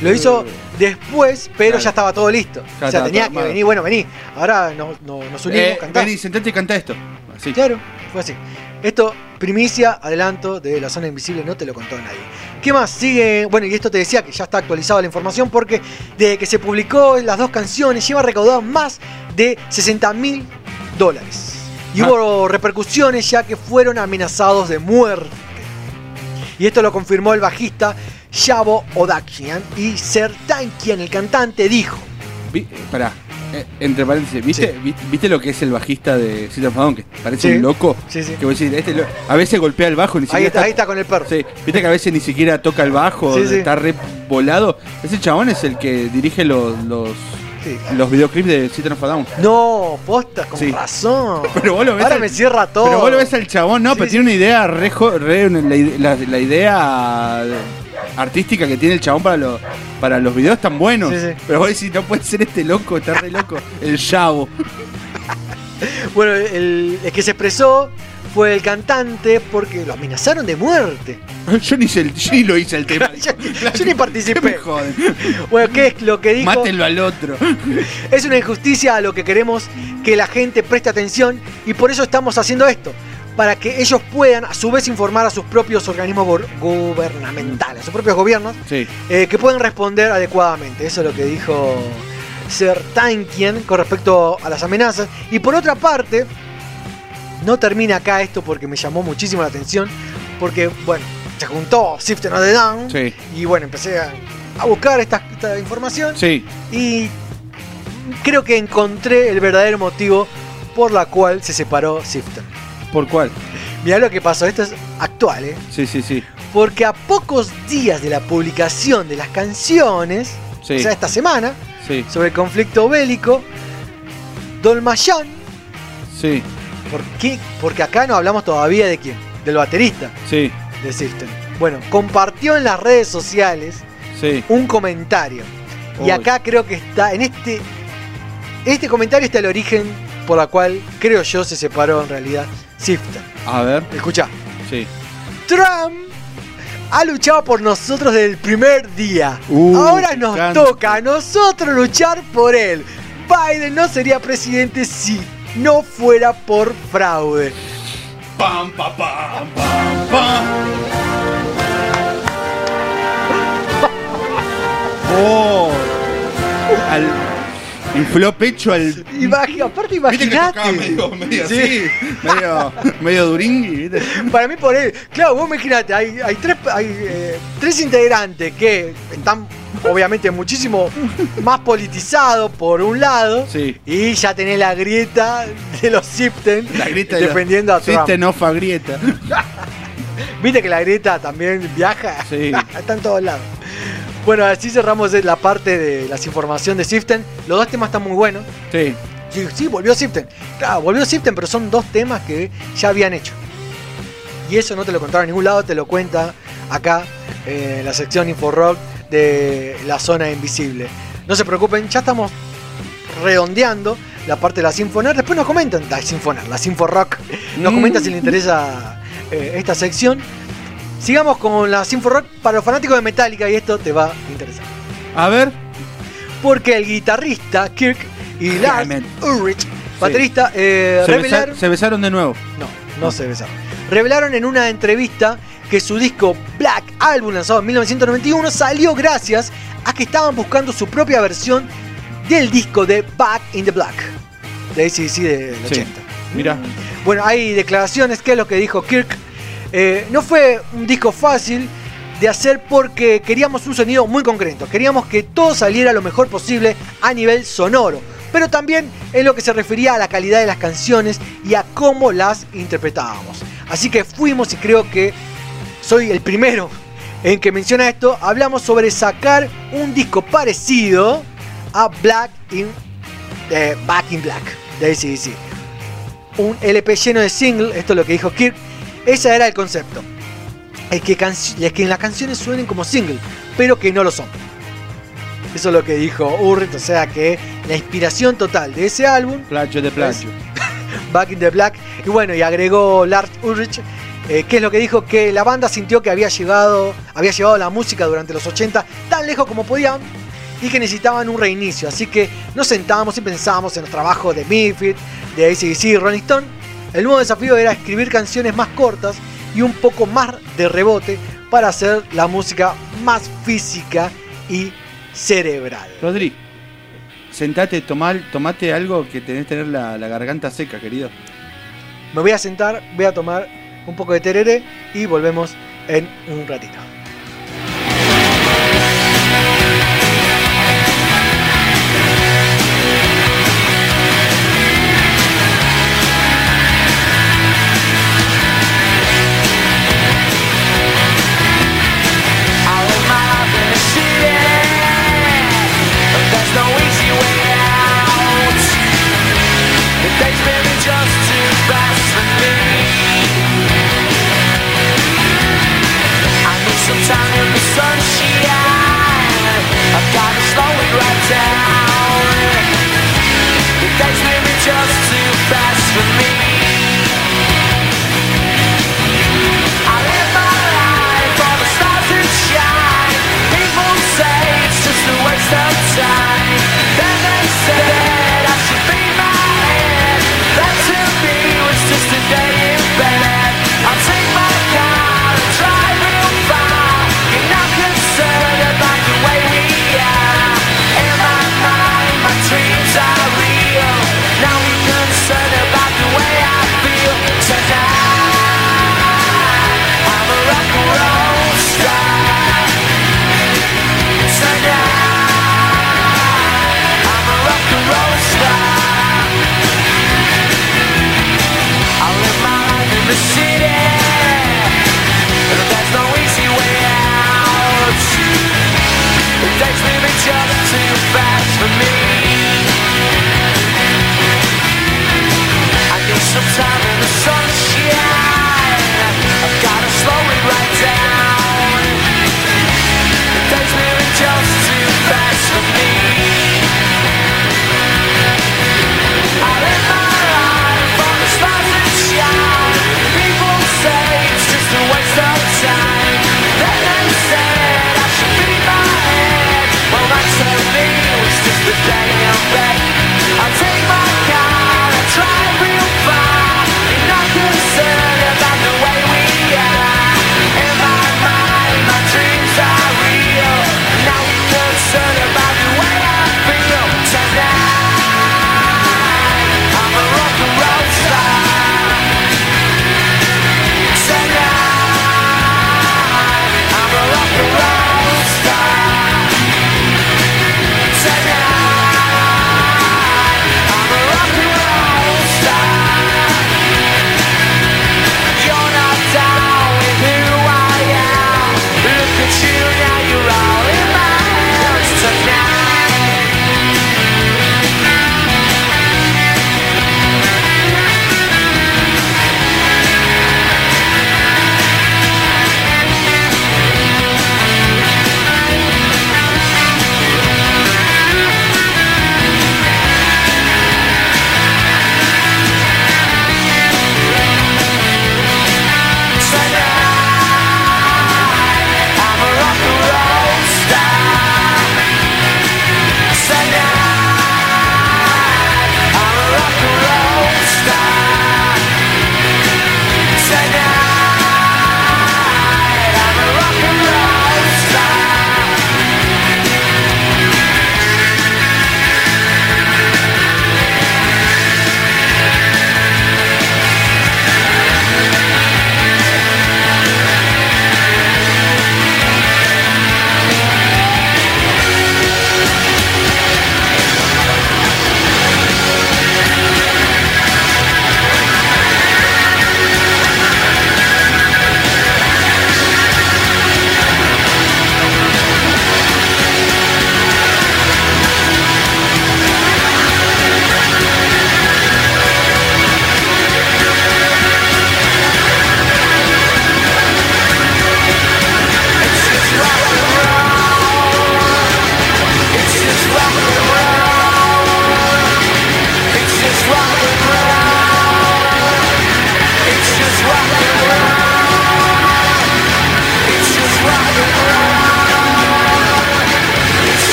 Lo hizo después, pero Claro. ya estaba todo listo. Ya o sea, tenía que venir, bueno, vení. Ahora no- no- nos unimos, Eh, cantá. vení, sentate y canta esto. Así. Claro, fue así. Esto, primicia, adelanto de la zona invisible, no te lo contó nadie. ¿Qué más? Sigue, bueno, y esto te decía que ya está actualizada la información porque desde que se publicó las dos canciones lleva recaudado más de 60 mil dólares. Y Ah. hubo repercusiones ya que fueron amenazados de muerte. Y esto lo confirmó el bajista Shabo Odakian y Sertankian, el cantante, dijo. Vi- eh, pará. Eh, entre paréntesis, ¿viste, Sí. ¿viste lo que es el bajista de System of? Que parece Sí. un loco. Sí, sí. Que vos decís, este lo- a veces golpea el bajo, ni siquiera. Ahí está, ahí está con el perro. Sí, viste que a veces ni siquiera toca el bajo, Sí, sí. está re volado. Ese chabón es el que dirige los, los, Los videoclips de System of a Down. No, posta, con Sí. razón. Pero vos lo ves Ahora al- me cierra todo. Pero vos lo ves al chabón, no, Sí, pero tiene una idea re, jo- re- la, ide- la- la idea artística que tiene el chabón para los para los videos tan buenos. Sí, sí. Pero vos decís, no puede ser este loco, está re loco. El chavo. Bueno, el, el que se expresó fue el cantante porque lo amenazaron de muerte. Yo ni, hice el- yo ni lo hice el tema. yo, yo ni ¿Qué participé. me joden? Bueno, ¿qué es lo que dijo? Mátenlo al otro. Es una injusticia a lo que queremos que la gente preste atención y por eso estamos haciendo esto. Para que ellos puedan a su vez informar a sus propios organismos gubernamentales, a sus propios gobiernos, Sí. eh, que puedan responder adecuadamente. Eso es lo que dijo Sir Tankien con respecto a las amenazas. Y por otra parte, no termina acá esto porque me llamó muchísimo la atención. Porque, bueno, se juntó Siften of the Down. Sí. Y bueno, empecé a, a buscar esta, esta información. Sí. Y creo que encontré el verdadero motivo por la cual se separó Siften. ¿Por cuál? Mirá lo que pasó, esto es actual, ¿eh? Sí, sí, sí. Porque a pocos días de la publicación de las canciones, Sí. o sea, esta semana, Sí. sobre el conflicto bélico, Dolmayan, Sí. ¿Por qué? Porque acá no hablamos todavía de quién, del baterista Sí. de System. Bueno, compartió en las redes sociales Sí. un comentario. Y acá creo que está, en este, este comentario está el origen por la cual, creo yo, se separó en realidad Sifter. A ver. Escucha. Sí. Trump ha luchado por nosotros desde el primer día. Uh, Ahora nos toca a nosotros luchar por él. Biden no sería presidente si no fuera por fraude. Pam, pam, pam, pam, pam. Oh. Al, infló pecho al. Imagi- aparte, tocaba medio, medio Sí. así, medio, medio duringui, ¿viste? Para mí por él. Claro, vos imagínate, hay, hay, tres, hay eh, tres integrantes que están obviamente muchísimo más politizados por un lado. Y ya tenés la grieta de los Sipten La grieta de los- defendiendo a Trump. Sipten grieta. Viste que la grieta también viaja. Sí. Está en todos lados. Bueno, así cerramos la parte de las informaciones de Siften. Los dos temas están muy buenos. Sí. Sí, sí, volvió Siften. Claro, volvió Siften, pero son dos temas que ya habían hecho. Y eso no te lo contaron en ningún lado, te lo cuenta acá eh, en la sección Inforock de la zona invisible. No se preocupen, ya estamos redondeando la parte de la Sinfonar. Después nos comentan, la Sinfonar, la Sinforock. Nos Mm. comentan si les interesa eh, esta sección. Sigamos con la Sinforock para los fanáticos de Metallica y esto te va a interesar. A ver. Porque el guitarrista Kirk y Lars. Ulrich, baterista, eh, Se, besa- se besaron de nuevo. No, no se besaron. Revelaron en una entrevista que su disco Black, álbum lanzado en 1991, salió gracias a que estaban buscando su propia versión del disco de Back in the Black, de ACDC del Sí. 80. Mira. Bueno, hay declaraciones, que es lo que dijo Kirk. Eh, no fue un disco fácil de hacer porque queríamos un sonido muy concreto. Queríamos que todo saliera lo mejor posible a nivel sonoro. Pero también en lo que se refería a la calidad de las canciones y a cómo las interpretábamos. Así que fuimos y creo que soy el primero en que menciona esto. Hablamos sobre sacar un disco parecido a Black in, eh, Back in Black de ACDC un LP lleno de single, esto es lo que dijo Kirk, ese era el concepto. Es que, es que las canciones suenen como single, pero que no lo son. Eso es lo que dijo Urrit, o sea que la inspiración total de ese álbum, Placho de placho. Back in the Black, y bueno, y agregó Lars Ulrich, eh, que es lo que dijo que la banda sintió que había llegado, había llevado la música durante los 80 tan lejos como podían y que necesitaban un reinicio. Así que nos sentábamos y pensábamos en los trabajos de Miffit, de ACDC y Rolling Stone. El nuevo desafío era escribir canciones más cortas y un poco más de rebote para hacer la música más física y cerebral. Rodri, sentate, tomá- tomate algo que tenés que tener la, la garganta seca, querido. Me voy a sentar, voy a tomar un poco de tereré y volvemos en un ratito. Fast for me. I need some time in the sunshine.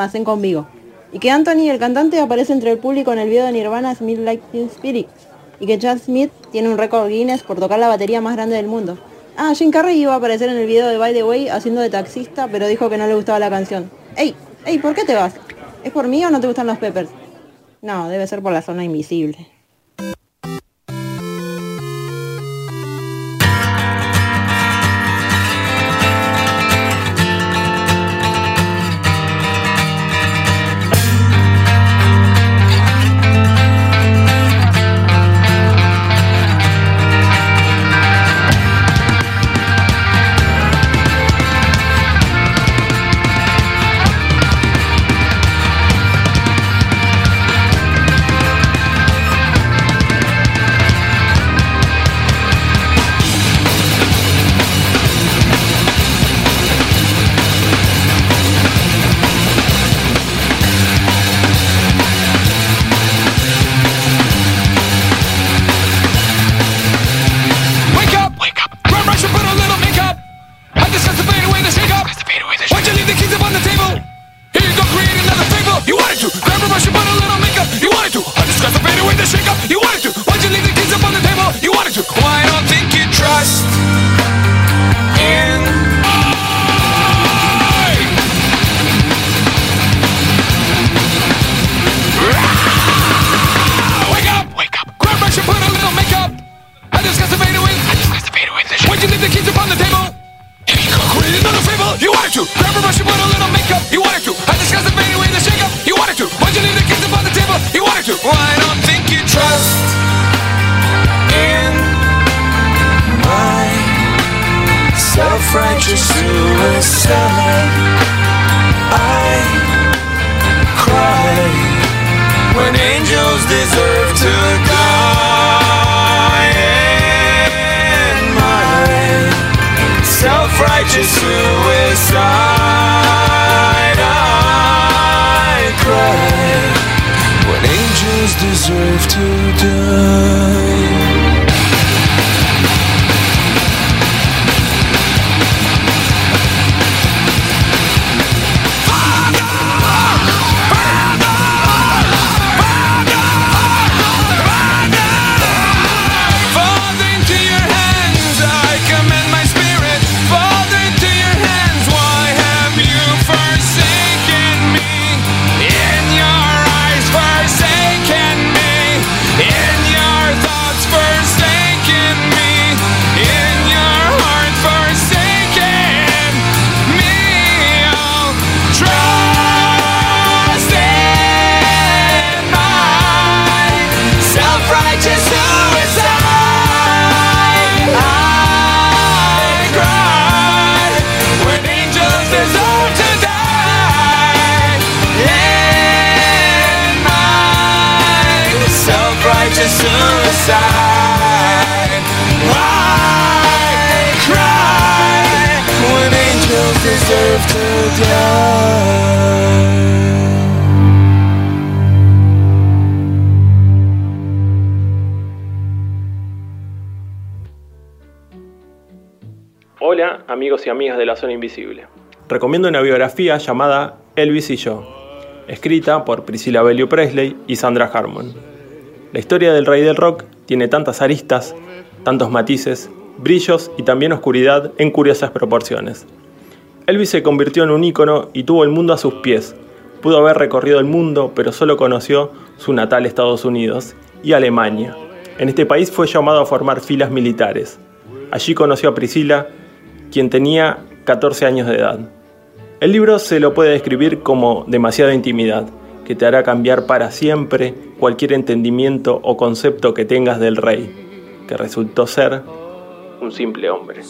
Almacén con Vigo. Y que Anthony, el cantante, aparece entre el público en el video de Nirvana Smith Like Spirit. Y que Chad Smith tiene un récord Guinness por tocar la batería más grande del mundo. Ah, Jim Carrey iba a aparecer en el video de By the Way haciendo de taxista, pero dijo que no le gustaba la canción. ¡Ey! ¡Ey! ¿Por qué te vas? ¿Es por mí o no te gustan los Peppers? No, debe ser por la zona invisible. Una biografía llamada Elvis y yo, escrita por Priscilla Bellew Presley y Sandra Harmon. La historia del rey del rock tiene tantas aristas, tantos matices, brillos y también oscuridad en curiosas proporciones. Elvis se convirtió en un ícono y tuvo el mundo a sus pies. Pudo haber recorrido el mundo, pero solo conoció su natal Estados Unidos y Alemania. En este país fue llamado a formar filas militares. Allí conoció a Priscilla, quien tenía 14 años de edad. El libro se lo puede describir como demasiada intimidad, que te hará cambiar para siempre cualquier entendimiento o concepto que tengas del rey, que resultó ser un simple hombre.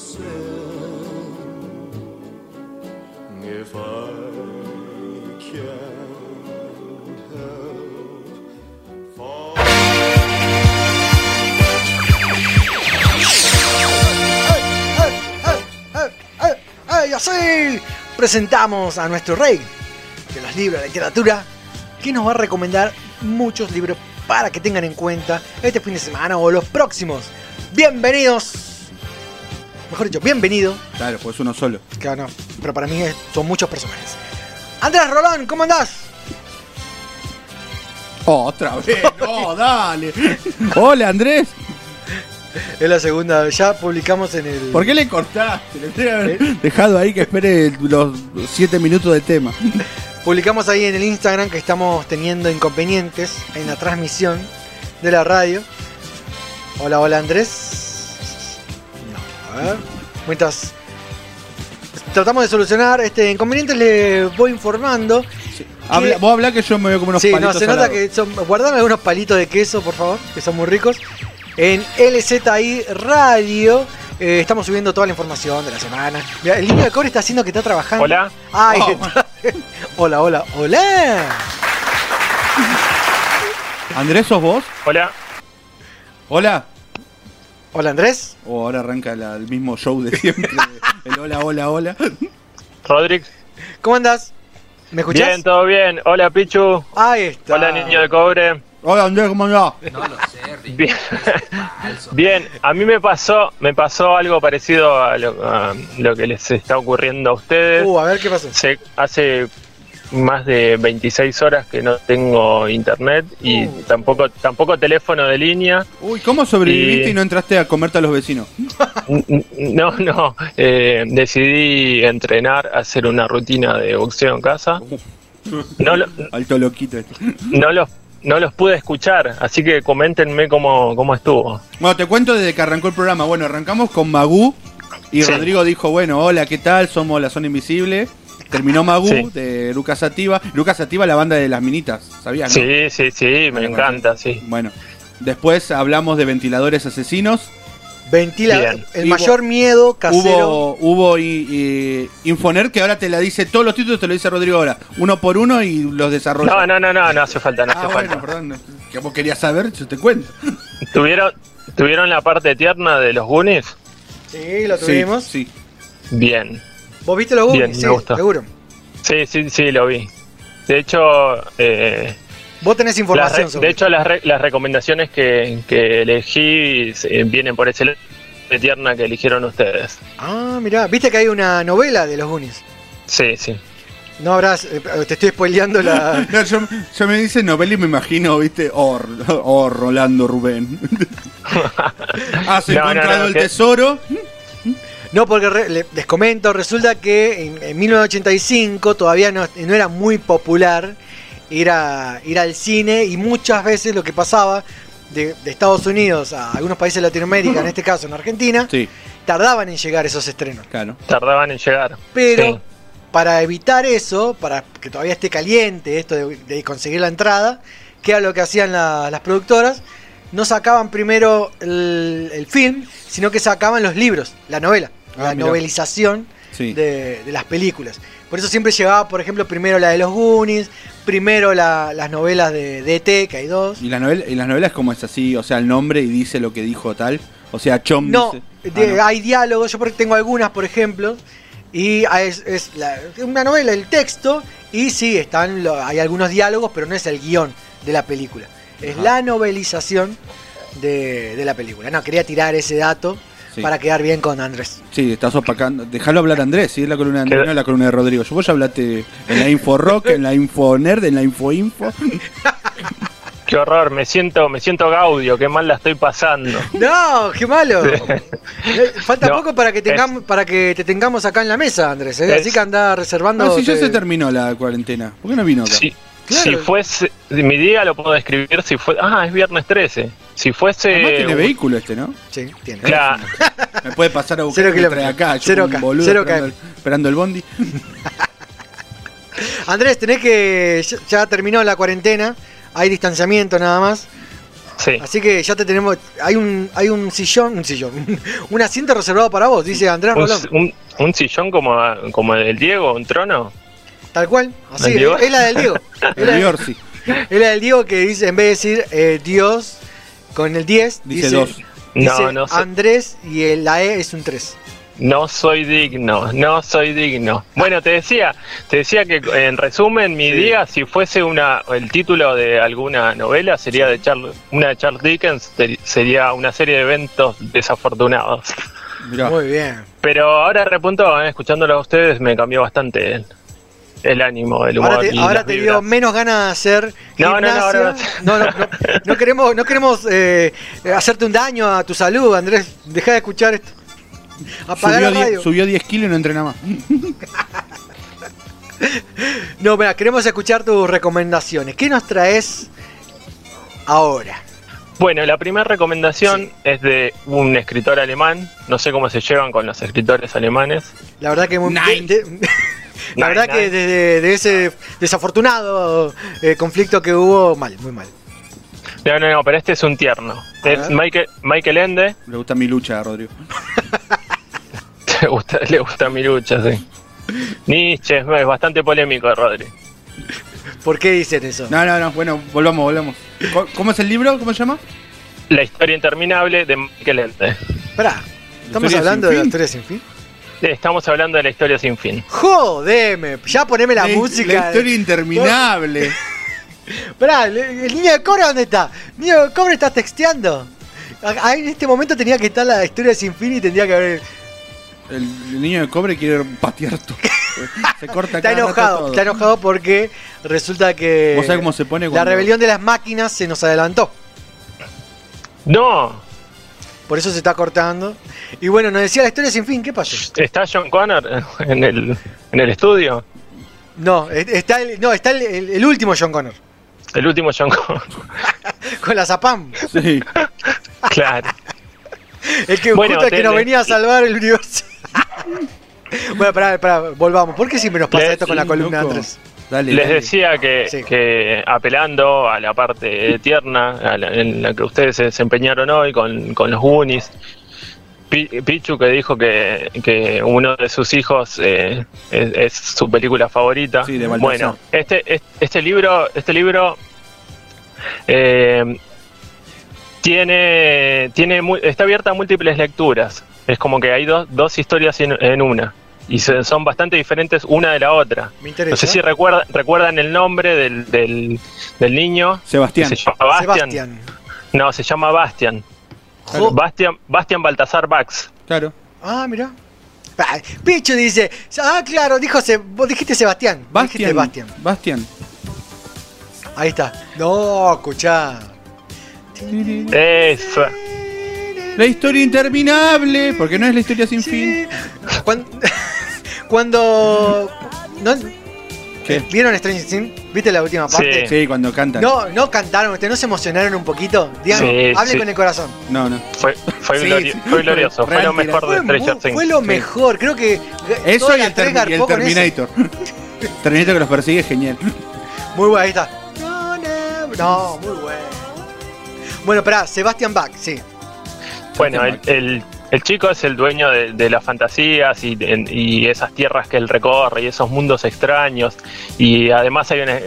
¡Ay, así! Presentamos a nuestro rey de los libros de literatura, que nos va a recomendar muchos libros para que tengan en cuenta este fin de semana o los próximos. Bienvenidos. Mejor dicho, bienvenido. Claro, pues uno solo. Claro, no, pero para mí son muchos personajes. Andrés Rolón, ¿cómo andás? Otra vez, no, dale. Hola, Andrés. Es la segunda, ya publicamos en el. ¿Por qué le cortaste? Le tendría que haber dejado ahí que espere los 7 minutos de tema. Publicamos ahí en el Instagram que estamos teniendo inconvenientes en la transmisión de la radio. Hola, hola Andrés. No, a ver. Mientras tratamos de solucionar este inconveniente, le voy informando. Habla- vos hablá que yo me veo como unos sí, no, palitos se al nota lado. que son. Guardame algunos palitos de queso, por favor, que son muy ricos. En LZI Radio eh, estamos subiendo toda la información de la semana. Mirá, el niño de cobre está haciendo que está trabajando. Hola. Ay, Oh, está- hola, hola, hola. Andrés, ¿sos vos? Hola. Hola. Hola, Andrés. O ahora arranca la- el mismo show de siempre. el hola, hola, hola. Rodrigo. ¿Cómo andás? ¿Me escuchás? Bien, todo bien. Hola, Pichu. Ahí está. Hola, niño de cobre. Hola, Andrés, ¿cómo andás? No lo sé, Rick. Bien. Bien, a mí me pasó, me pasó algo parecido a lo, a lo que les está ocurriendo a ustedes. Uh, a ver qué pasó. Se- hace más de 26 horas que no tengo internet y Uh. tampoco tampoco teléfono de línea. Uy, ¿cómo sobreviviste Y- y no entraste a comerte a los vecinos? No, no. eh, decidí entrenar, hacer una rutina de boxeo en casa. No, lo- Alto loquito. este. no los no los pude escuchar, así que coméntenme cómo, cómo estuvo. Bueno, te cuento desde que arrancó el programa. Bueno, arrancamos con Magú y Sí. Rodrigo dijo, bueno, hola, ¿qué tal? Somos la Zona Invisible. Terminó Magú Sí. de Lucas Sativa. Lucas Sativa, la banda de las minitas, ¿sabías? no? Sí, sí, sí, me Bueno, encanta, sí. Bueno, después hablamos de ventiladores asesinos. Ventila. Bien. El Hubo- mayor miedo casero. Hubo, hubo y, y Infoner que ahora te la dice, todos los títulos te lo dice Rodrigo ahora, uno por uno y los desarrolla. No, no, no, no, no hace falta, no hace ah, falta. bueno, perdón, que vos querías saber, yo te cuento. ¿Tuvieron, ¿Tuvieron la parte tierna de los Goonies? Sí, lo tuvimos. Sí, Bien. ¿Vos viste los Bien, Goonies? me Sí, gusta. seguro. Sí, sí, sí, lo vi. De hecho, eh, Vos tenés información re- sobre de hecho las, re- las recomendaciones que, que elegí eh, vienen por ese lado de tierna que eligieron ustedes. Ah, mirá. ¿Viste que hay una novela de los Goonies? Sí, sí. No habrás. eh, te estoy spoileando la. No, yo, yo me dice novela y me imagino, viste, oh, oh Rolando Rubén. Has No, encontrado no, el que- tesoro. No, porque re- les comento, resulta que en, en 1985 todavía no, no era muy popular ir, a- ir al cine y muchas veces lo que pasaba de, de Estados Unidos a algunos países de Latinoamérica, en este caso en Argentina, Sí, tardaban en llegar esos estrenos. claro. Tardaban en llegar. Pero Sí. para evitar eso, para que todavía esté caliente esto de, de conseguir la entrada, que era lo que hacían la- las productoras, no sacaban primero el, el film, sino que sacaban los libros, la novela, Ah, la mirá. novelización Sí. de, de las películas. Por eso siempre llegaba, por ejemplo, primero la de los Goonies, primero la- las novelas de, de ET, que hay dos. Y la novela, y las novelas como es así, o sea, el nombre y dice lo que dijo tal. O sea, Chom No, dice. de- Ah, no. hay diálogos, yo tengo algunas, por ejemplo, y es, es la- una novela, el texto, y sí, están lo- hay algunos diálogos, pero no es el guion de la película. Es Ajá. la novelización de, de la película. No, quería tirar ese dato Sí. para quedar bien con Andrés. Sí, estás opacando. Déjalo hablar Andrés, sí, es la columna de Andrés, no es la columna de Rodrigo. Vos ya hablaste en la Info Rock, en la Info Nerd, en la Info Info. Qué horror, me siento, me siento gaudio, qué mal la estoy pasando. No, qué malo. Eh, Falta No, poco para que tengamos, para que te tengamos acá en la mesa, Andrés. ¿eh? Es- Así que anda reservando. No, si ya se terminó la cuarentena. ¿Por qué no vino acá? Si, Claro. si fuese, mi día lo puedo describir si fue, ah, es viernes 13. Si fuese Además tiene un- vehículo este, ¿no? Sí, tiene. Claro, Me puede pasar a buscar Cero kilómetros. acá. Yo Cero un boludo cero esperando, el, esperando el bondi. Andrés, tenés que. Ya, ya terminó la cuarentena. Hay distanciamiento nada más. sí. Así que ya te tenemos. Hay un, hay un sillón, un sillón, un asiento reservado para vos, dice Andrés Un, Rolón. un- un sillón como, como el Diego, un trono. Tal cual, así, es la del Diego. Es El la, Diorsi. es la del Diego que dice, en vez de decir eh, Dios con el 10, Dice dice, dos. dice No, no sé. Andrés y el, la E es un 3. No soy digno, no soy digno. Bueno, te decía, te decía que en resumen mi día, si fuese una el título de alguna novela sería de Charles, una de Charles Dickens, sería una serie de eventos desafortunados. Mirá. Muy bien. Pero ahora repunto, eh, escuchándolo a ustedes me cambió bastante. El ánimo, el humor. Ahora te, ahora dio menos ganas de hacer No, no, no, gimnasia. ahora no, no, no, no queremos, no queremos eh, hacerte un daño a tu salud, Andrés. Deja de escuchar esto. Subió la 10, radio. subió 10 kilos y no entrena más. No, mira, queremos escuchar tus recomendaciones. ¿Qué nos traes ahora? Bueno, la primera recomendación es de un escritor alemán. No sé cómo se llevan con los escritores alemanes. La verdad que muy, de- de- la verdad que desde de ese desafortunado eh, conflicto que hubo, mal, muy mal. No, no, no, pero este es un tierno. Es. Michael, Michael Ende. Le gusta mi lucha, Rodrigo. Le gusta, le gusta mi lucha, sí. Nietzsche es bastante polémico, Rodri. ¿Por qué dicen eso? No, no, no. Bueno, volvamos, volvamos. ¿Cómo es el libro? ¿Cómo se llama? La historia interminable de Michael Ende. Pará, ¿estamos hablando de la historia sin fin? Estamos hablando de la historia sin fin. Jodeme, ya poneme la, La- música. la historia interminable. Pará, el, niño de cobre dónde está? El niño de cobre está texteando. En este momento tenía que estar la historia sin fin y tendría que haber. El, el niño de cobre quiere patear todo. Se corta Está enojado, todo. está enojado porque resulta que ¿Vos sabés cómo se pone la rebelión de las máquinas se nos adelantó. No, Por eso se está cortando. Y bueno, nos decía la historia sin fin, ¿qué pasó? ¿está John Connor en el, en el estudio? No, es- está el, no, está el, el- el último John Connor. El último John Connor. Con la Zapam. Sí. Claro. El que Bueno, justo el que nos venía a salvar el universo. bueno, pará, pará, volvamos. ¿Por qué siempre nos pasa esto con la columna loco. 3? Dale, Les dale. decía que, que apelando a la parte tierna a la- en la que ustedes se desempeñaron hoy con, con los Goonies, Pi- Pichu que dijo que, que uno de sus hijos eh, es, es su película favorita. Sí, de bueno, este, este, este libro, este libro eh, tiene, tiene mu- está abierta a múltiples lecturas. Es como que hay dos, dos historias en, en una. Y son bastante diferentes una de la otra. Me interesa. No sé si recuerdan, recuerdan el nombre del, del, del niño. Sebastián. Se llama Bastian. Sebastián. No, se llama Bastian. Jo- Bastian, Bastian Baltasar Bax. Claro. Ah, mira. Picho dice, ah, claro, dijo, Se- vos dijiste Sebastián. vos dijiste Bastian. Bastian. Bastian. Ahí está. No, escuchá. Eso. La historia interminable. Porque no es la historia sin fin. Cuando... cuando ¿no? ¿Qué? ¿Vieron Stranger Things? ¿Viste la última parte? Sí, cuando cantan. No, no cantaron, ustedes no se emocionaron un poquito. Digan, Sí, hable sí. con el corazón. No, no. Fue, fue, Sí, glori- sí. fue glorioso. Fue lo mejor de Stranger Things. fue lo Sí. mejor, creo que Eso y el, y. Terminator. Terminator que los persigue es genial. Muy bueno, ahí está. No, muy bueno. Bueno, pará, Sebastian Bach, sí. Bueno, el, el, el chico es el dueño de, de las fantasías y, de- y esas tierras que él recorre y esos mundos extraños. Y además hay una,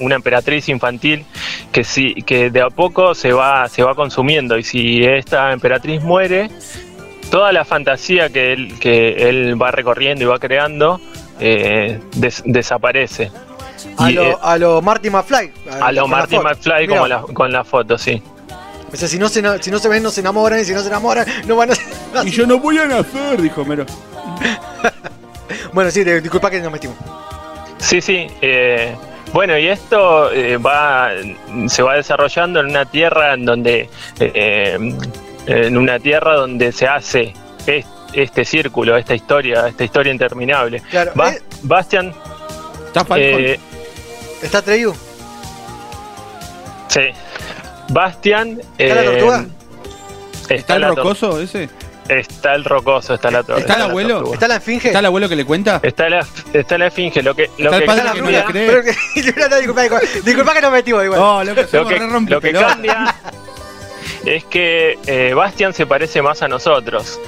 una emperatriz infantil que sí, que de a poco se va, se va consumiendo. Y si esta emperatriz muere, toda la fantasía que él, que él va recorriendo y va creando eh, des- desaparece. A Y, lo, eh, a lo Marty McFly. a lo con la Marty. McFly como la- con la foto, sí. O sea, si no, se, si no se ven, no se enamoran. Y si no se enamoran, no van a. Y yo no voy a nacer, dijo Mero. Bueno, sí, de- disculpa que nos metimos. Sí, sí. eh, bueno, y esto eh, va, se va desarrollando en una tierra en donde, eh, en una tierra donde se hace es- este círculo, esta historia, esta historia interminable. Claro, Ba- eh, Bastian, ¿Está Falcon? eh, ¿Está Treyu? sí. Bastian. ¿Está la eh, tortuga? ¿Está el la tor- rocoso ese? Está el rocoso, está la tor- ¿Está el la abuelo? tortuga. ¿Está la esfinge? ¿Está el abuelo que le cuenta? Está la, está la esfinge, lo que, lo Está el que padre ¿Está que la no bruja? cree. Pero que- no, disculpa, disculpa, disculpa que nos metimos igual. No, loco, lo que, re lo que cambia es que eh, Bastian se parece más a nosotros.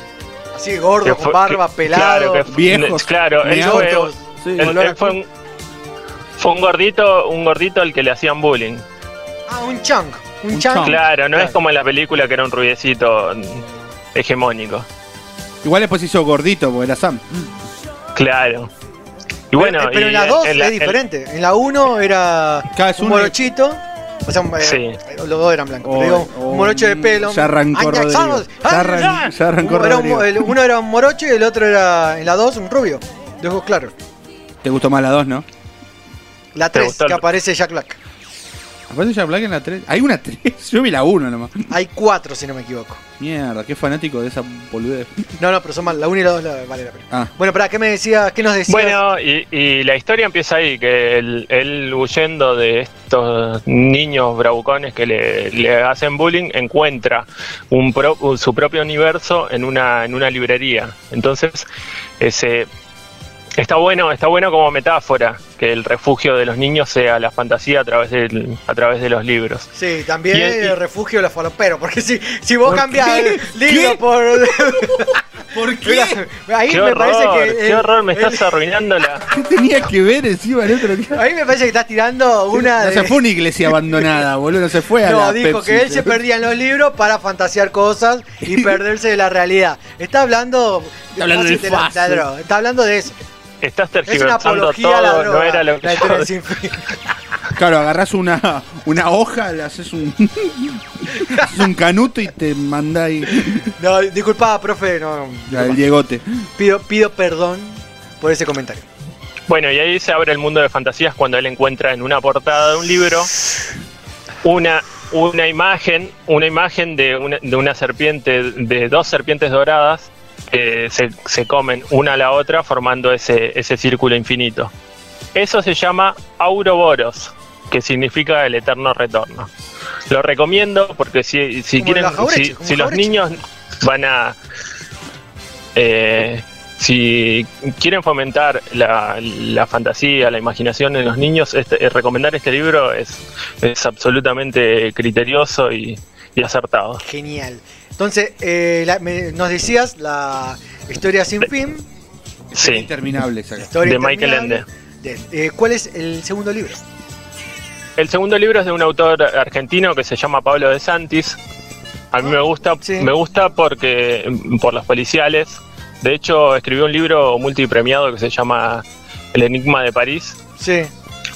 Así, gordo, Que con fue- barba, que- pelado. Claro, que, Viejos, claro él fue. Sí. él- él fue un, fue un gordito, un gordito al que le hacían bullying. Ah, un chunk. Un, Un. Claro, no Claro. es como en la película que era un rubiecito hegemónico. Igual después hizo gordito porque era Sam. Claro. Y Pero- bueno, eh, pero y en la 2 en la- es en- diferente. En la 1 era Cada un morochito. O sea, eh, Sí. los dos eran blancos. Oh, pero digo, oh, un morocho de pelo. ya arrancó Rodrigo. Ya arran- ya arrancó Uno era un- uno era un morocho y el otro era, en la 2, un rubio. De ojos claros. ¿Te gustó más la 2, no? La ¿Te 3, gustó que el- aparece Jack Black. Aparece Jack Black en la 3. Hay una 3. Yo vi la 1 nomás. Hay 4, si no me equivoco. Mierda, qué fanático de esa boludez. No, no, pero son más, la 1 y la 2 la, vale la pena. Ah. Bueno, pará, ¿qué me decías? ¿Qué nos decías? Bueno, y, y la historia empieza ahí, que él, él huyendo de estos niños bravucones que le, le hacen bullying, encuentra un pro- su propio universo en una, en una librería. Entonces, ese está bueno, está bueno como metáfora que el refugio de los niños sea la fantasía a través del, a través de los libros. Sí, también Y el- el, refugio de los faloperos, porque si, si vos ¿Por cambias qué? el libro ¿Qué? por... ¿Por Mira, ahí qué me horror, parece que... qué el- horror, me el- estás arruinando la... ¿Qué tenía que ver encima el otro? A mí me parece que estás tirando una No de... se fue a una iglesia abandonada, boludo. No se fue a No, la dijo Pepsi. que él se perdía en los libros para fantasear cosas y perderse de la realidad. Está hablando... Está hablando de de. Está hablando de eso. Estás Es tergiversando apología a la todo, droga. no era lo que la yo. Claro, agarrás una, una hoja, le haces un, haces un canuto y te manda ahí No, disculpa, profe, no. el Diegote. Pido, pido perdón por ese comentario. Bueno, y ahí se abre el mundo de fantasías cuando él encuentra en una portada de un libro una, una imagen, una imagen de una, de una serpiente, de dos serpientes doradas que se, se comen una a la otra formando ese, ese círculo infinito. Eso se llama Auroboros, que significa el eterno retorno. Lo recomiendo porque si, si quieren, Jaureche, si, los niños van a eh, si quieren fomentar la, la fantasía, la imaginación en los niños, este- eh, recomendar este libro es, es absolutamente criterioso y, y acertado. Genial. Entonces, eh, la- me- nos decías la historia sin fin. Sí, Interminable de Michael. Ende. De- eh, ¿Cuál es el segundo libro? El segundo libro es de un autor argentino que se llama Pablo de Santis. A mí me gusta, me gusta porque por los policiales. De hecho, escribió un libro multipremiado que se llama El Enigma de París. Sí.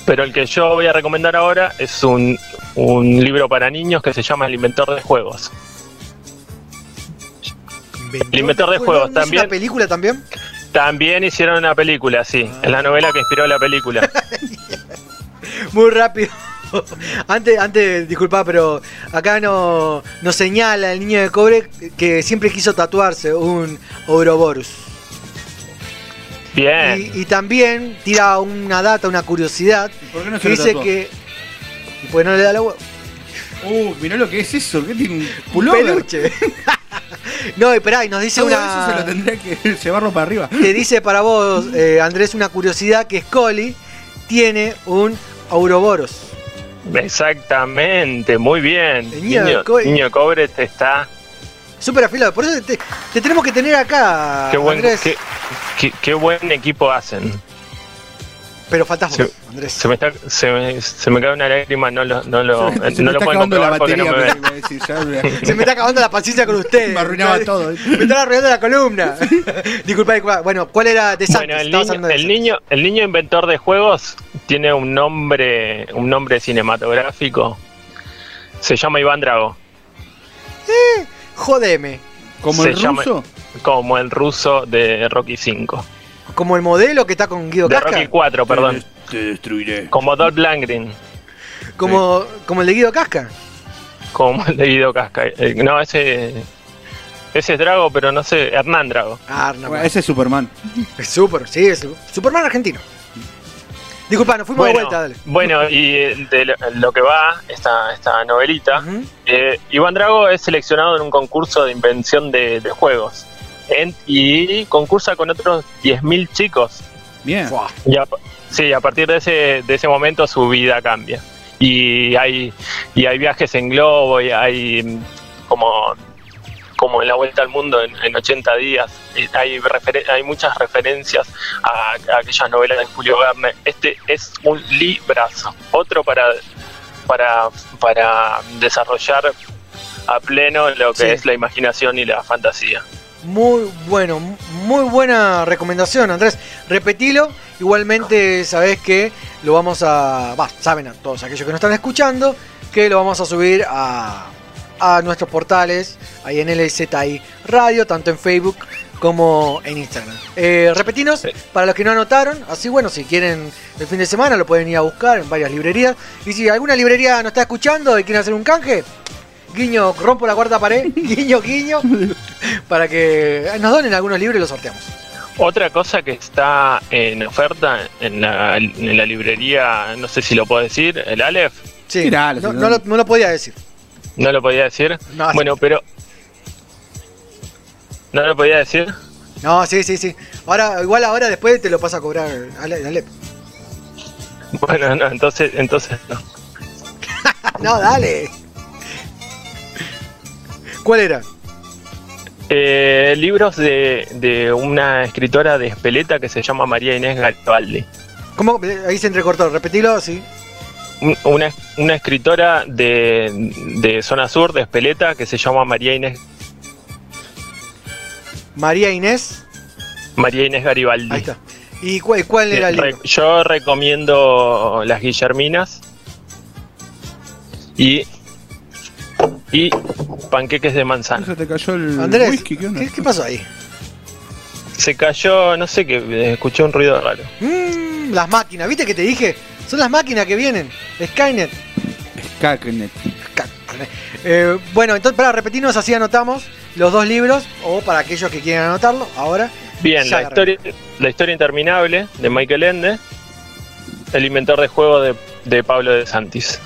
Pero el que yo voy a recomendar ahora es un, un libro para niños que se llama El Inventor de Juegos. El Inventor de Juegos ¿No es también. una película también? También hicieron una película, sí. Es la novela que inspiró la película. Muy rápido. antes, antes, disculpa, pero acá no, nos señala el niño de cobre que siempre quiso tatuarse un Ouroboros. Bien. Y, y también tira una data, una curiosidad, por qué no se que lo dice tatuó? que... ¿Y por qué no le da la huevo? Uh, mirá lo que es eso. ¿Qué tiene un pullover? Peluche. no, esperá, y nos dice Todo una... eso se lo tendría que llevarlo para arriba. Te dice para vos, eh, Andrés, una curiosidad que Scully tiene un Ouroboros. Exactamente, muy bien. niño de Niño, co- niño de cobre te está. Súper afilado, por eso te, te tenemos que tener acá, Qué buen, Andrés. qué, qué- qué buen equipo hacen. Pero faltas Se, vos, Andrés. se me, está, se, me, se me cae una lágrima, no lo, no lo, Se me- se no me lo está pueden acabando la comprobar porque no batería. me me ven. decir, ya- Se me está acabando la paciencia con ustedes. Me arruinaba todo. Me están arruinando la columna. disculpa, disculpa. Bueno, ¿cuál era de Santos? Bueno, el niño, de el, niño, el niño inventor de juegos tiene un nombre, un nombre cinematográfico. Se llama Iván Drago. Eh, jodeme. ¿Como Se el llama- ruso? Como el ruso de Rocky 5. Como el modelo que está con Guido De Casca. Rocky 4, perdón. Te destruiré. Como Dolph Lundgren. Como, como el de Guido Casca. Como el de Guido Casca. Eh, No, ese. Ese es Drago, pero no sé. Hernán Drago. Ah, no, Bueno, ese es Superman. Es súper, sí, es Superman argentino. Disculpa, nos fuimos Bueno, de vuelta, dale. bueno, y eh, de lo, que va esta, esta novelita, eh, Iván Drago es seleccionado en un concurso de invención de, de juegos. En- y concursa con otros 10.000 chicos. Bien. Y a, sí, a partir de ese, de ese momento su vida cambia. Y hay, y hay viajes en globo, y hay mm, como, como en la vuelta al mundo en, en 80 días. Y Hay, referen- hay muchas referencias a, a aquellas novelas de Julio Verne. Este es un librazo. Otro para, para, para desarrollar a pleno lo que Sí. es la imaginación y la fantasía. Muy bueno, muy buena recomendación, Andrés. Repetilo. Igualmente, sabés que lo vamos a. Va, saben a todos aquellos que nos están escuchando que lo vamos a subir a, a nuestros portales, ahí en LZI Radio, tanto en Facebook como en Instagram. Eh, repetinos, para los que no anotaron, así bueno, si quieren el fin de semana lo pueden ir a buscar en varias librerías. Y si alguna librería no está escuchando y quiere hacer un canje, guiño, rompo la cuarta pared, guiño, guiño, para que nos donen algunos libros y los sorteamos. Otra cosa que está en oferta en la, en la librería, no sé si lo puedo decir, el Aleph. Sí, Tiralo, no, si no no- lo, no lo podía decir. No lo podía decir. No, bueno, pero. No lo podía decir. No, sí, sí, sí. Ahora, igual ahora después te lo pasa a cobrar Ale- Alep. Bueno, no, entonces, entonces no. No, dale. ¿Cuál era? Eh, libros de, de una escritora de Espeleta que se llama María Inés Garibaldi. ¿Cómo? Eh, Ahí se entrecortó. Repetilo, sí. Un- Una, una escritora de, de zona sur de Espeleta que se llama María Inés, María Inés. María Inés Garibaldi. Ahí está. ¿Y cuál, cuál era el Re- libro? yo recomiendo Las Guillerminas y, y Panqueques de Manzana. Se te cayó el Andrés, whisky, ¿qué onda? ¿qué, qué pasó ahí? Se cayó, no sé qué, escuché un ruido raro. Mm, las máquinas, ¿viste que te dije? Son las máquinas que vienen. Skynet. Cacnet. Eh, bueno, entonces para repetirnos así anotamos los dos libros o para aquellos que quieran anotarlo. Ahora. Bien, la historia, la historia interminable de Michael Ende, el inventor de juegos de, de Pablo de Santis.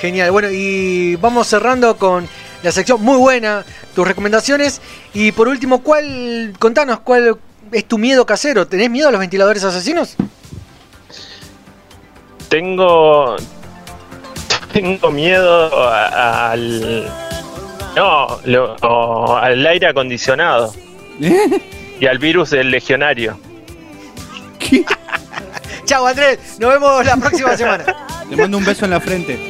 Genial. Bueno, y vamos cerrando con la sección muy buena, tus recomendaciones. Y por último, ¿cuál, contanos, cuál es tu miedo casero? ¿Tenés miedo a los ventiladores asesinos? Tengo. Tengo miedo a- al. No, lo- o al aire acondicionado. Y al virus del legionario. Chao, Andrés. Nos vemos la próxima semana. Te mando un beso en la frente.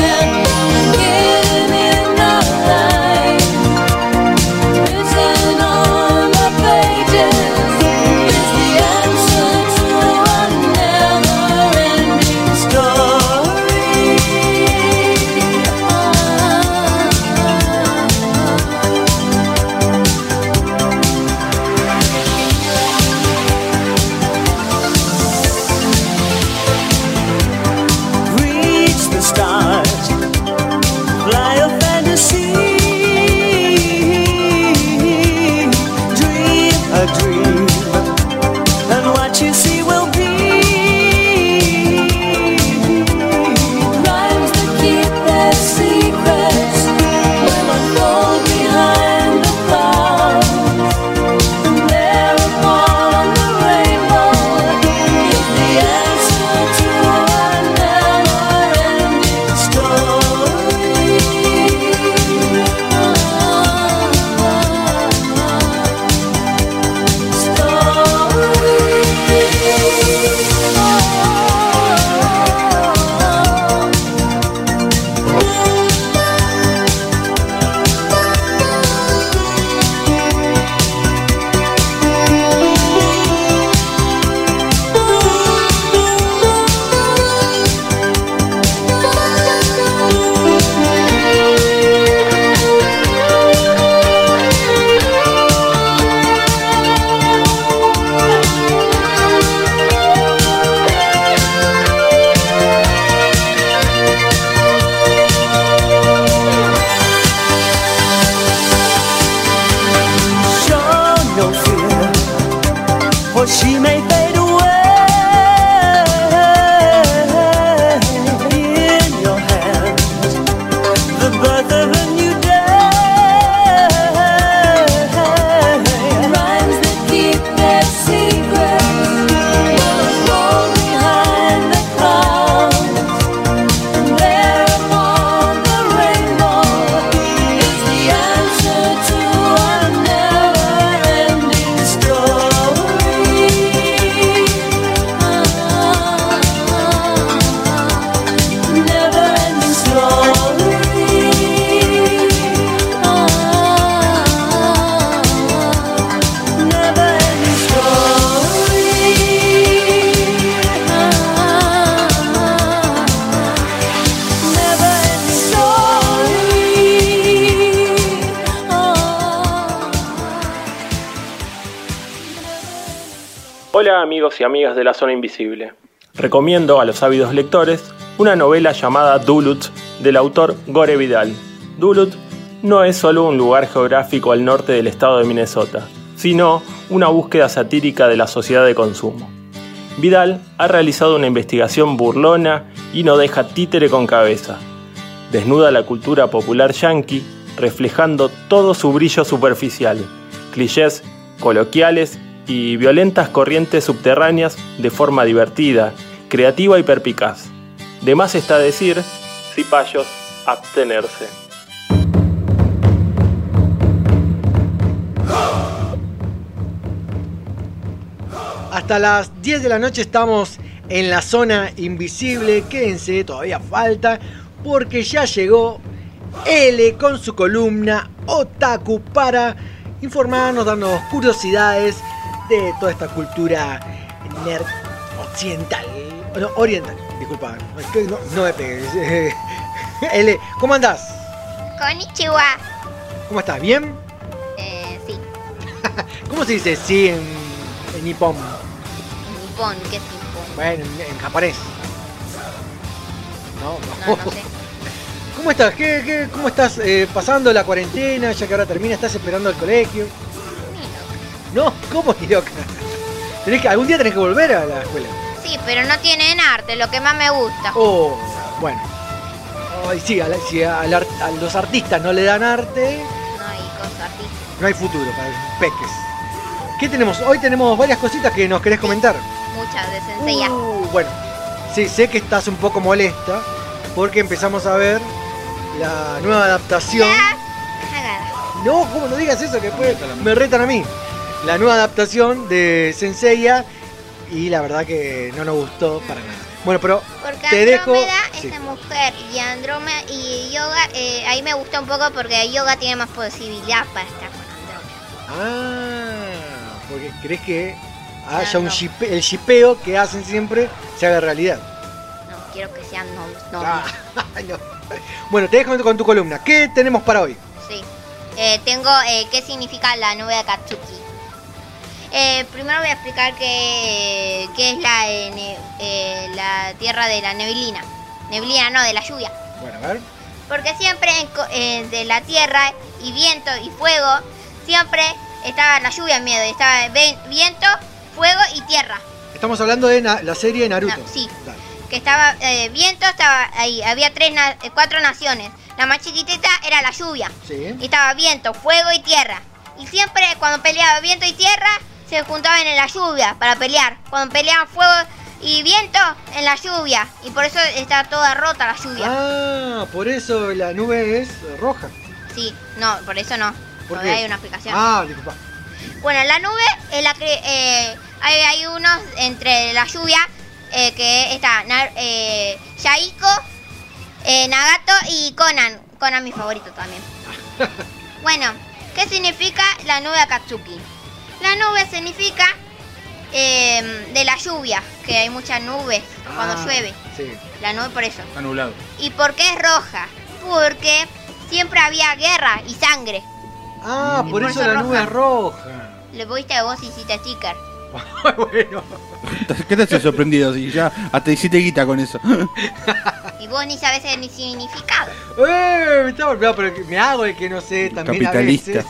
De la zona invisible. Recomiendo a los ávidos lectores una novela llamada Duluth del autor Gore Vidal. Duluth no es solo un lugar geográfico al norte del estado de Minnesota, sino una búsqueda satírica de la sociedad de consumo. Vidal ha realizado una investigación burlona y no deja títere con cabeza. Desnuda la cultura popular yankee, reflejando todo su brillo superficial, clichés coloquiales y violentas corrientes subterráneas de forma divertida, creativa y perpicaz. De más está decir, cipayos, abstenerse. Hasta las 10 de la noche estamos en la zona invisible. Quédense, todavía falta, porque ya llegó L con su columna Otaku para informarnos, darnos curiosidades de toda esta cultura nerd occidental. No, oriental, disculpa. No, no me pegues. L, ¿cómo andás? Konnichiwa. ¿Cómo estás? ¿Bien? Eh, sí. ¿Cómo se dice sí en, en nipón? Nippon, ¿qué es Nippon? Bueno, en, en japonés. No, No, no sé. ¿Cómo estás? ¿Qué, qué- cómo estás eh, pasando la cuarentena? Ya que ahora termina, ¿estás esperando al colegio? No, ¿cómo ni loca? Tenés que, algún día tenés que volver a la escuela. Sí, pero no tienen arte, lo que más me gusta. Oh, bueno. Ay, sí, a, la- si a, los artistas no le dan arte, No hay cosas artísticas. no hay futuro para los peques. ¿Qué tenemos? Hoy tenemos varias cositas que nos querés comentar. Muchas de. Uh, bueno, sí, sé que estás un poco molesta porque empezamos a ver la nueva adaptación. No, ¿cómo no digas eso? Que después me retan a mí. La nueva adaptación de Senseiya y la verdad que no nos gustó para nada. Bueno, pero Porque te dejo. Sí. es de mujer y Andrómeda y Yoga, eh, ahí me gusta un poco porque Yoga tiene más posibilidad para estar con Andrómeda. Ah, porque crees que haya un shipe- el shipeo que hacen siempre se haga realidad. No, quiero que sean novios. Ah, no. Bueno, te dejo con tu columna. ¿Qué tenemos para hoy? Sí. Eh, tengo eh, qué significa la nube de Katsuki. Eh, primero voy a explicar qué, qué es la, eh, ne- eh, la tierra de la neblina. Neblina, no, de la lluvia. Bueno, a ver. Porque siempre en eh, de la tierra y viento y fuego, siempre estaba la lluvia en medio. Estaba viento, fuego y tierra. Estamos hablando de na- la serie de Naruto. No, sí. Dale. Que estaba viento, estaba ahí. Había tres na- cuatro naciones. La más chiquitita era la lluvia. Sí. Y estaba viento, fuego y tierra. Y siempre cuando peleaba viento y tierra, se juntaban en la lluvia para pelear. Cuando peleaban fuego y viento, en la lluvia. Y por eso está toda rota la lluvia. Ah, por eso la nube es roja. Sí, no, por eso no. ¿Por Todavía qué? hay una explicación. Ah, disculpa. Bueno, la nube es la que eh, hay, hay unos entre la lluvia eh, que está eh, Yaiko, eh, Nagato y Conan. Conan mi favorito también. bueno, ¿qué significa la nube Akatsuki? La nube significa eh, de la lluvia, que hay muchas nubes cuando Ah, llueve. Sí. La nube por eso. Anulado. ¿Y por qué es roja? Porque siempre había guerra y sangre. Ah, Y por por eso eso la nube es roja. Le viste vos hiciste sticker. bueno. ¿Qué te hace sorprendido? Si ya hasta hiciste guita con eso. Y vos ni sabés el ni significado. ¡Eh! Me, está golpeando, pero me hago el que no sé también Capitalista. a veces.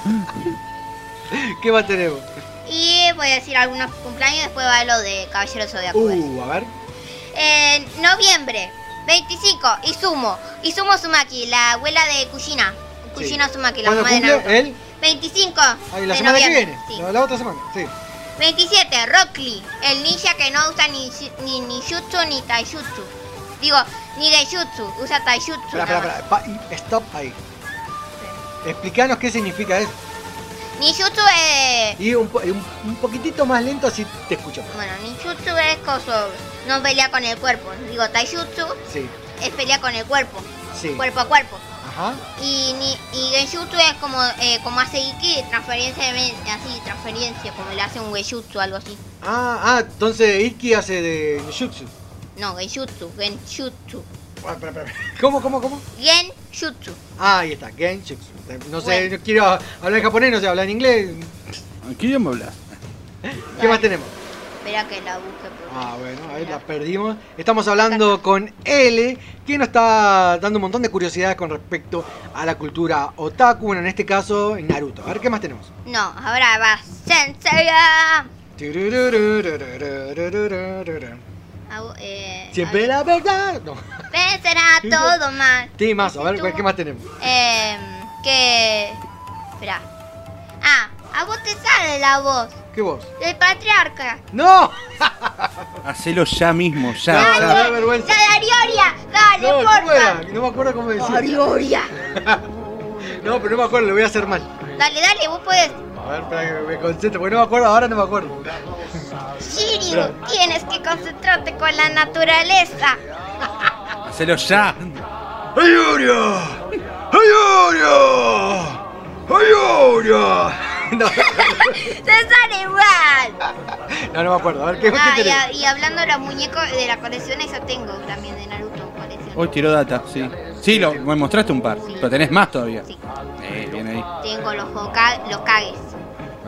¿Qué más tenemos? Y voy a decir algunos cumpleaños, después va lo de Caballero Zodiaco. Uh, a ver. En noviembre, 25, Izumo. Izumo Sumaki, la abuela de Kushina. Kushina Sumaki, la ¿Cuándo mamá de? Naruto. ¿Él? 25 Ay, la de semana que noviembre. viene. Sí. La, la otra semana, sí. 27, Rock Lee, el ninja que no usa ni, ni, ni jutsu ni taijutsu. Digo, ni geijutsu, usa taijutsu. Espera, nada espera, más. espera. Pa- y- Stop ahí. Explícanos qué significa eso. Ninjutsu es... Y un, po- un, un poquitito más lento así te escucho. Bueno, ninjutsu es coso, no pelea con el cuerpo. Digo, taijutsu Sí, es pelea con el cuerpo, sí. cuerpo a cuerpo. Ajá. Y, ni, y genjutsu es como, eh, como hace Iki, transferencia de así, transferencia, como le hace un genjutsu, algo así. Ah, ah, entonces Iki hace de Jutsu. No, genjutsu, genjutsu. Ah. ¿Cómo, cómo, cómo? Genjutsu. Ah, ahí está, Genjutsu. No sé, Bueno. no quiero hablar en japonés, no sé hablar en inglés. ¿Qué idioma hablas? ¿Qué más tenemos? Espera que la busque. Ah, bueno, ahí la perdimos. Estamos hablando con L, quien nos está dando un montón de curiosidades con respecto a la cultura otaku, bueno, en este caso Naruto. A ver, ¿qué más tenemos? No, ahora va Senseiya. Au- eh, Siempre la verdad. No. Vencerá todo mal. Sí, más, a ver, ¿qué más tenemos? Eh, que. Espera. Ah, a vos te sale la voz ¿Qué vos? del patriarca. ¡No! Hacelo ya mismo, ya. Dale, ya. da vergüenza. ¡La Darioria! ¡Dale, No, ¿cómo porfa! No me acuerdo cómo decía. Darioria. No, pero no me acuerdo, lo voy a hacer mal. Dale, dale, vos podés. A ver, espera que me concentro, porque no me acuerdo, ahora no me acuerdo. Shiryu, tienes que concentrarte con la naturaleza. Hacelo ya. ¡Ayuria! ¡Ayuria! ¡Ayuria! No, ¡Te sale igual! no, no me acuerdo. A ver, ¿qué, Ah, qué y, a- y hablando de los muñecos de la colección, eso tengo también de Naruto colección. Hoy tiró data, sí. Sí, lo, me mostraste un par, pero tenés más todavía. Eh, bien ahí. Tengo los, los Kages.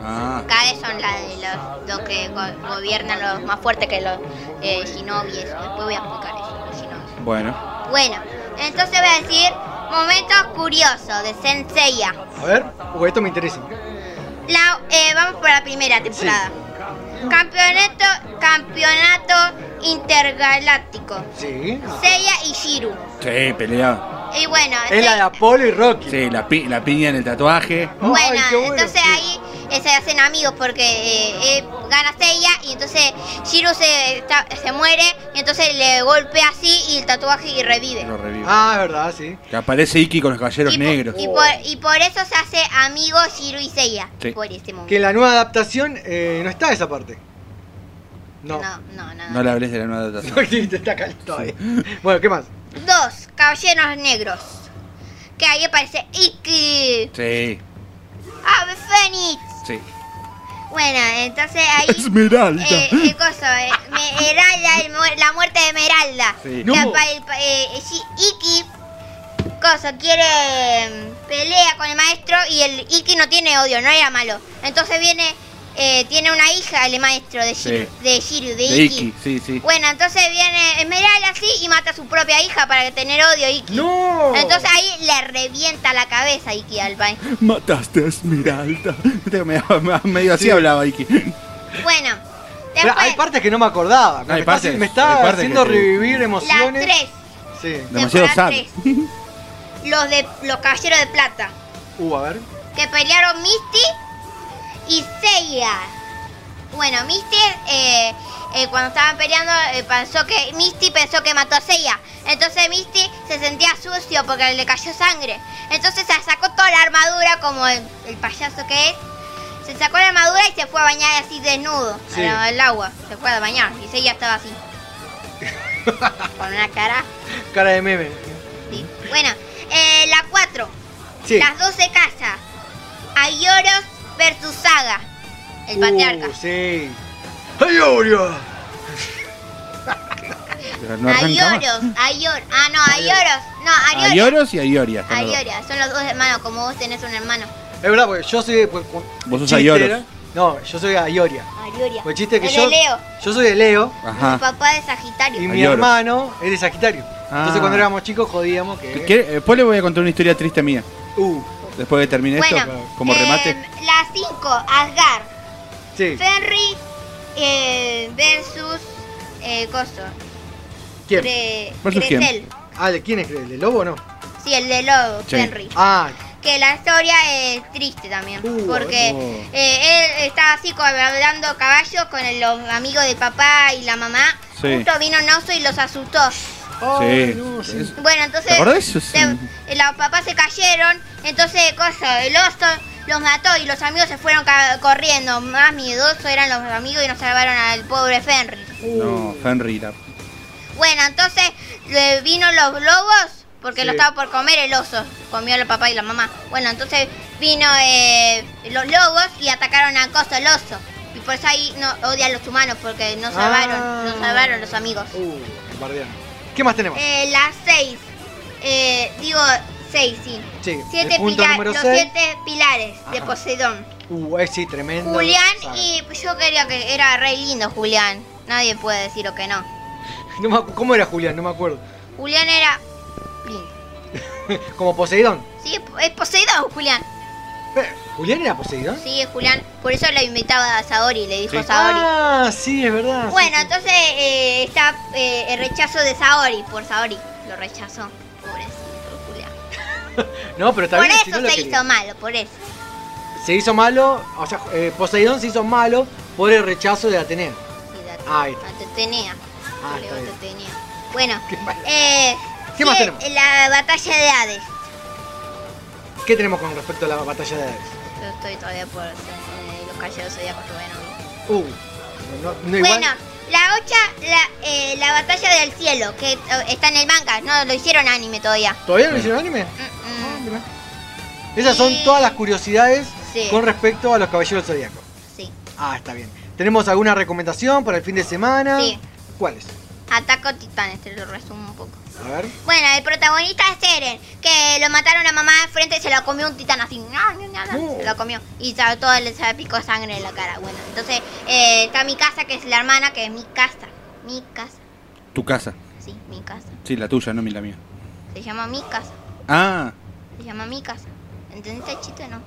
Ah, Kages son la de los, los que go- gobiernan los más fuertes que los eh, shinobi. Después voy a explicar eso, los shinobi. bueno. Bueno, entonces voy a decir momentos curiosos de Senseiya. A ver, esto me interesa. La, eh, vamos por la primera temporada. Campeonato, campeonato intergaláctico. Sí. Seiya y Shiru. Sí, peleado. Y bueno, Es la de Apolo y Rocky. Sí, la, pi- la piña en el tatuaje. Bueno, Ay, qué bueno, entonces sí. ahí se hacen amigos porque eh, eh, gana Seiya y entonces Shiro se, está- se muere y entonces le golpea así y el tatuaje y revive. Lo revive. Ah, es verdad, sí. Que aparece Iki con los caballeros Y, negros. y por, y por eso se hace amigos Shiro y Seiya. Sí. Por este momento. Que en la nueva adaptación eh, no está esa parte. No. No, no, no. No le hables de la nueva está calento todavía. Bueno, ¿qué más? Dos, caballeros negros. Que ahí aparece Iki. Sí, Ave Fénix. Sí. Bueno, entonces ahí. Esmeralda. Eh, el coso, eh, me- el mu- la muerte de Esmeralda. Sí. No. apa- el pa- eh, sí, Iki, coso, quiere. mm, pelea con el maestro y el Iki no tiene odio, no era malo. Entonces viene. Eh, tiene una hija, el maestro de Shiru, Sí. de, Shiru, de, De Iki. Iki, sí, sí. Bueno, entonces viene Esmeralda así y mata a su propia hija para tener odio a Iki. ¡No! Entonces ahí le revienta la cabeza a Iki al. Mataste a Esmeralda. Medio así Sí. hablaba Iki. Bueno, después. hay partes que no me acordaba. Hay me, está, partes- me está hay partes haciendo que revivir las emociones. tres. Sí. Demasiado Temporada sad. tres. Los de los caballeros de plata. Uh, a ver. Que pelearon Misty y Seiya. Bueno, Misty eh, eh, cuando estaban peleando eh, pensó que Misty pensó que mató a Seiya. Entonces Misty se sentía sucio porque le cayó sangre. Entonces se sacó toda la armadura como el, el payaso que es. Se sacó la armadura y se fue a bañar así desnudo Sí. al, al agua. Se fue a bañar y Seiya estaba así. Con una cara. Cara de meme. Sí. Bueno, eh, la 4. Sí. Las 12 casas. Ayoros versus Saga. El patriarca. Uh, sí. ¡Ay, Aurea! Pero no. Ayoros, Ayor. Ah, no, Ayoros. No, Arioria. Ayoros y Ayoria. Ayoria. Son los dos hermanos, como vos tenés un hermano. Es verdad, porque yo soy. Pues, Vos sos Ayoros. era- No, yo soy Ayoria. Arioria. Pues el chiste es que El yo. de Leo. Yo soy de Leo Mi Ajá. papá de Sagitario. y mi Ayoros. hermano es de Sagitario. Entonces Ah. cuando éramos chicos jodíamos que. ¿Qué- Después le voy a contar una historia triste mía. Uh, Después de que termine Bueno, esto, como eh, remate. La 5, Asgard. sí. Fenry eh, versus. Eh, Coso. ¿Quién? Cre- ¿Versus quién? Ah, ¿de quién es? ¿El de Lobo o no? Sí, el de Lobo, Sí. Fenry. Ah, Que la historia es triste también. Uh, porque eh, él estaba así como hablando caballos con el- los amigos del papá y la mamá. Sí. Justo vino oso y los asustó. Ay, no, sí. Bueno, entonces eh, los papás se cayeron, entonces cosa, el oso los mató y los amigos se fueron corriendo. Más miedosos eran los amigos y nos salvaron al pobre Fenry. No, Fenry. la- Bueno, entonces eh, vino los lobos, porque Sí. lo estaba por comer el oso. Comió el papá y la mamá. Bueno, entonces vino eh, los lobos y atacaron a Coso, el oso. Y por eso ahí no odia a los humanos, porque no salvaron, Ah. no salvaron los amigos. Uh. ¿Qué más tenemos? Eh, las seis, eh, digo seis, sí. sí. Siete pila- los 6. siete pilares de. Poseidón. Uh, eh, sí, tremendo. Julián y yo quería que era re lindo Julián. Nadie puede decir lo que no. No me ¿Cómo era Julián? No me acuerdo. Julián era lindo. Como Poseidón. Sí, es Poseidón, Julián. ¿Julián era Poseidón? Sí, es Julián. Por eso lo invitaba a Saori, le dijo Saori. Ah, sí, es verdad. Bueno, entonces eh, está eh, el rechazo de Saori por Saori. Lo rechazó. Pobrecito, Julián. No, pero está por eso si no lo se quería. hizo malo, por eso. Se hizo malo, o sea, eh, Poseidón se hizo malo por el rechazo de Atenea. Sí, Ah, la tetenea. Ah, bien. tetenea. Bueno, eh, ¿Qué más tenemos? La batalla de Hades. ¿Qué tenemos con respecto a la batalla de Hades? Yo estoy todavía por eh, los caballeros zodíacos todavía no vi. Uh, no, no igual. Bueno, la ocha, la, eh, la batalla del cielo, que eh, está en el manga, no lo hicieron anime todavía. ¿Todavía no hicieron anime? Ah, mirá. Esas son todas las curiosidades Sí. con respecto a los caballeros zodíacos. Sí. Ah, está bien. ¿Tenemos alguna recomendación para el fin de semana? Sí. ¿Cuáles? Ataco Titanes, te lo resumo un poco. A ver. Bueno, el protagonista es Eren, que lo mataron a mamá de frente y se lo comió un titán así. Se lo comió. Y todo le salpicó sangre en la cara. Bueno, entonces eh, está mi casa, que es la hermana, que es mi casa. Mi casa. Tu casa. Sí, mi casa. Sí, la tuya, no mi la mía. Se llama mi casa. Ah, Se llama mi casa. ¿Entendiste el chiste o no?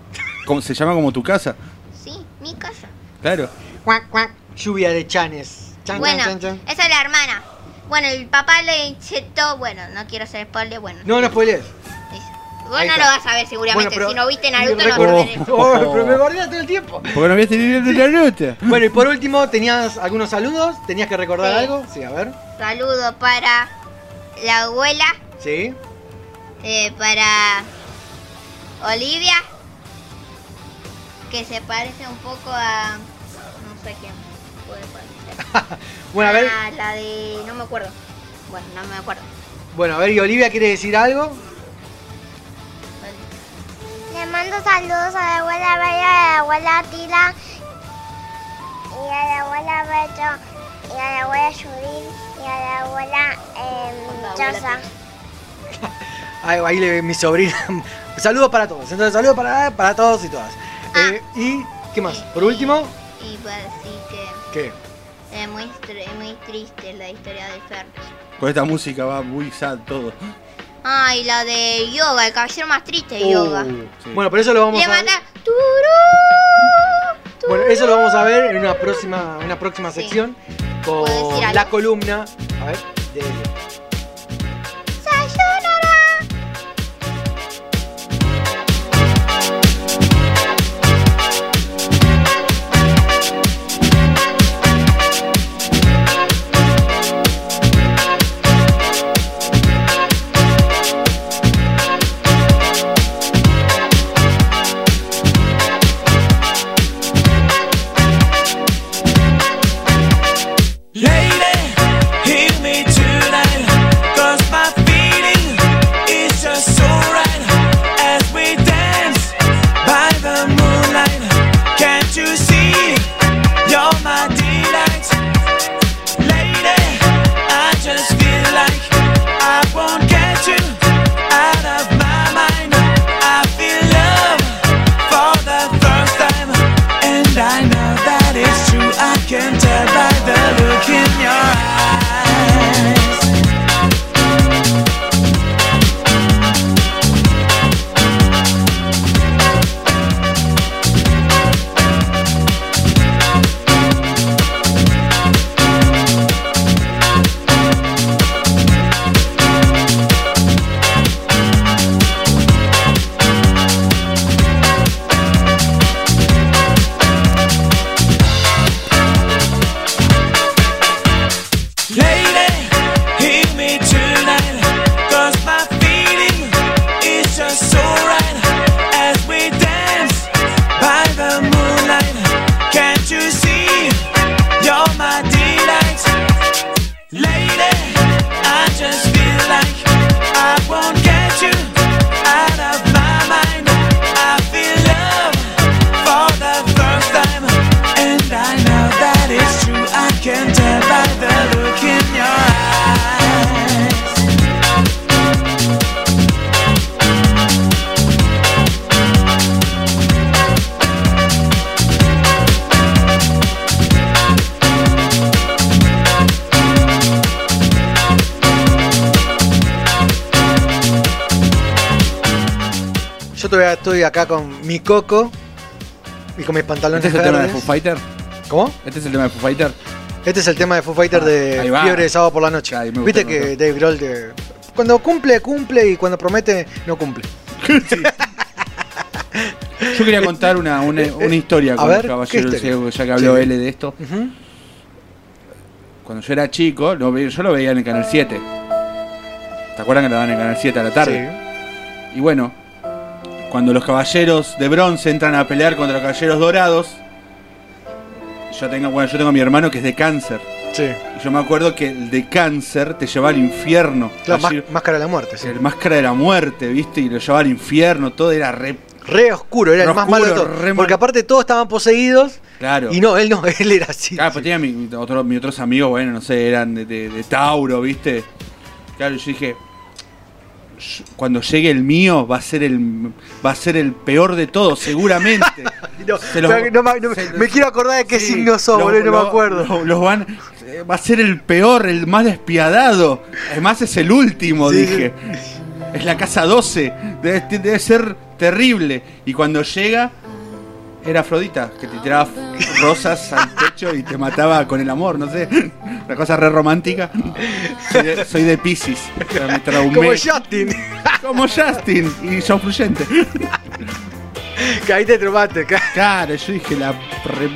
¿cómo- ¿se llama como tu casa? Sí, mi casa. Claro. Cuac, cuac. Lluvia de chanes. Chan, bueno, chan, chan, chan. esa es la hermana. Bueno, el papá le inyectó, bueno, no quiero hacer spoiler, bueno. No, no spoilees. Vos no lo vas a ver seguramente, Bueno, pero- si no viste Naruto no Recuerdo- vas a ver. Oh, pero me guardé todo el tiempo. Porque no la ruta. Bueno, y por último, ¿tenías algunos saludos? ¿Tenías que recordar Sí. algo? Sí, a ver. Saludo para la abuela, Sí. eh, para Olivia, que se parece un poco a... no sé quién. Bueno, a ver. Ah, la de... no me acuerdo. Bueno, no me acuerdo. Bueno, a ver, ¿y Olivia quiere decir algo? Le mando saludos a la abuela Bella, a la abuela Tila y a la abuela Beto y a la abuela Judith y a la abuela eh, Chosa. Ahí, ahí le ve mi sobrina. saludos para todos. Entonces, saludos para, para todos y todas. Eh, ¿Y qué más? Por último, Y que ¿qué? Es muy, muy triste la historia de Fer. Con esta música va muy sad todo. Ah, y la de yoga, el caballero más triste de yoga. Uh, Bueno, pero eso lo vamos Le a ver. Bueno, eso lo vamos a ver en una próxima, una próxima sección con la columna. A ver, de estoy acá con mi coco y con mis pantalones ¿Este es el tema de. Foo Fighter? ¿Cómo? ¿Este es el tema de Foo Fighter? Este es el tema de Foo Fighter de Ah. Fiebre de Sábado por la Noche. me Viste que Dave Grohl de- cuando cumple, cumple y cuando promete, no cumple. Yo quería contar una, una, una historia A con ver, caballeros, ¿qué historia? ya que habló Sí. L de esto. Cuando yo era chico, yo lo veía en el Canal 7. ¿Te acuerdan que lo daban en el Canal 7 a la tarde? Y bueno, cuando los caballeros de bronce entran a pelear contra los caballeros dorados, yo tengo, bueno, yo tengo a mi hermano que es de cáncer. Sí. Y yo me acuerdo que el de cáncer te llevaba al infierno. La Allí- máscara de la muerte, sí. el máscara de la muerte, ¿viste? Y lo llevaba al infierno, todo era re. Re oscuro, era Re el más oscuro, malo de todos. re Porque aparte todos estaban poseídos Claro. y no, él no, él era así. Claro, pues tenía mi, otro- mis otros amigos, bueno, no sé, eran de, de- de Tauro, ¿viste? Claro, yo dije, "Yo- cuando llegue el mío va a ser el va a ser el peor de todos, seguramente. No, Se los- no, no, no, se- me quiero acordar de qué Sí, signo sos, boludo, no me acuerdo. los- los van, eh, va a ser el peor, el más despiadado. Además es el último, Sí. dije. Es la casa 12. Debe, debe ser terrible. Y cuando llega, era Afrodita, que te tiraba rosas al pecho y te mataba con el amor, no sé. Una cosa re romántica. Soy de, soy de Pisces. o sea, me traumé. Como Justin. Como Justin. Y son fluyente. que ahí te trumaste. Claro, yo dije la. re-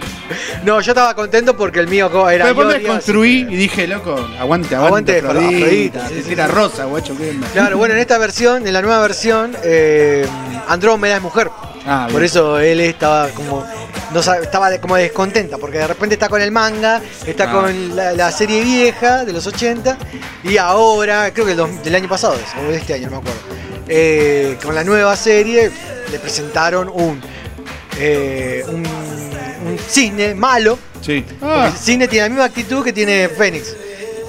No, yo estaba contento porque el mío era. Pero después me construí y dije, loco, aguante, aguante, Aguante, Afrodita, Afrodita, sí, sí, rosa, guacho. Claro, bueno, en esta versión, en la nueva versión, eh, Andrómeda es mujer. Ah, Por eso él estaba como. No estaba como descontenta, porque de repente está con el manga, está Ah. con la, la serie vieja de los 80, y ahora, creo que el dos- del año pasado o de este año, no me acuerdo. eh, con la nueva serie le presentaron un. eh, un, un cisne malo. Sí. Porque el cine tiene la misma actitud que tiene Fénix.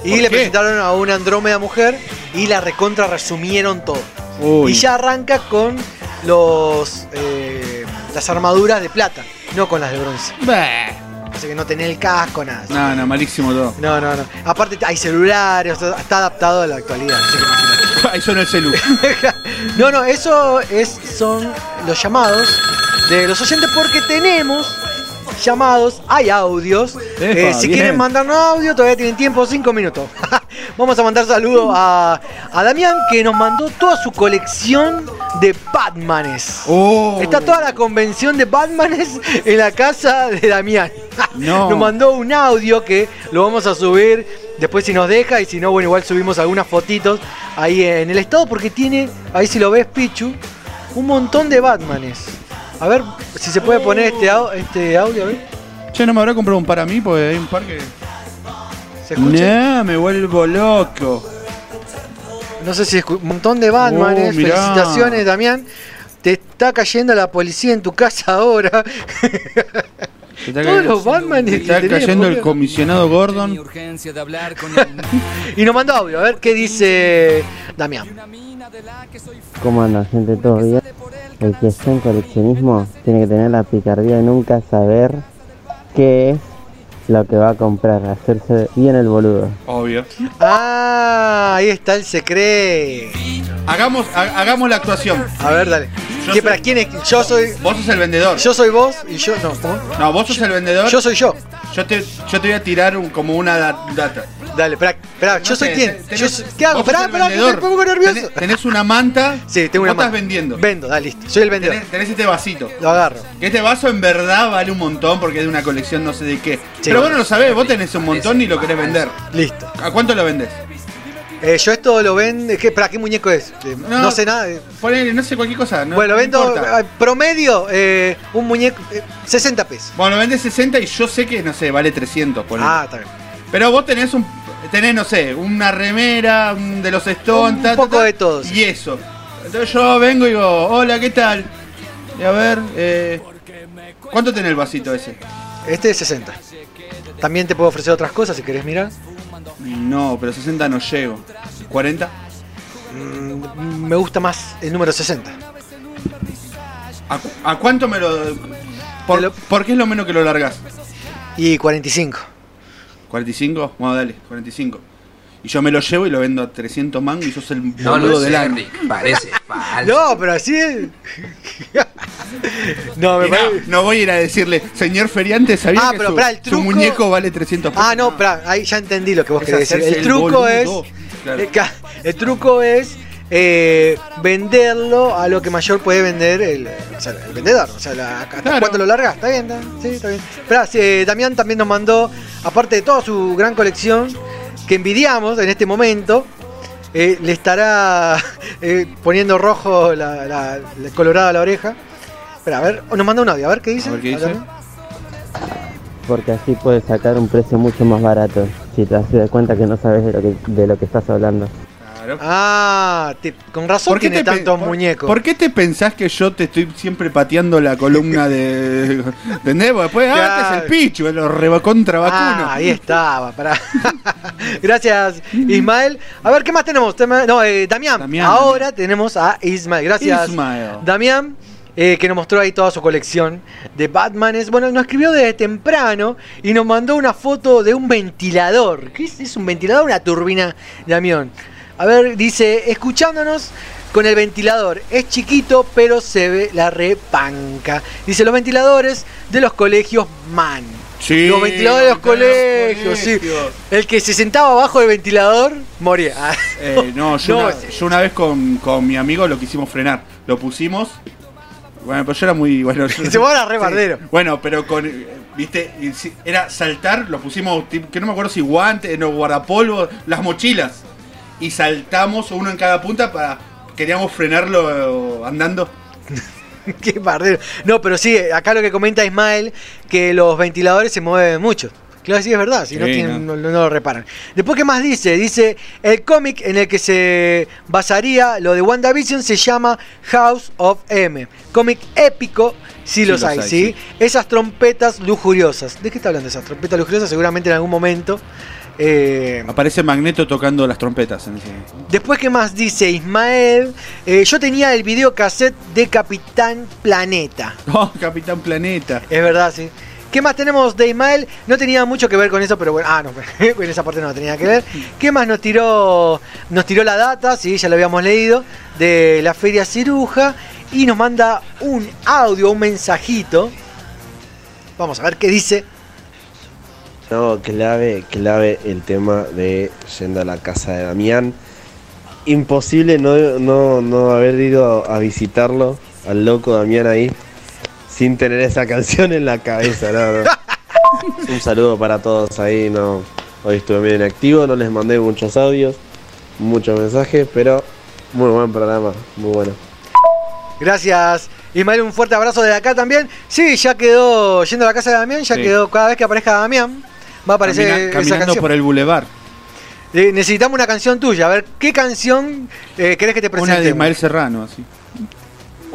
Y ¿Por le qué? presentaron a una Andrómeda mujer y la recontra resumieron todo. Uy. Y ya arranca con los eh, las armaduras de plata, no con las de bronce. Así que no tenés el casco, nada. No, no, malísimo todo. No, no, no. Aparte hay celulares, está adaptado a la actualidad. así que imagínate. Ahí suena el celu. No, no, eso es, son los llamados de los oyentes porque tenemos llamados, hay audios. Eh, si bien. quieren mandarnos audio, todavía tienen tiempo, cinco minutos. Vamos a mandar saludos a, a Damián que nos mandó toda su colección de Batmanes. Oh. Está toda la convención de Batmanes en la casa de Damián. No. Nos mandó un audio que lo vamos a subir después si nos deja y si no, bueno, igual subimos algunas fotitos ahí en el estado porque tiene, ahí si lo ves Pichu, un montón de Batmanes. A ver si se puede poner este, au- este audio, a ver. Che, no me habrá comprado un para mí porque hay un par que. ¿Se escucha? No, me vuelvo loco. No sé si es un montón de Batmanes. Oh, mirá. Felicitaciones, Damián. Te está cayendo la policía en tu casa ahora. Está Todos cayendo- los Batman te que está tenés, cayendo el comisionado Gordon. Y nos mandó audio, a ver qué dice Damián. ¿Cómo anda gente? ¿Todo bien? El que está en coleccionismo tiene que tener la picardía de nunca saber qué es lo que va a comprar, hacerse bien el boludo. Obvio. Ah, ahí está el secreto. Hagamos, ha- hagamos la actuación. A ver, dale. Yo ¿Qué, soy- para quién es? Yo soy. Vos sos el vendedor. Yo soy vos y yo. No, ¿cómo? No, vos sos el vendedor. Yo soy yo. Yo te, yo te voy a tirar un- como una da- data. Dale, espera, espera, yo No soy quién. Yo soy- ¿Qué hago? el espera, que me pongo nervioso. Tenés, tenés una manta. Sí, tengo una vos estás manta. vendiendo. Vendo, dale, listo. Soy el vendedor. Tenés, tenés este vasito. Lo agarro. Que este vaso en verdad vale un montón porque es de una colección no sé de qué. Pero vos bueno. no lo sabés, vos tenés un montón y lo querés vender. Listo. ¿A cuánto lo vendés? Eh, yo esto lo vendo. ¿qué, ¿Para qué muñeco es? Eh, no, sé nada. de- Ponele, no sé, cualquier cosa. No, bueno, no vendo eh, promedio eh, un muñeco. eh, 60 pesos. Bueno, lo vendés 60 y yo sé que, no sé, vale 300. ponele. Ah, está bien. Pero vos tenés un. Tenés, no sé, una remera, de los Stones, Un ta, ta, poco ta, de todo, sí. Y eso. Entonces yo vengo y digo, hola, ¿qué tal? Y a ver, eh, ¿cuánto tenés el vasito ese? Este es 60. También te puedo ofrecer otras cosas si querés mirar. No, pero 60 no llego. ¿40? Mm, me gusta más el número 60. ¿A, cu- a cuánto me lo.? Por, por qué es lo menos que lo largás? Y 45. ¿45? Bueno, dale, 45. Y yo me lo llevo y lo vendo a 300 mangos y sos el No boludo lo del año. Rick, parece falso. No, pero así es. no, me no, parece. no voy a ir a decirle, señor feriante, ¿sabía Ah, que pero su, pará, el su truco- muñeco vale 300 pesos? Ah, no, espera, ahí ya entendí lo que vos Es querés decir. El el truco es. boludo. Claro. el, el truco es eh, venderlo a lo que mayor puede vender el, o sea, el vendedor. O sea, la, hasta Claro. cuánto lo larga. Está bien, está, sí, está bien. Sí, eh, Damián también nos mandó, aparte de toda su gran colección, que envidiamos en este momento. eh, le estará eh, poniendo rojo la, la- la colorada la oreja. Espera, a ver, nos manda un audio, a ver qué dice. A ver qué dice. Damián. Porque así puedes sacar un precio mucho más barato. Si te das cuenta que no sabes de lo que, de lo que estás hablando. Ah, te- con razón tiene te tantos por- muñecos. ¿Por qué te pensás que yo te estoy siempre pateando la columna de. ¿Entendés? Porque Después, ah, Claro. este es el pichu, lo recontra vacuno. Ah, ahí estaba. pará. Gracias, Ismael. A ver, ¿qué más tenemos? No, eh, Damián. Damián, Ahora tenemos a Ismael. Gracias, Ismael. Damián. eh, que nos mostró ahí toda su colección de Batmanes. Bueno, nos escribió desde temprano y nos mandó una foto de un ventilador. ¿Qué es, es un ventilador? Una turbina de avión. A ver, dice, escuchándonos con el ventilador. Es chiquito, pero se ve la repanca. Dice, los ventiladores de los colegios MAN. Sí, los ventiladores de los colegios, sí. El que se sentaba abajo del ventilador moría. Ah, Eh, no, yo, No, una, yo una vez con, con mi amigo lo quisimos frenar. Lo pusimos. Bueno, pero yo era muy. Bueno, yo- Se va a re Sí. Bueno, pero con. ¿Viste? Era saltar, lo pusimos, que no me acuerdo si guantes, no, guardapolvo, las mochilas. Y saltamos uno en cada punta para. Queríamos frenarlo andando. Qué bardero. No, pero sí, acá lo que comenta Ismael, que los ventiladores se mueven mucho. Claro, sí es verdad, si no, tienen- no- no lo reparan. Después, ¿qué más dice? Dice, el cómic en el que se basaría lo de WandaVision se llama House of M. Cómic épico, sí, los, los hay, hay, ¿sí? sí. Esas trompetas lujuriosas. ¿De qué está hablando esas trompetas lujuriosas? Seguramente en algún momento. Eh, Aparece Magneto tocando las trompetas. En ese... Después, ¿qué más dice Ismael? Eh, yo tenía el video cassette de Capitán Planeta. Oh, Capitán Planeta. Es verdad, sí. ¿Qué más tenemos de Ismael? No tenía mucho que ver con eso, pero bueno. Ah, no, en esa parte no tenía que ver. ¿Qué más nos tiró? Nos tiró la data, sí, ya lo habíamos leído, de la Feria Ciruja. Y nos manda un audio, un mensajito. Vamos a ver qué dice. No, clave, clave el tema de yendo a la casa de Damián. Imposible no, no, no haber ido a visitarlo, al loco Damián ahí, sin tener esa canción en la cabeza. no, no. Un saludo para todos ahí. No, hoy estuve bien activo, no les mandé muchos audios, muchos mensajes, pero muy buen programa, muy bueno. Gracias. Ismael, un fuerte abrazo de acá también. Sí, ya quedó yendo a la casa de Damián, ya Sí. quedó cada vez que aparezca Damián. Va a aparecer Camina- esa caminando canción. por el bulevar. Eh, necesitamos una canción tuya. A ver, ¿qué canción eh, querés que te Una presente? de Ismael Serrano, así.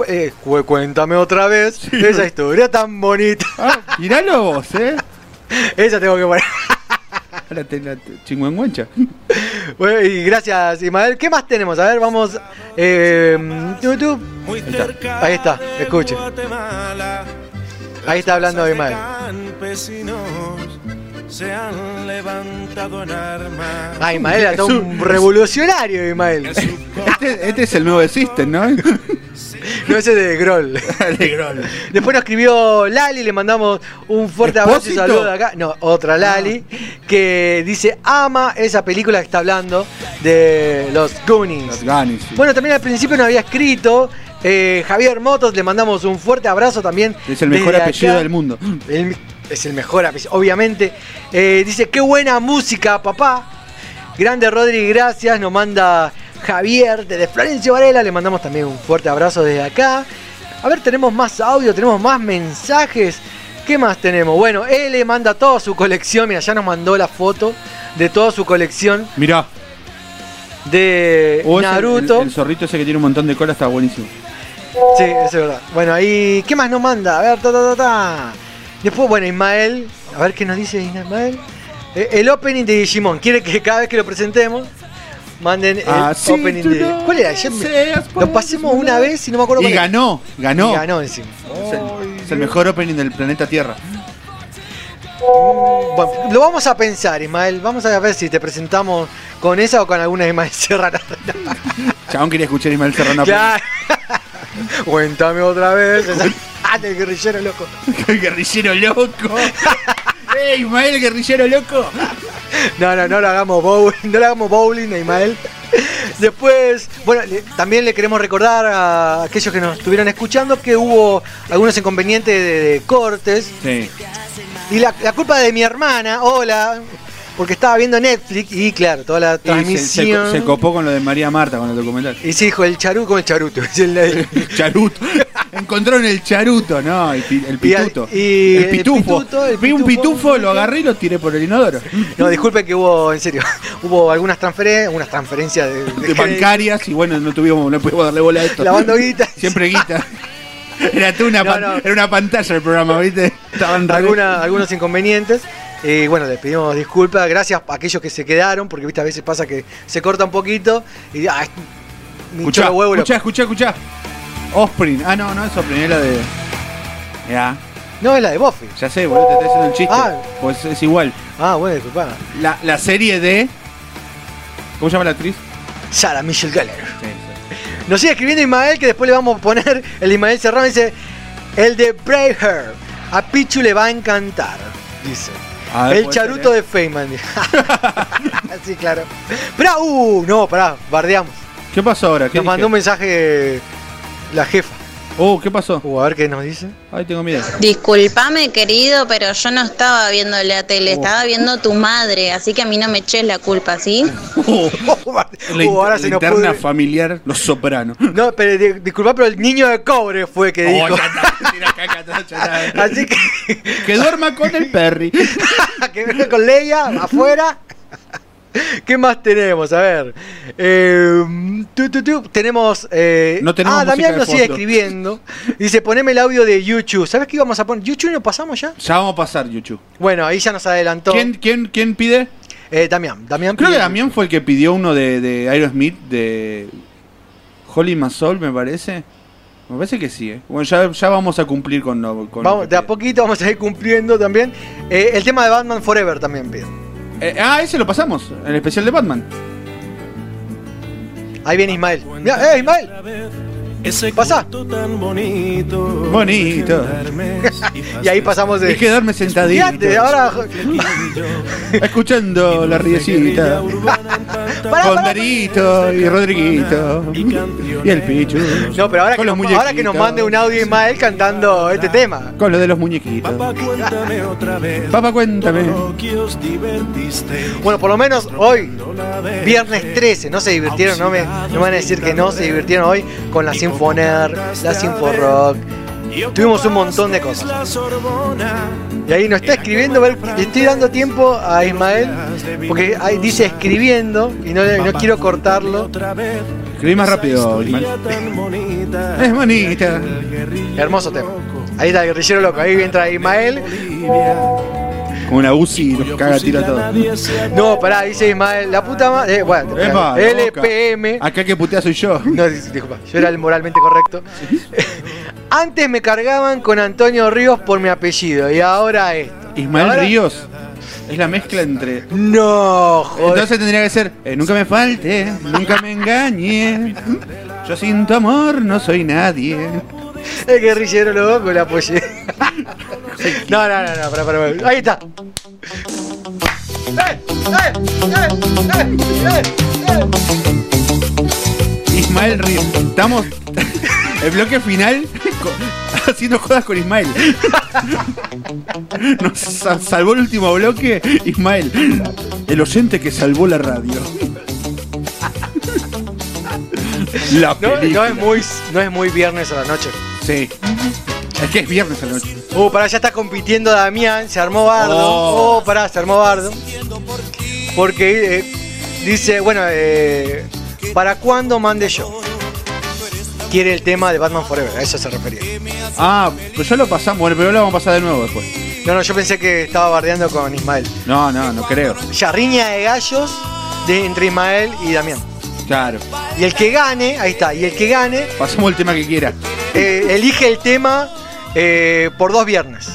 Eh, cu- cuéntame otra vez esa historia tan bonita. Ah, miralo vos, ¿eh? esa tengo que poner. La, te- la te- chingüengüencha. Bueno, y gracias, Ismael. ¿Qué más tenemos? A ver, vamos. Eh, tu, tu. Ahí está, escuche. Ahí está hablando Ismael. Se han levantado en armas. Ah, Ismael era todo un revolucionario, Ismael. Este, este es el nuevo de System, ¿no? No, ese de Groll. de Groll. Después nos escribió Lali, le mandamos un fuerte abrazo y saludo de acá. No, otra Lali, que dice ama esa película que está hablando de los Goonies. Los Goonies, sí. Bueno, también al principio nos había escrito eh, Javier Motos, le mandamos un fuerte abrazo también. Es el mejor apellido acá. del mundo. El- es el mejor apellido, obviamente. Eh, dice, qué buena música, papá. Grande Rodri, gracias. Nos manda Javier desde Florencio Varela. Le mandamos también un fuerte abrazo desde acá. A ver, tenemos más audio, tenemos más mensajes. ¿Qué más tenemos? Bueno, él le manda toda su colección. Mira, ya nos mandó la foto de toda su colección Mirá. de Naruto. El, el zorrito ese que tiene un montón de cola está buenísimo. Sí, eso es verdad. Bueno, ahí. ¿Qué más nos manda? A ver, ta, ta, ta, ta. Después, bueno, Ismael. A ver qué nos dice Ismael. Eh, el opening de Digimon. Quiere que cada vez que lo presentemos manden el Así opening de. no ¿Cuál era? Me- lo pasemos una vez y no me acuerdo Y cuál era. ganó, ganó. Y ganó encima. Es el, es el mejor opening del planeta Tierra. Bueno, lo vamos a pensar, Ismael. Vamos a ver si te presentamos con esa o con alguna de Ismael Serrano. Chabón quería escuchar a Ismael Serrano. Claro. Cuéntame otra vez. Ah, del guerrillero loco. El guerrillero loco. ¡Ey, Ismael, el guerrillero loco! No, no, no lo hagamos bowling, no le hagamos bowling a Ismael. Después, bueno, le- también le queremos recordar a aquellos que nos estuvieron escuchando que hubo algunos inconvenientes de, de cortes. Sí. Y la, la culpa de mi hermana, hola, porque estaba viendo Netflix y claro, toda la Y se, se- transmisión. se copó con lo de María Marta con el documental. Y se dijo el charuto con el charuto. el- Charuto. Encontraron el charuto, no, el, pituto. y el el pitufo. pituto, el Vi un pitufo. pitufo, lo agarré y lo tiré por el inodoro. No, disculpen que hubo, en serio, hubo algunas transferencias, unas transferencias de, De bancarias y bueno, no tuvimos, no pudimos darle bola a esto. Lavando guita. Siempre guita. Era tú una, No, era una pantalla el programa, ¿viste? Estaban alguna- algunos inconvenientes. Y bueno, les pedimos disculpas, gracias a aquellos que se quedaron, porque viste a veces pasa que se corta un poquito y ah, me hinchó Escuchá, los huevos, escuchá, escuchá, escuchá. Ah, no, no es Osprey, es la de. Ya. No, es la de Buffy. Ya sé, boludo, te estoy haciendo el chiste. Ah. Pues es igual. Ah, bueno, disculpa. La, la serie de. ¿Cómo se llama la actriz? Sara Michelle Gellar. Nos sigue escribiendo Ismael, que después le vamos a poner el Ismael Serrano. Dice: El de Braveheart. A Pichu le va a encantar. Dice. A ver, el charuto ser, de Feynman. sí, claro. Pero, uh, no, pará, bardeamos. ¿Qué pasó ahora? ¿Qué Nos mandó un mensaje la jefa. Oh, ¿qué pasó? Uh, a ver qué nos dice. Ay, tengo miedo. Disculpame, querido, pero yo no estaba viendo la tele, Oh. estaba viendo tu madre, así que a mí no me eches la culpa, ¿sí? La, Uh, ahora la se nos interna pudre. familiar, los sopranos. No, pero di- disculpa, pero el niño de cobre fue que dijo. Oh. Así que. Que duerma con el Perry. que venga con Leia afuera. ¿Qué más tenemos? A ver. Eh, tu, tu, tu, tenemos. eh, No tenemos ah, Damián nos sigue escribiendo. Dice: poneme el audio de YouTube. ¿Sabes qué íbamos a poner? ¿YouTube lo pasamos ya? Ya vamos a pasar, Yuchu. Bueno, ahí ya nos adelantó. ¿Quién, quién, quién pide? Eh, Damián. Damián Creo que Damián fue el que pidió uno de, de Aerosmith, de Holly Massol, me parece. Me parece que sí, ¿eh? Bueno, ya, ya vamos a cumplir con, Vamos, de a poquito vamos a ir cumpliendo también. Eh, el tema de Batman Forever también pide. Eh, ah, ese lo pasamos, el especial de Batman. Ahí viene Ismael. ¡Eh, Ismael! Pasa. tan bonito. Bonito. y ahí pasamos de. Y quedarme sentadito. Fíjate, ahora. Escuchando la riecita. con Darito y Rodriguito. Y el Pichu. No, pero ahora que, Con los nos, ahora que nos mande un audio Ismael cantando este tema. Con lo de los muñequitos. Cuéntame otra vez. Papá, cuéntame. Bueno, por lo menos hoy, viernes 13, no se divirtieron, no me, no me van a decir que no se divirtieron hoy con la Sinfoner, la Sinforock. Tuvimos un montón de cosas. Y ahí nos está escribiendo, a ver, le estoy dando tiempo a Ismael, porque ahí dice escribiendo y no, no quiero cortarlo. Escribí más rápido, Ismael. Es bonita. Hermoso tema. Ahí está el guerrillero loco, ahí entra Ismael. Con una UCI nos caga a tiro a todo. No, pará, dice Ismael, la puta madre. Eh, bueno, Epa, la LPM. Acá que putea soy yo. No, dis- disculpa, yo era el moralmente correcto. Antes me cargaban con Antonio Ríos por mi apellido y ahora esto. Ismael Ahora- Ríos es la mezcla entre. No, joder. Entonces tendría que ser. eh, nunca me falte, nunca me engañe. Yo sin tu amor no soy nadie. El guerrillero loco, la apoyé. No, no, no, no, pará, pará, pará. Ahí está. ¡Eh, eh, eh, eh! Ismael Ríos. Estamos. El bloque final haciendo jodas con Ismael. Nos sa- salvó el último bloque, Ismael. El oyente que salvó la radio. La No, película. no es muy, no es muy viernes a la noche. Sí. Es que es viernes a la noche. Uh, pará, ya está compitiendo Damián, se armó bardo. Oh. Oh, pará, se armó bardo. Porque eh, dice, bueno, eh, ¿para cuándo mande yo? Quiere el tema de Batman Forever, a eso se refería. Ah, pues ya lo pasamos, bueno, pero lo vamos a pasar de nuevo después. No, no, yo pensé que estaba bardeando con Ismael. No, no, no creo. Ya riña de gallos de, entre Ismael y Damián. Claro. Y el que gane, ahí está, y el que gane, Pasamos el tema que quiera. eh, elige el tema eh, por dos viernes.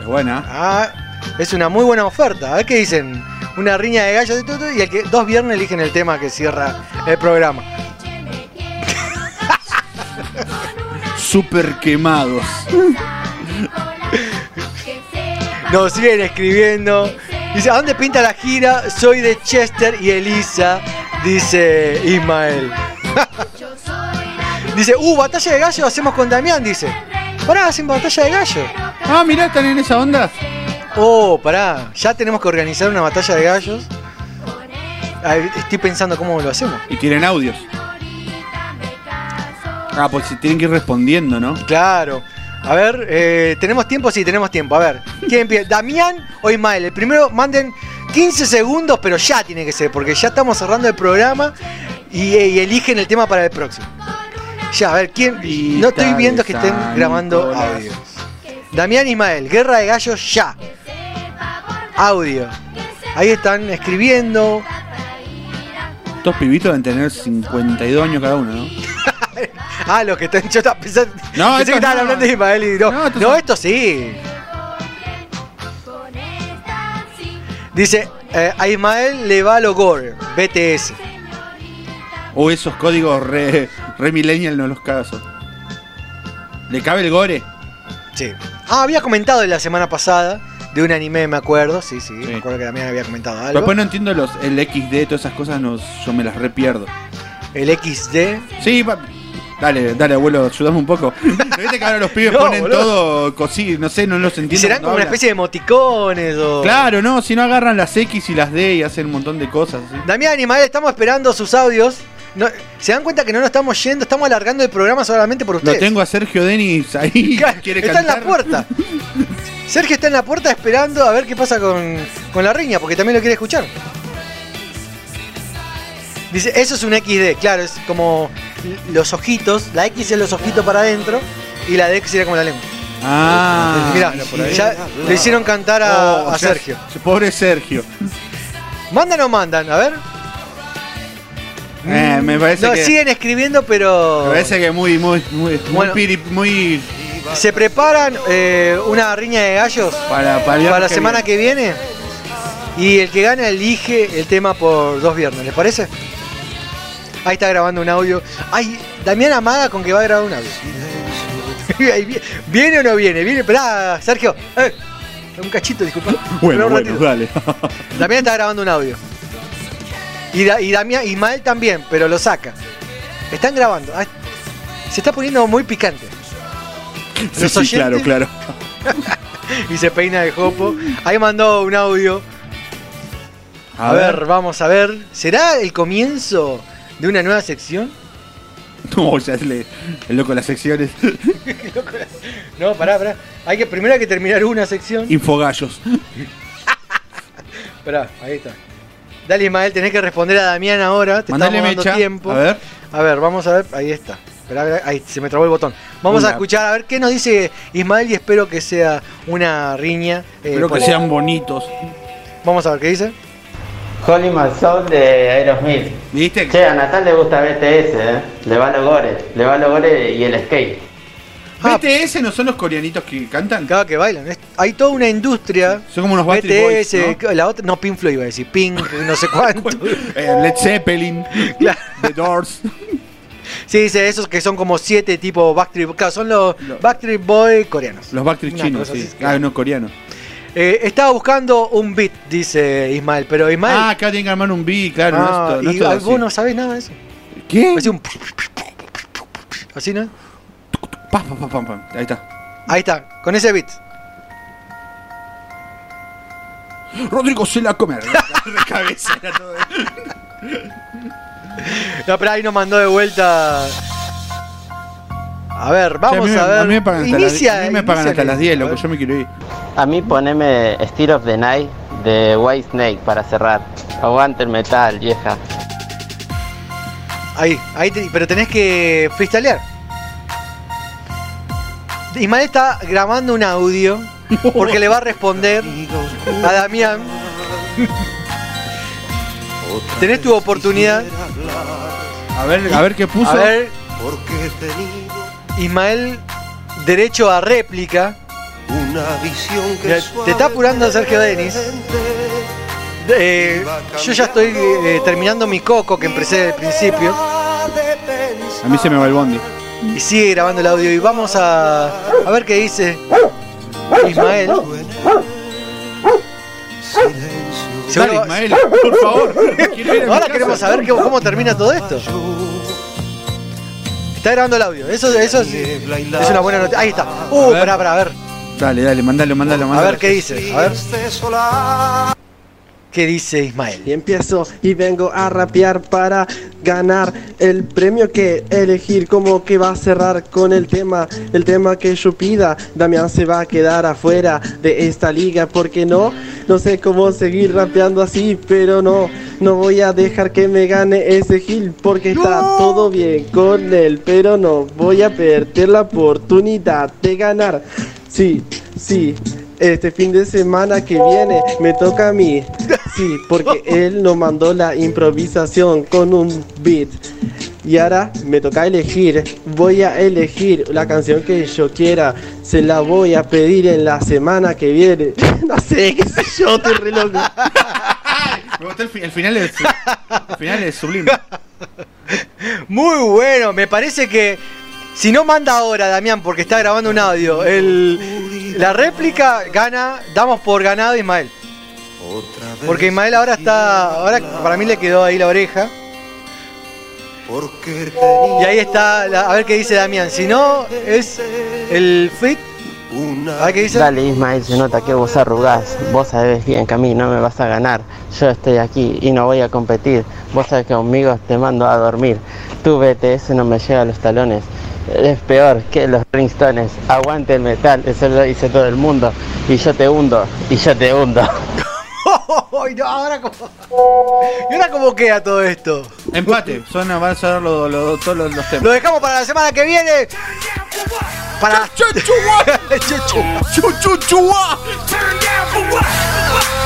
Es buena. Ah, Es una muy buena oferta. A ver qué dicen. Una riña de gallos de todo y el que dos viernes eligen el tema que cierra el programa. Super quemados. Nos siguen escribiendo. Dice, ¿a dónde pinta la gira? Soy de Chester y Elisa, dice Ismael. dice, uh, batalla de gallos hacemos con Damián, dice. Pará, hacen batalla de gallos. Ah, mirá, están en esa onda. Oh, pará, ya tenemos que organizar una batalla de gallos. Ay, Estoy pensando cómo lo hacemos. Y tienen audios. Ah, pues si tienen que ir respondiendo, ¿no? Claro. A ver, eh, ¿tenemos tiempo? Sí, tenemos tiempo. A ver, ¿quién empieza? ¿Damián o Ismael? El primero manden 15 segundos, pero ya tiene que ser, porque ya estamos cerrando el programa y, y eligen el tema para el próximo. Ya, a ver, ¿quién? No estoy viendo que estén grabando audios. Damián Ismael, Guerra de Gallos ya. Audio. Ahí están escribiendo. Estos pibitos deben tener 52 años cada uno, ¿no? Ah, los que están. Yo estaba pensando. No, pensé que estaban no. hablando de Ismael y no. No, estos esto sí. Dice, eh, a Ismael le va lo gore, BTS. O esos códigos re, re millennial no los caso. ¿Le cabe el gore? Sí. Ah, había comentado la semana pasada de un anime, me acuerdo. Sí, sí, me acuerdo que también había comentado algo. después no entiendo los, el XD, todas esas cosas, no, yo me las re pierdo. El XD. Sí, pa- dale, dale, abuelo, ayudame un poco. ¿No viste que ahora los pibes No, ponen boludo. todo cosí, no sé, no los entiendo. ¿Serán como una especie de emoticones o.? Claro, no, si no agarran las X y las D y hacen un montón de cosas. así. Damián Ismael, estamos esperando sus audios. No- ¿Se dan cuenta que no nos estamos yendo? Estamos alargando el programa solamente por Lo ustedes. tengo a Sergio Denis ahí. quiere está en la puerta. Sergio está en la puerta esperando a ver qué pasa con, con la riña, porque también lo quiere escuchar. Dice, eso es un XD, claro, es como los ojitos, la X es los ojitos para adentro y la D sería como la lengua. Ah, Mirá, ya le hicieron cantar a, Oh, a Sergio. Pobre Sergio. ¿Mandan o mandan? A ver. Eh, me parece No, que. siguen escribiendo, pero... Me parece que muy, muy, muy, muy, piri- muy Se preparan eh, una riña de gallos para, para, el para la que semana que viene. Y el que gana elige el tema por dos viernes, ¿les parece? Ahí está grabando un audio. Ay, Damián amaga con que va a grabar un audio. ¿Viene o no viene? Viene, esperá, Sergio. Eh, un cachito, disculpa. Bueno, bueno, dale. Damián está grabando un audio. Y, Da- y Damián, Ismael también, pero lo saca. Están grabando. Ay, se está poniendo muy picante. Sí, sí, claro, claro. y se peina de jopo. Ahí mandó un audio. A, A ver. ver. vamos a ver. ¿Será el comienzo de una nueva sección? No, ya es el loco de las secciones. No, pará, pará. Hay que, primero hay que terminar una sección. Infogallos. Pará, ahí está. Dale, Ismael, tenés que responder a Damián ahora. Te Mandale estamos dando mecha. tiempo. A ver. A ver, vamos a ver. Ahí está. Esperá, ahí se me trabó el botón. Vamos a escuchar a ver qué nos dice Ismael y espero que sea una riña. eh, Espero que sean bonitos. Vamos a ver qué dice. Holly Soul de Aerosmith. ¿Viste? Che, a Natal le gusta BTS, ¿eh? Le va lo gore. Le va lo gore y el skate. ¿BTS no son los coreanitos que cantan? Claro que bailan. Hay toda una industria. Son como unos Backstreet Boys, BTS, la otra, no Pink Floyd iba a decir, Pink, no sé cuánto. Eh, Led Zeppelin, The Doors. Sí, dice esos que son como siete tipo Backstreet Claro, son los Backstreet Boy coreanos. Los Backstreet Una chinos, cosa sí. Ah, no, coreanos. Eh, estaba buscando un beat, dice Ismael, pero Ismael. Ah, acá tienen que armar un beat, claro. Ah, no, esto, no y es todo así. vos no sabés nada de eso. ¿Qué? Así un. Así, ¿no? Pa, pa, pa, pam, pam. Ahí está. Ahí está, con ese beat. Rodrigo se la come. De cabeza era todo. No, pero ahí nos mandó de vuelta. A ver, vamos a, a, mí, ver. a mí me pagan hasta, Inicia, las, a mí me pagan hasta las 10, a loco. Yo me quiero ir. A mí poneme Steer of the Night de White Snake para cerrar. Aguante el metal, vieja. Ahí, ahí, te- pero tenés que freestylear. Ismael está grabando un audio porque le va a responder a Damián. Tenés tu oportunidad. A ver, a ver qué puso. A ver, Ismael, derecho a réplica. Una visión que te está apurando Sergio Denis. Eh, yo ya estoy eh, terminando mi coco que empecé desde el principio. A mí se me va el bondi. Y sigue grabando el audio. Y vamos a, a ver qué dice Ismael. Dale, Ismael, por favor. A Ahora queremos saber qué- cómo termina todo esto. Está grabando el audio. Eso, eso es, es una buena noticia. Ahí está. Uh, pará, pará, a ver. Dale, dale, mandalo, mandalo, A mandalo. ver qué dice. A ver. ¿Qué dice Ismael? Y empiezo y vengo a rapear para ganar el premio que elegir como que va a cerrar con el tema, el tema que yo pida. Damián se va a quedar afuera de esta liga porque no, no sé cómo seguir rapeando así, pero no, no voy a dejar que me gane ese gil porque está todo bien con él, pero no voy a perder la oportunidad de ganar. Sí, sí. Este fin de semana que viene me toca a mí. Sí, porque él nos mandó la improvisación con un beat. Y ahora me toca elegir. Voy a elegir la canción que yo quiera. Se la voy a pedir en la semana que viene. No sé, qué sé yo, estoy re loco. Me gustó el, fi- el final es, el final es sublime. Muy bueno, me parece que si no manda ahora Damián porque está grabando un audio, el, la réplica gana, damos por ganado Ismael. Porque Ismael ahora está, ahora para mí le quedó ahí la oreja. Y ahí está, la- a ver qué dice Damián. Si no, es el fit. A ver qué dice. Dale Ismael, se nota que vos arrugás, vos sabés bien que a mí no me vas a ganar, yo estoy aquí y no voy a competir, vos sabés que conmigo te mando a dormir, tu BTS no me llega a los talones, es peor que los Ringstones, aguante el metal, eso lo dice todo el mundo, y yo te hundo, y yo te hundo. No, ahora como... ¿Y ahora cómo queda todo esto? Empate, son, van a ser todos los, los temas. Lo dejamos para la semana que viene. Para.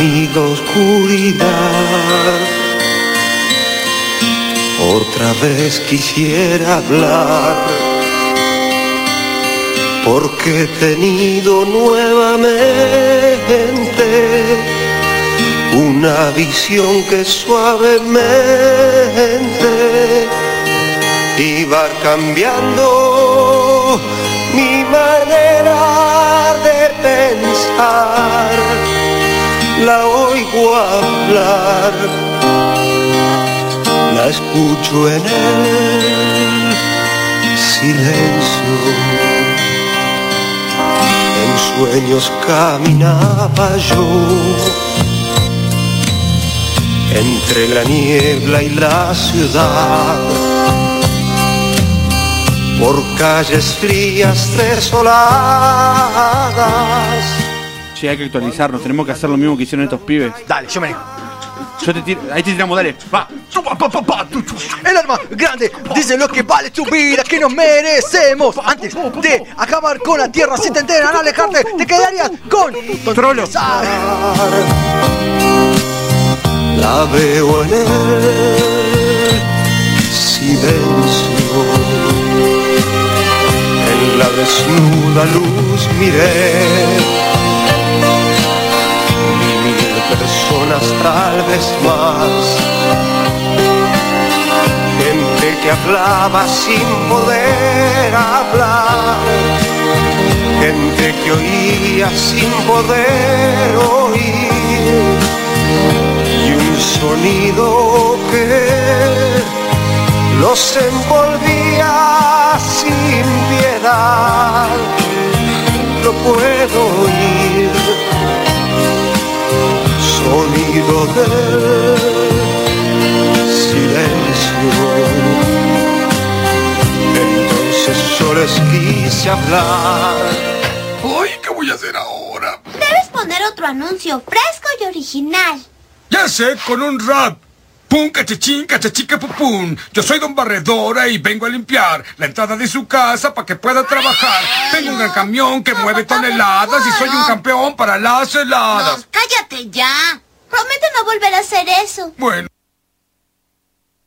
amiga oscuridad, otra vez quisiera hablar, porque he tenido nuevamente una visión que suavemente iba cambiando mi manera de pensar. La oigo hablar, la escucho en el silencio. En sueños caminaba yo entre la niebla y la ciudad, por calles frías desoladas. Che, hay que actualizarnos, tenemos que hacer lo mismo que hicieron estos pibes. Dale, yo me digo. Yo te tiro, ahí te tiramos, dale, va. El arma grande dice lo que vale tu vida, que nos merecemos. Antes de acabar con la tierra, si te enteran, alejarte, te quedarías con Trollo. La veo en el silencio. En la desnuda luz miré. Tal vez más. Gente que hablaba sin poder hablar. Gente que oía sin poder oír y un sonido que los envolvía sin piedad. Lo puedo oír, sonido del silencio. Entonces yo les quise hablar. Uy, ¿qué voy a hacer ahora? Debes poner otro anuncio fresco y original. Ya sé, con un rap. Pum, cachachín, cachachica, pupum. Yo soy don Barredora y vengo a limpiar la entrada de su casa para que pueda trabajar. Tengo un gran camión que mueve toneladas y soy un campeón para las heladas. Cállate ya. Prometo no volver a hacer eso. Bueno.